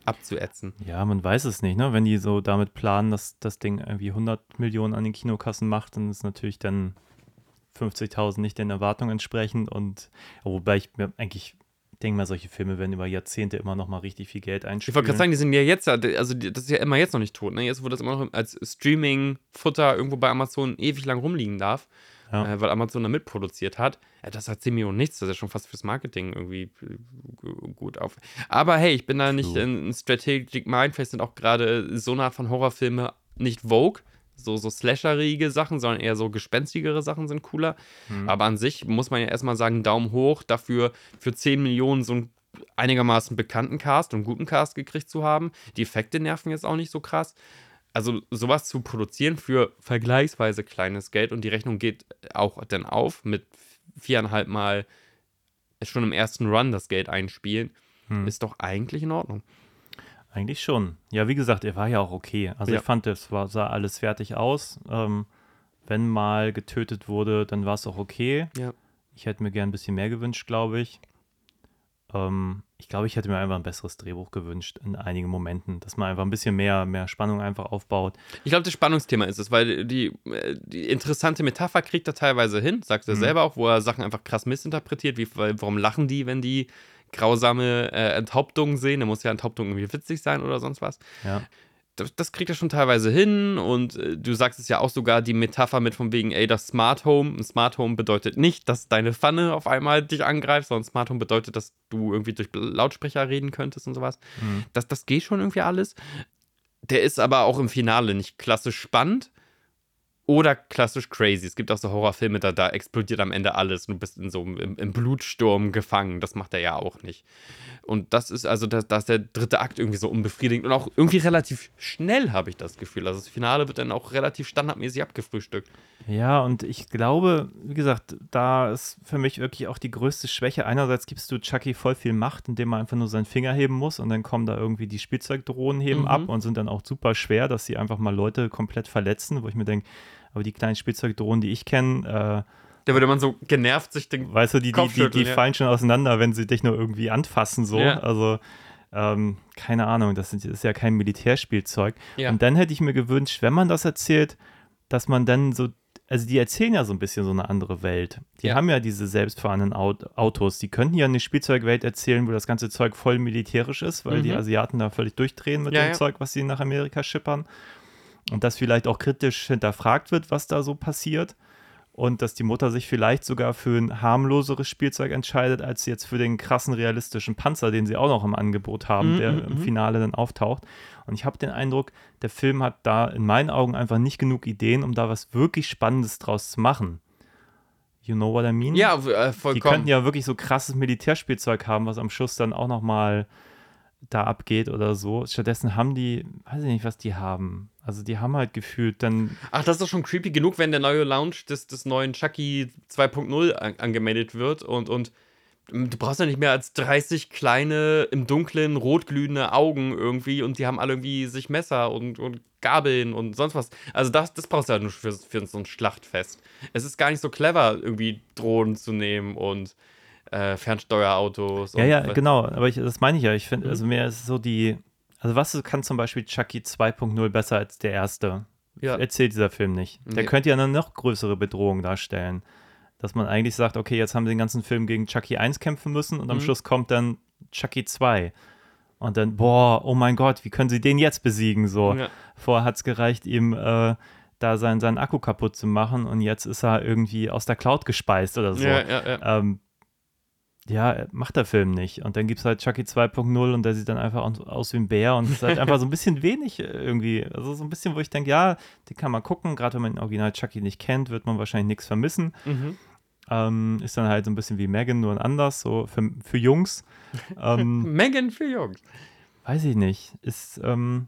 [SPEAKER 3] abzuätzen.
[SPEAKER 2] Ja, man weiß es nicht, ne? Wenn die so damit planen, dass das Ding irgendwie 100 Millionen an den Kinokassen macht, dann ist natürlich dann 50.000 nicht den Erwartungen entsprechend. Und wobei ich mir eigentlich denke mal, solche Filme werden über Jahrzehnte immer noch mal richtig viel Geld
[SPEAKER 3] Ich
[SPEAKER 2] einspielen.
[SPEAKER 3] wollte gerade sagen, die sind ja jetzt, also das ist ja immer jetzt noch nicht tot. Ne? Jetzt, wo das immer noch als Streaming-Futter irgendwo bei Amazon ewig lang rumliegen darf,
[SPEAKER 2] Ja.
[SPEAKER 3] äh, weil Amazon da mitproduziert hat, ja, das hat 10 Millionen nichts. Das ist ja schon fast fürs Marketing irgendwie äh, gu- gut auf. Aber hey, ich bin da nicht
[SPEAKER 2] True.
[SPEAKER 3] in Strategic Mind. Vielleicht sind auch gerade so eine Art von Horrorfilme nicht Vogue. So, so slasherige Sachen, sondern eher so gespenstigere Sachen sind cooler.
[SPEAKER 2] Mhm.
[SPEAKER 3] Aber an sich muss man ja erstmal sagen, Daumen hoch dafür, für 10 Millionen so einen einigermaßen bekannten Cast und guten Cast gekriegt zu haben. Die Effekte nerven jetzt auch nicht so krass. Also sowas zu produzieren für vergleichsweise kleines Geld und die Rechnung geht auch dann auf mit viereinhalb Mal schon im ersten Run das Geld einspielen,
[SPEAKER 2] Hm.
[SPEAKER 3] ist doch eigentlich in Ordnung.
[SPEAKER 2] Eigentlich schon. Ja, wie gesagt, er war ja auch okay. Also
[SPEAKER 3] Ja.
[SPEAKER 2] ich fand, es war, sah alles fertig aus. Ähm, wenn mal getötet wurde, dann war es auch okay.
[SPEAKER 3] Ja.
[SPEAKER 2] Ich hätte mir gern ein bisschen mehr gewünscht, glaube ich. Ähm, ich glaube, ich hätte mir einfach ein besseres Drehbuch gewünscht in einigen Momenten, dass man einfach ein bisschen mehr, mehr Spannung einfach aufbaut.
[SPEAKER 3] Ich glaube, das Spannungsthema ist es, weil die, äh, die interessante Metapher kriegt er teilweise hin, sagt er
[SPEAKER 2] Mhm.
[SPEAKER 3] selber auch, wo er Sachen einfach krass missinterpretiert, wie warum lachen die, wenn die grausame äh, Enthauptungen sehen? Da muss ja Enthauptung irgendwie witzig sein oder sonst was.
[SPEAKER 2] Ja.
[SPEAKER 3] das, das kriegt er schon teilweise hin und äh, du sagst es ja auch sogar, die Metapher mit von wegen, ey, das Smart Home, ein Smart Home bedeutet nicht, dass deine Pfanne auf einmal dich angreift, sondern Smart Home bedeutet, dass du irgendwie durch Lautsprecher reden könntest und sowas.
[SPEAKER 2] Mhm.
[SPEAKER 3] Das, das geht schon irgendwie alles. Der ist aber auch im Finale nicht klassisch spannend oder klassisch crazy. Es gibt auch so Horrorfilme, da, da explodiert am Ende alles und du bist in so einem im, Blutsturm gefangen. Das macht er ja auch nicht. Und das ist also, da da ist der dritte Akt irgendwie so unbefriedigend und auch irgendwie relativ schnell, habe ich das Gefühl. Also das Finale wird dann auch relativ standardmäßig abgefrühstückt.
[SPEAKER 2] Ja, und ich glaube, wie gesagt, da ist für mich wirklich auch die größte Schwäche. Einerseits gibst du Chucky voll viel Macht, indem er einfach nur seinen Finger heben muss und dann kommen da irgendwie die Spielzeugdrohnen heben
[SPEAKER 3] Mhm.
[SPEAKER 2] ab und sind dann auch super schwer, dass sie einfach mal Leute komplett verletzen, wo ich mir denke, aber die kleinen Spielzeugdrohnen, die ich kenne,
[SPEAKER 3] Da würde man so genervt sich den.
[SPEAKER 2] äh, weißt du, die, die, die, die
[SPEAKER 3] ja.
[SPEAKER 2] fallen schon auseinander, wenn sie dich nur irgendwie anfassen, so.
[SPEAKER 3] Ja.
[SPEAKER 2] Also, ähm, keine Ahnung, das ist ja kein Militärspielzeug.
[SPEAKER 3] Ja.
[SPEAKER 2] Und dann hätte ich mir gewünscht, wenn man das erzählt, dass man dann so, also die erzählen ja so ein bisschen so eine andere Welt. Die
[SPEAKER 3] Ja.
[SPEAKER 2] haben ja diese selbstfahrenden Aut- Autos. Die könnten ja eine Spielzeugwelt erzählen, wo das ganze Zeug voll militärisch ist, weil die
[SPEAKER 3] Mhm.
[SPEAKER 2] Asiaten da völlig durchdrehen mit
[SPEAKER 3] Ja,
[SPEAKER 2] dem
[SPEAKER 3] ja.
[SPEAKER 2] Zeug, was sie nach Amerika schippern. Und dass vielleicht auch kritisch hinterfragt wird, was da so passiert. Und dass die Mutter sich vielleicht sogar für ein harmloseres Spielzeug entscheidet, als jetzt für den krassen realistischen Panzer, den sie auch noch im Angebot haben,
[SPEAKER 3] Mhm,
[SPEAKER 2] der
[SPEAKER 3] mhm,
[SPEAKER 2] im
[SPEAKER 3] mhm.
[SPEAKER 2] Finale dann auftaucht. Und ich habe den Eindruck, der Film hat da in meinen Augen einfach nicht genug Ideen, um da was wirklich Spannendes draus zu machen. You know what I mean?
[SPEAKER 3] Ja, äh,
[SPEAKER 2] Die
[SPEAKER 3] vollkommen.
[SPEAKER 2] könnten ja wirklich so krasses Militärspielzeug haben, was am Schluss dann auch noch mal da abgeht oder so. Stattdessen haben die, weiß ich nicht, was die haben. Also die haben halt gefühlt dann,
[SPEAKER 3] Ach, das ist schon creepy genug, wenn der neue Launch des, des neuen Chucky 2.0 an, angemeldet wird und, und du brauchst ja nicht mehr als 30 kleine, im Dunklen, rotglühende Augen irgendwie und die haben alle irgendwie sich Messer und, und Gabeln und sonst was. Also das, das brauchst du ja nur für, für so ein Schlachtfest. Es ist gar nicht so clever, irgendwie Drohnen zu nehmen und äh, Fernsteuerautos.
[SPEAKER 2] ja,
[SPEAKER 3] und,
[SPEAKER 2] ja, genau, aber ich, das meine ich ja. Ich finde,
[SPEAKER 3] Mhm.
[SPEAKER 2] also mir ist so die, also was kann zum Beispiel Chucky 2.0 besser als der erste?
[SPEAKER 3] Ja.
[SPEAKER 2] Erzählt dieser Film nicht. Der
[SPEAKER 3] Nee.
[SPEAKER 2] könnte ja eine noch größere Bedrohung darstellen. Dass man eigentlich sagt, okay, jetzt haben sie den ganzen Film gegen Chucky 1 kämpfen müssen und am
[SPEAKER 3] Mhm.
[SPEAKER 2] Schluss kommt dann Chucky 2. Und dann, boah, oh mein Gott, wie können sie den jetzt besiegen? So.
[SPEAKER 3] Ja.
[SPEAKER 2] Vorher hat es gereicht, ihm äh, da sein, seinen Akku kaputt zu machen und jetzt ist er irgendwie aus der Cloud gespeist oder so.
[SPEAKER 3] Ja, ja, ja.
[SPEAKER 2] Ähm, ja, macht der Film nicht. Und dann gibt es halt Chucky 2.0 und der sieht dann einfach aus, wie ein Bär und ist halt einfach so ein bisschen wenig äh, irgendwie. Also so ein bisschen, wo ich denke, ja, den kann man gucken. Gerade wenn man den Original Chucky nicht kennt, wird man wahrscheinlich nichts vermissen.
[SPEAKER 3] Mhm.
[SPEAKER 2] Ähm, ist dann halt so ein bisschen wie Megan, nur ein anders, so für, für Jungs. ähm,
[SPEAKER 3] Megan für Jungs.
[SPEAKER 2] weiß ich nicht. Ist, ähm,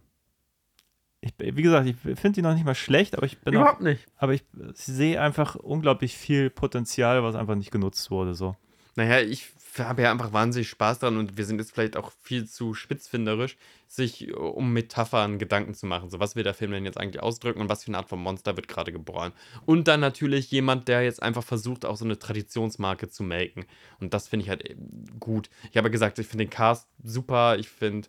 [SPEAKER 2] ich, wie gesagt, ich finde die noch nicht mal schlecht, aber ich bin auch,
[SPEAKER 3] Überhaupt nicht.
[SPEAKER 2] aber ich sehe einfach unglaublich viel Potenzial, was einfach nicht genutzt wurde. So.
[SPEAKER 3] Naja, ich habe ja einfach wahnsinnig Spaß dran und wir sind jetzt vielleicht auch viel zu spitzfinderisch, sich äh, um Metaphern Gedanken zu machen. So, was will der Film denn jetzt eigentlich ausdrücken und was für eine Art von Monster wird gerade geboren? Und dann natürlich jemand, der jetzt einfach versucht, auch so eine Traditionsmarke zu melken. Und das finde ich halt eben gut. Ich habe ja gesagt, ich finde den Cast super. Ich finde,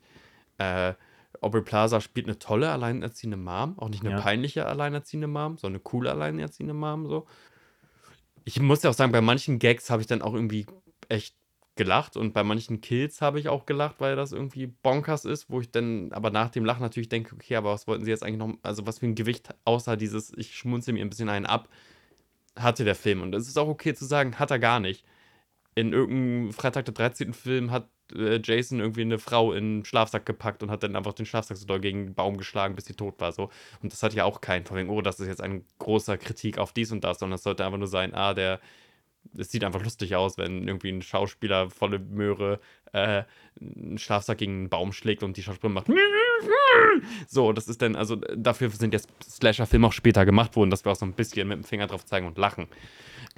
[SPEAKER 3] äh, Aubrey Plaza spielt eine tolle alleinerziehende Mom. Auch nicht eine
[SPEAKER 2] Ja.
[SPEAKER 3] peinliche alleinerziehende Mom, sondern eine coole alleinerziehende Mom. So. Ich muss ja auch sagen, bei manchen Gags habe ich dann auch irgendwie echt gelacht und bei manchen Kills habe ich auch gelacht, weil das irgendwie bonkers ist, wo ich dann aber nach dem Lachen natürlich denke, okay, aber was wollten sie jetzt eigentlich noch, also was für ein Gewicht außer dieses, ich schmunzel mir ein bisschen einen ab, hatte der Film. Und es ist auch okay zu sagen, hat er gar nicht. In irgendeinem Freitag der 13. Film hat äh, Jason irgendwie eine Frau in den Schlafsack gepackt und hat dann einfach den Schlafsack so doll gegen den Baum geschlagen, bis sie tot war. So. Und das hat ja auch keinen von wegen, oh, das ist jetzt ein großer Kritik auf dies und das, sondern es sollte einfach nur sein, ah, der es sieht einfach lustig aus, wenn irgendwie ein Schauspieler volle Möhre äh, einen Schlafsack gegen einen Baum schlägt und die Schauspielerin macht. So, das ist dann, also dafür sind jetzt Slasher-Filme auch später gemacht worden, dass wir auch so ein bisschen mit dem Finger drauf zeigen und lachen.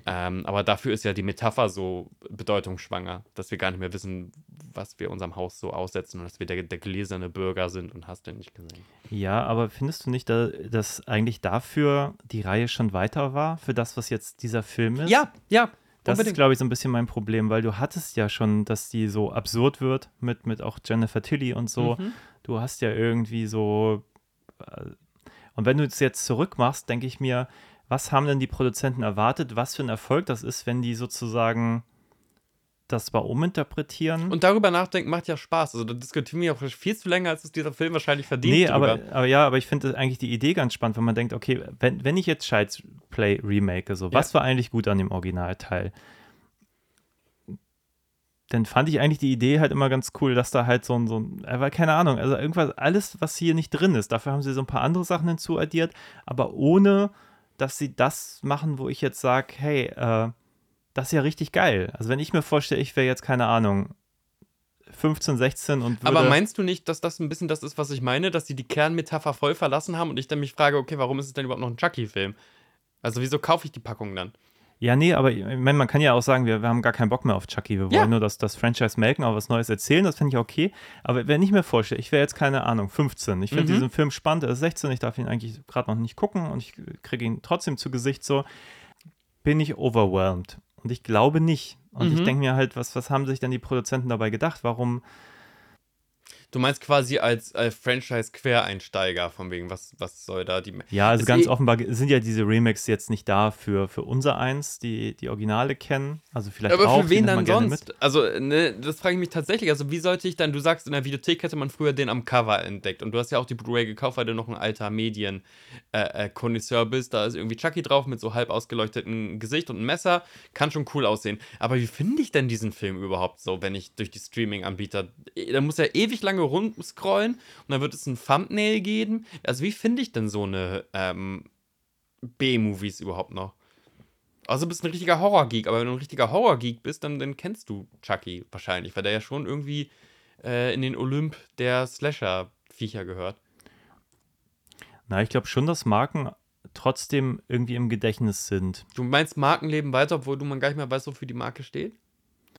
[SPEAKER 3] Ähm, aber dafür ist ja die Metapher so bedeutungsschwanger, dass wir gar nicht mehr wissen, was wir unserem Haus so aussetzen und dass wir der, der gläserne Bürger sind und hast du nicht gesehen.
[SPEAKER 2] Ja, aber findest du nicht, da- dass eigentlich dafür die Reihe schon weiter war, für das, was jetzt dieser Film ist?
[SPEAKER 3] ja,
[SPEAKER 2] Das ist,
[SPEAKER 3] unbedingt.
[SPEAKER 2] glaube ich, so ein bisschen mein Problem, weil du hattest ja schon, dass die so absurd wird mit, mit auch Jennifer Tilly und so.
[SPEAKER 3] Mhm.
[SPEAKER 2] Du hast ja irgendwie so. äh, Und wenn du es jetzt zurückmachst, denke ich mir, was haben denn die Produzenten erwartet, was für ein Erfolg das ist, wenn die sozusagen das mal uminterpretieren.
[SPEAKER 3] Und darüber nachdenken macht ja Spaß. Also da diskutieren wir auch viel zu länger, als es dieser Film wahrscheinlich verdient.
[SPEAKER 2] Nee, aber, aber ja, aber ich finde eigentlich die Idee ganz spannend, wenn man denkt, okay, wenn, wenn ich jetzt Child's Play remake, so, was war eigentlich gut an dem Originalteil? Dann fand ich eigentlich die Idee halt immer ganz cool, dass da halt so ein, so ein, aber keine Ahnung, also irgendwas, alles, was hier nicht drin ist, dafür haben sie so ein paar andere Sachen hinzuaddiert, aber ohne, dass sie das machen, wo ich jetzt sage, hey, äh, das ist ja richtig geil. Also wenn ich mir vorstelle, ich wäre jetzt, keine Ahnung, 15, 16 und würde,
[SPEAKER 3] Aber meinst du nicht, dass das ein bisschen das ist, was ich meine, dass sie die Kernmetapher voll verlassen haben und ich dann mich frage, okay, warum ist es denn überhaupt noch ein Chucky-Film? Also wieso kaufe ich die Packung dann?
[SPEAKER 2] Ja, nee, aber ich meine, man kann ja auch sagen, wir, wir haben gar keinen Bock mehr auf Chucky. Wir wollen
[SPEAKER 3] Ja.
[SPEAKER 2] nur das, das Franchise melken, aber was Neues erzählen, das finde ich okay. Aber wenn ich mir vorstelle, ich wäre jetzt keine Ahnung, 15. Ich finde
[SPEAKER 3] Mhm.
[SPEAKER 2] diesen Film spannend, er ist 16, ich darf ihn eigentlich gerade noch nicht gucken und ich kriege ihn trotzdem zu Gesicht so. Bin ich overwhelmed? Und ich glaube nicht. Und ich
[SPEAKER 3] Mhm.
[SPEAKER 2] denke mir halt, was, was haben sich denn die Produzenten dabei gedacht? Warum?
[SPEAKER 3] Du meinst quasi als äh, Franchise-Quereinsteiger, von wegen, was, was soll da die.
[SPEAKER 2] Ja, also
[SPEAKER 3] Ist
[SPEAKER 2] ganz
[SPEAKER 3] eh-
[SPEAKER 2] offenbar sind ja diese Remakes jetzt nicht da für, für unser Eins, die die Originale kennen. Also vielleicht
[SPEAKER 3] Aber
[SPEAKER 2] auch,
[SPEAKER 3] für wen dann sonst? Also, ne, das frage ich mich tatsächlich. Also, wie sollte ich dann, du sagst, in der Videothek hätte man früher den am Cover entdeckt. Und du hast ja auch die Blu-ray gekauft, weil du noch ein alter Medien-Konnoisseur bist. Da ist irgendwie Chucky drauf mit so halb ausgeleuchtetem Gesicht und einem Messer. Kann schon cool aussehen. Aber wie finde ich denn diesen Film überhaupt so, wenn ich durch die Streaming-Anbieter. Da muss er ewig lange rumscrollen und dann wird es ein Thumbnail geben. Also, wie finde ich denn so eine ähm, B-Movies überhaupt noch? Also du bist ein richtiger Horror-Geek, aber wenn du ein richtiger Horror-Geek bist, dann, dann kennst du Chucky wahrscheinlich, weil der ja schon irgendwie äh, in den Olymp der Slasher-Viecher gehört.
[SPEAKER 2] Na, ich glaube schon, dass Marken trotzdem irgendwie im Gedächtnis sind.
[SPEAKER 3] Du meinst Marken leben weiter, obwohl du man gar nicht mehr weiß, wofür die Marke steht?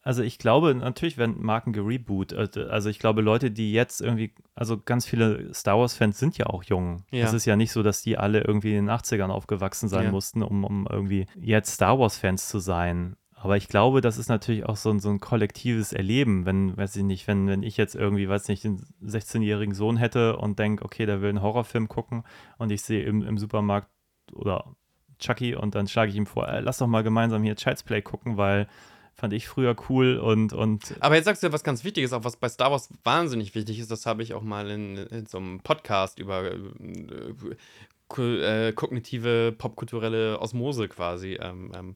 [SPEAKER 2] Also ich glaube, natürlich werden Marken gereboot. Also ich glaube, Leute, die jetzt irgendwie, also ganz viele Star Wars-Fans sind ja auch jung.
[SPEAKER 3] Ja.
[SPEAKER 2] Es ist ja nicht so, dass die alle irgendwie in den 80ern aufgewachsen sein
[SPEAKER 3] Ja.
[SPEAKER 2] mussten, um, um irgendwie jetzt Star Wars-Fans zu sein. Aber ich glaube, das ist natürlich auch so ein, so ein kollektives Erleben, wenn, weiß ich nicht, wenn, wenn ich jetzt irgendwie, weiß nicht, einen 16-jährigen Sohn hätte und denke, okay, der will einen Horrorfilm gucken und ich sehe im, im Supermarkt oder Chucky und dann schlage ich ihm vor, äh, lass doch mal gemeinsam hier Child's Play gucken, weil fand ich früher cool und, und
[SPEAKER 3] Aber jetzt sagst du ja was ganz Wichtiges, auch was bei Star Wars wahnsinnig wichtig ist, das habe ich auch mal in, in so einem Podcast über äh, äh, kognitive, popkulturelle Osmose quasi ähm, ähm,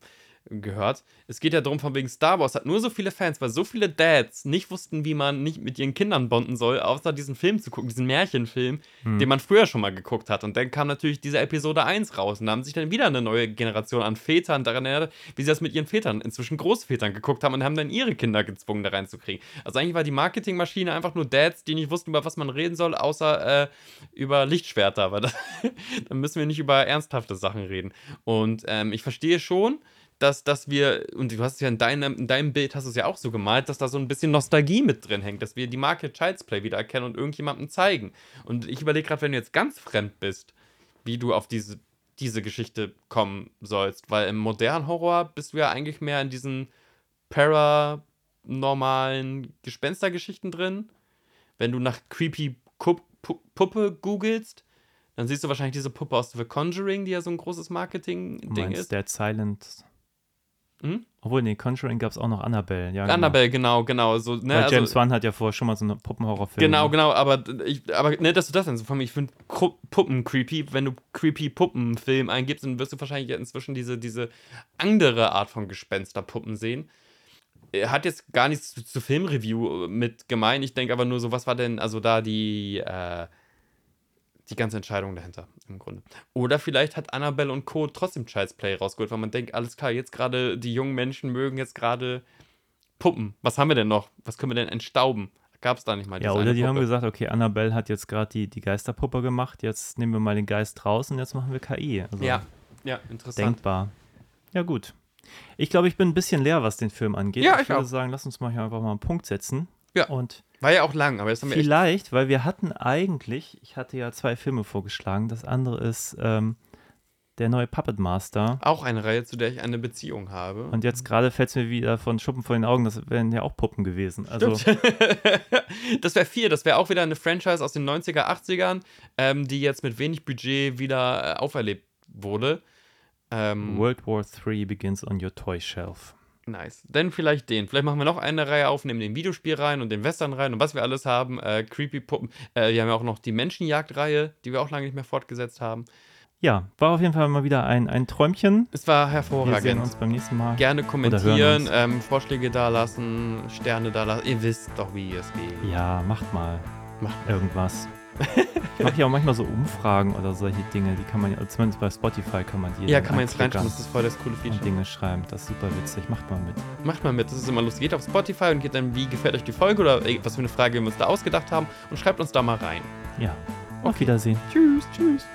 [SPEAKER 3] gehört. Es geht ja darum, von wegen Star Wars hat nur so viele Fans, weil so viele Dads nicht wussten, wie man nicht mit ihren Kindern bonden soll, außer diesen Film zu gucken, diesen Märchenfilm, den man früher schon mal geguckt hat. Und dann kam natürlich diese Episode 1 raus und da haben sich dann wieder eine neue Generation an Vätern daran erinnert, wie sie das mit ihren Vätern, inzwischen Großvätern, geguckt haben und haben dann ihre Kinder gezwungen, da reinzukriegen. Also eigentlich war die Marketingmaschine einfach nur Dads, die nicht wussten, über was man reden soll, außer äh, über Lichtschwerter. Weil das, dann müssen wir nicht über ernsthafte Sachen reden. Und ähm, ich verstehe schon, dass, dass wir, und du hast es ja in deinem, in deinem Bild hast du es ja auch so gemalt, dass da so ein bisschen Nostalgie mit drin hängt, dass wir die Marke Child's Play wieder erkennen und irgendjemandem zeigen. Und ich überlege gerade, wenn du jetzt ganz fremd bist, wie du auf diese, diese Geschichte kommen sollst, weil im modernen Horror bist du ja eigentlich mehr in diesen paranormalen Gespenstergeschichten drin. Wenn du nach creepy Kup Puppe googelst, dann siehst du wahrscheinlich diese Puppe aus The Conjuring, die ja so ein großes Marketing-Ding ist.
[SPEAKER 2] Dead Silent.
[SPEAKER 3] Hm?
[SPEAKER 2] Obwohl, nee, Conjuring gab es auch noch Annabelle. Ja,
[SPEAKER 3] Annabelle, genau, genau. So, ne,
[SPEAKER 2] Weil
[SPEAKER 3] also-
[SPEAKER 2] James Wan hat ja vorher schon mal so einen Puppenhorrorfilm.
[SPEAKER 3] Genau,
[SPEAKER 2] ne?
[SPEAKER 3] genau, aber ich, aber ne, dass du das dann so von mir, ich finde Puppen creepy. Wenn du creepy Puppenfilm eingibst, dann wirst du wahrscheinlich inzwischen diese, diese andere Art von Gespensterpuppen sehen. Er hat jetzt gar nichts zu, zu Filmreview mit gemein. Ich denke aber nur so, was war denn also da die, äh, die ganze Entscheidung dahinter im Grunde. Oder vielleicht hat Annabelle und Co. trotzdem Child's Play rausgeholt, weil man denkt, alles klar, jetzt gerade die jungen Menschen mögen jetzt gerade Puppen. Was haben wir denn noch? Was können wir denn entstauben? Gab es da nicht mal
[SPEAKER 2] Ja,
[SPEAKER 3] diese
[SPEAKER 2] oder
[SPEAKER 3] eine
[SPEAKER 2] die haben
[SPEAKER 3] Puppe?
[SPEAKER 2] gesagt, okay, Annabelle hat jetzt gerade die, die Geisterpuppe gemacht, jetzt nehmen wir mal den Geist raus und jetzt machen wir KI. Also
[SPEAKER 3] Ja, ja, interessant.
[SPEAKER 2] denkbar. Ja, gut. Ich glaube, ich bin ein bisschen leer, was den Film angeht.
[SPEAKER 3] Ja,
[SPEAKER 2] ich
[SPEAKER 3] ich
[SPEAKER 2] würde
[SPEAKER 3] auch.
[SPEAKER 2] sagen, lass uns mal hier einfach mal einen Punkt setzen.
[SPEAKER 3] Ja.
[SPEAKER 2] Und
[SPEAKER 3] War ja auch lang, aber jetzt haben wir
[SPEAKER 2] vielleicht, weil wir hatten eigentlich, ich hatte ja zwei Filme vorgeschlagen. Das andere ist ähm, der neue Puppet Master.
[SPEAKER 3] Auch eine Reihe, zu der ich eine Beziehung habe.
[SPEAKER 2] Und jetzt gerade fällt es mir wieder von Schuppen vor den Augen, das wären ja auch Puppen gewesen. Also,
[SPEAKER 3] das wäre viel. Das wäre auch wieder eine Franchise aus den 90er, 80ern, ähm, die jetzt mit wenig Budget wieder äh, auferlebt wurde. Ähm,
[SPEAKER 2] World War III begins on your toy shelf.
[SPEAKER 3] Nice. Dann vielleicht den. Vielleicht machen wir noch eine Reihe auf, nehmen den Videospiel rein und den Western rein und was wir alles haben. Äh, Creepy Puppen. Äh, wir haben ja auch noch die Menschenjagd-Reihe, die wir auch lange nicht mehr fortgesetzt haben.
[SPEAKER 2] Ja, war auf jeden Fall mal wieder ein, ein Träumchen.
[SPEAKER 3] Es war
[SPEAKER 2] Wir sehen
[SPEAKER 3] hervorragend.
[SPEAKER 2] uns beim nächsten Mal.
[SPEAKER 3] Gerne kommentieren, ähm, Vorschläge dalassen, Sterne dalassen. Ihr wisst doch, wie es geht.
[SPEAKER 2] Ja, macht mal
[SPEAKER 3] Macht
[SPEAKER 2] irgendwas. Ich mache ja auch manchmal so Umfragen oder solche Dinge, die kann man ja, zumindest bei Spotify kann man die
[SPEAKER 3] Ja, kann man jetzt reinschauen. Das ist voll das coole Feature.
[SPEAKER 2] Dinge schreiben. Das ist super witzig. Macht mal mit.
[SPEAKER 3] Macht mal mit, das ist immer lustig. Geht auf Spotify und geht dann, wie gefällt euch die Folge oder ey, was für eine Frage wir uns da ausgedacht haben und schreibt uns da mal rein.
[SPEAKER 2] Ja. Auf Wiedersehen.
[SPEAKER 3] Tschüss, tschüss.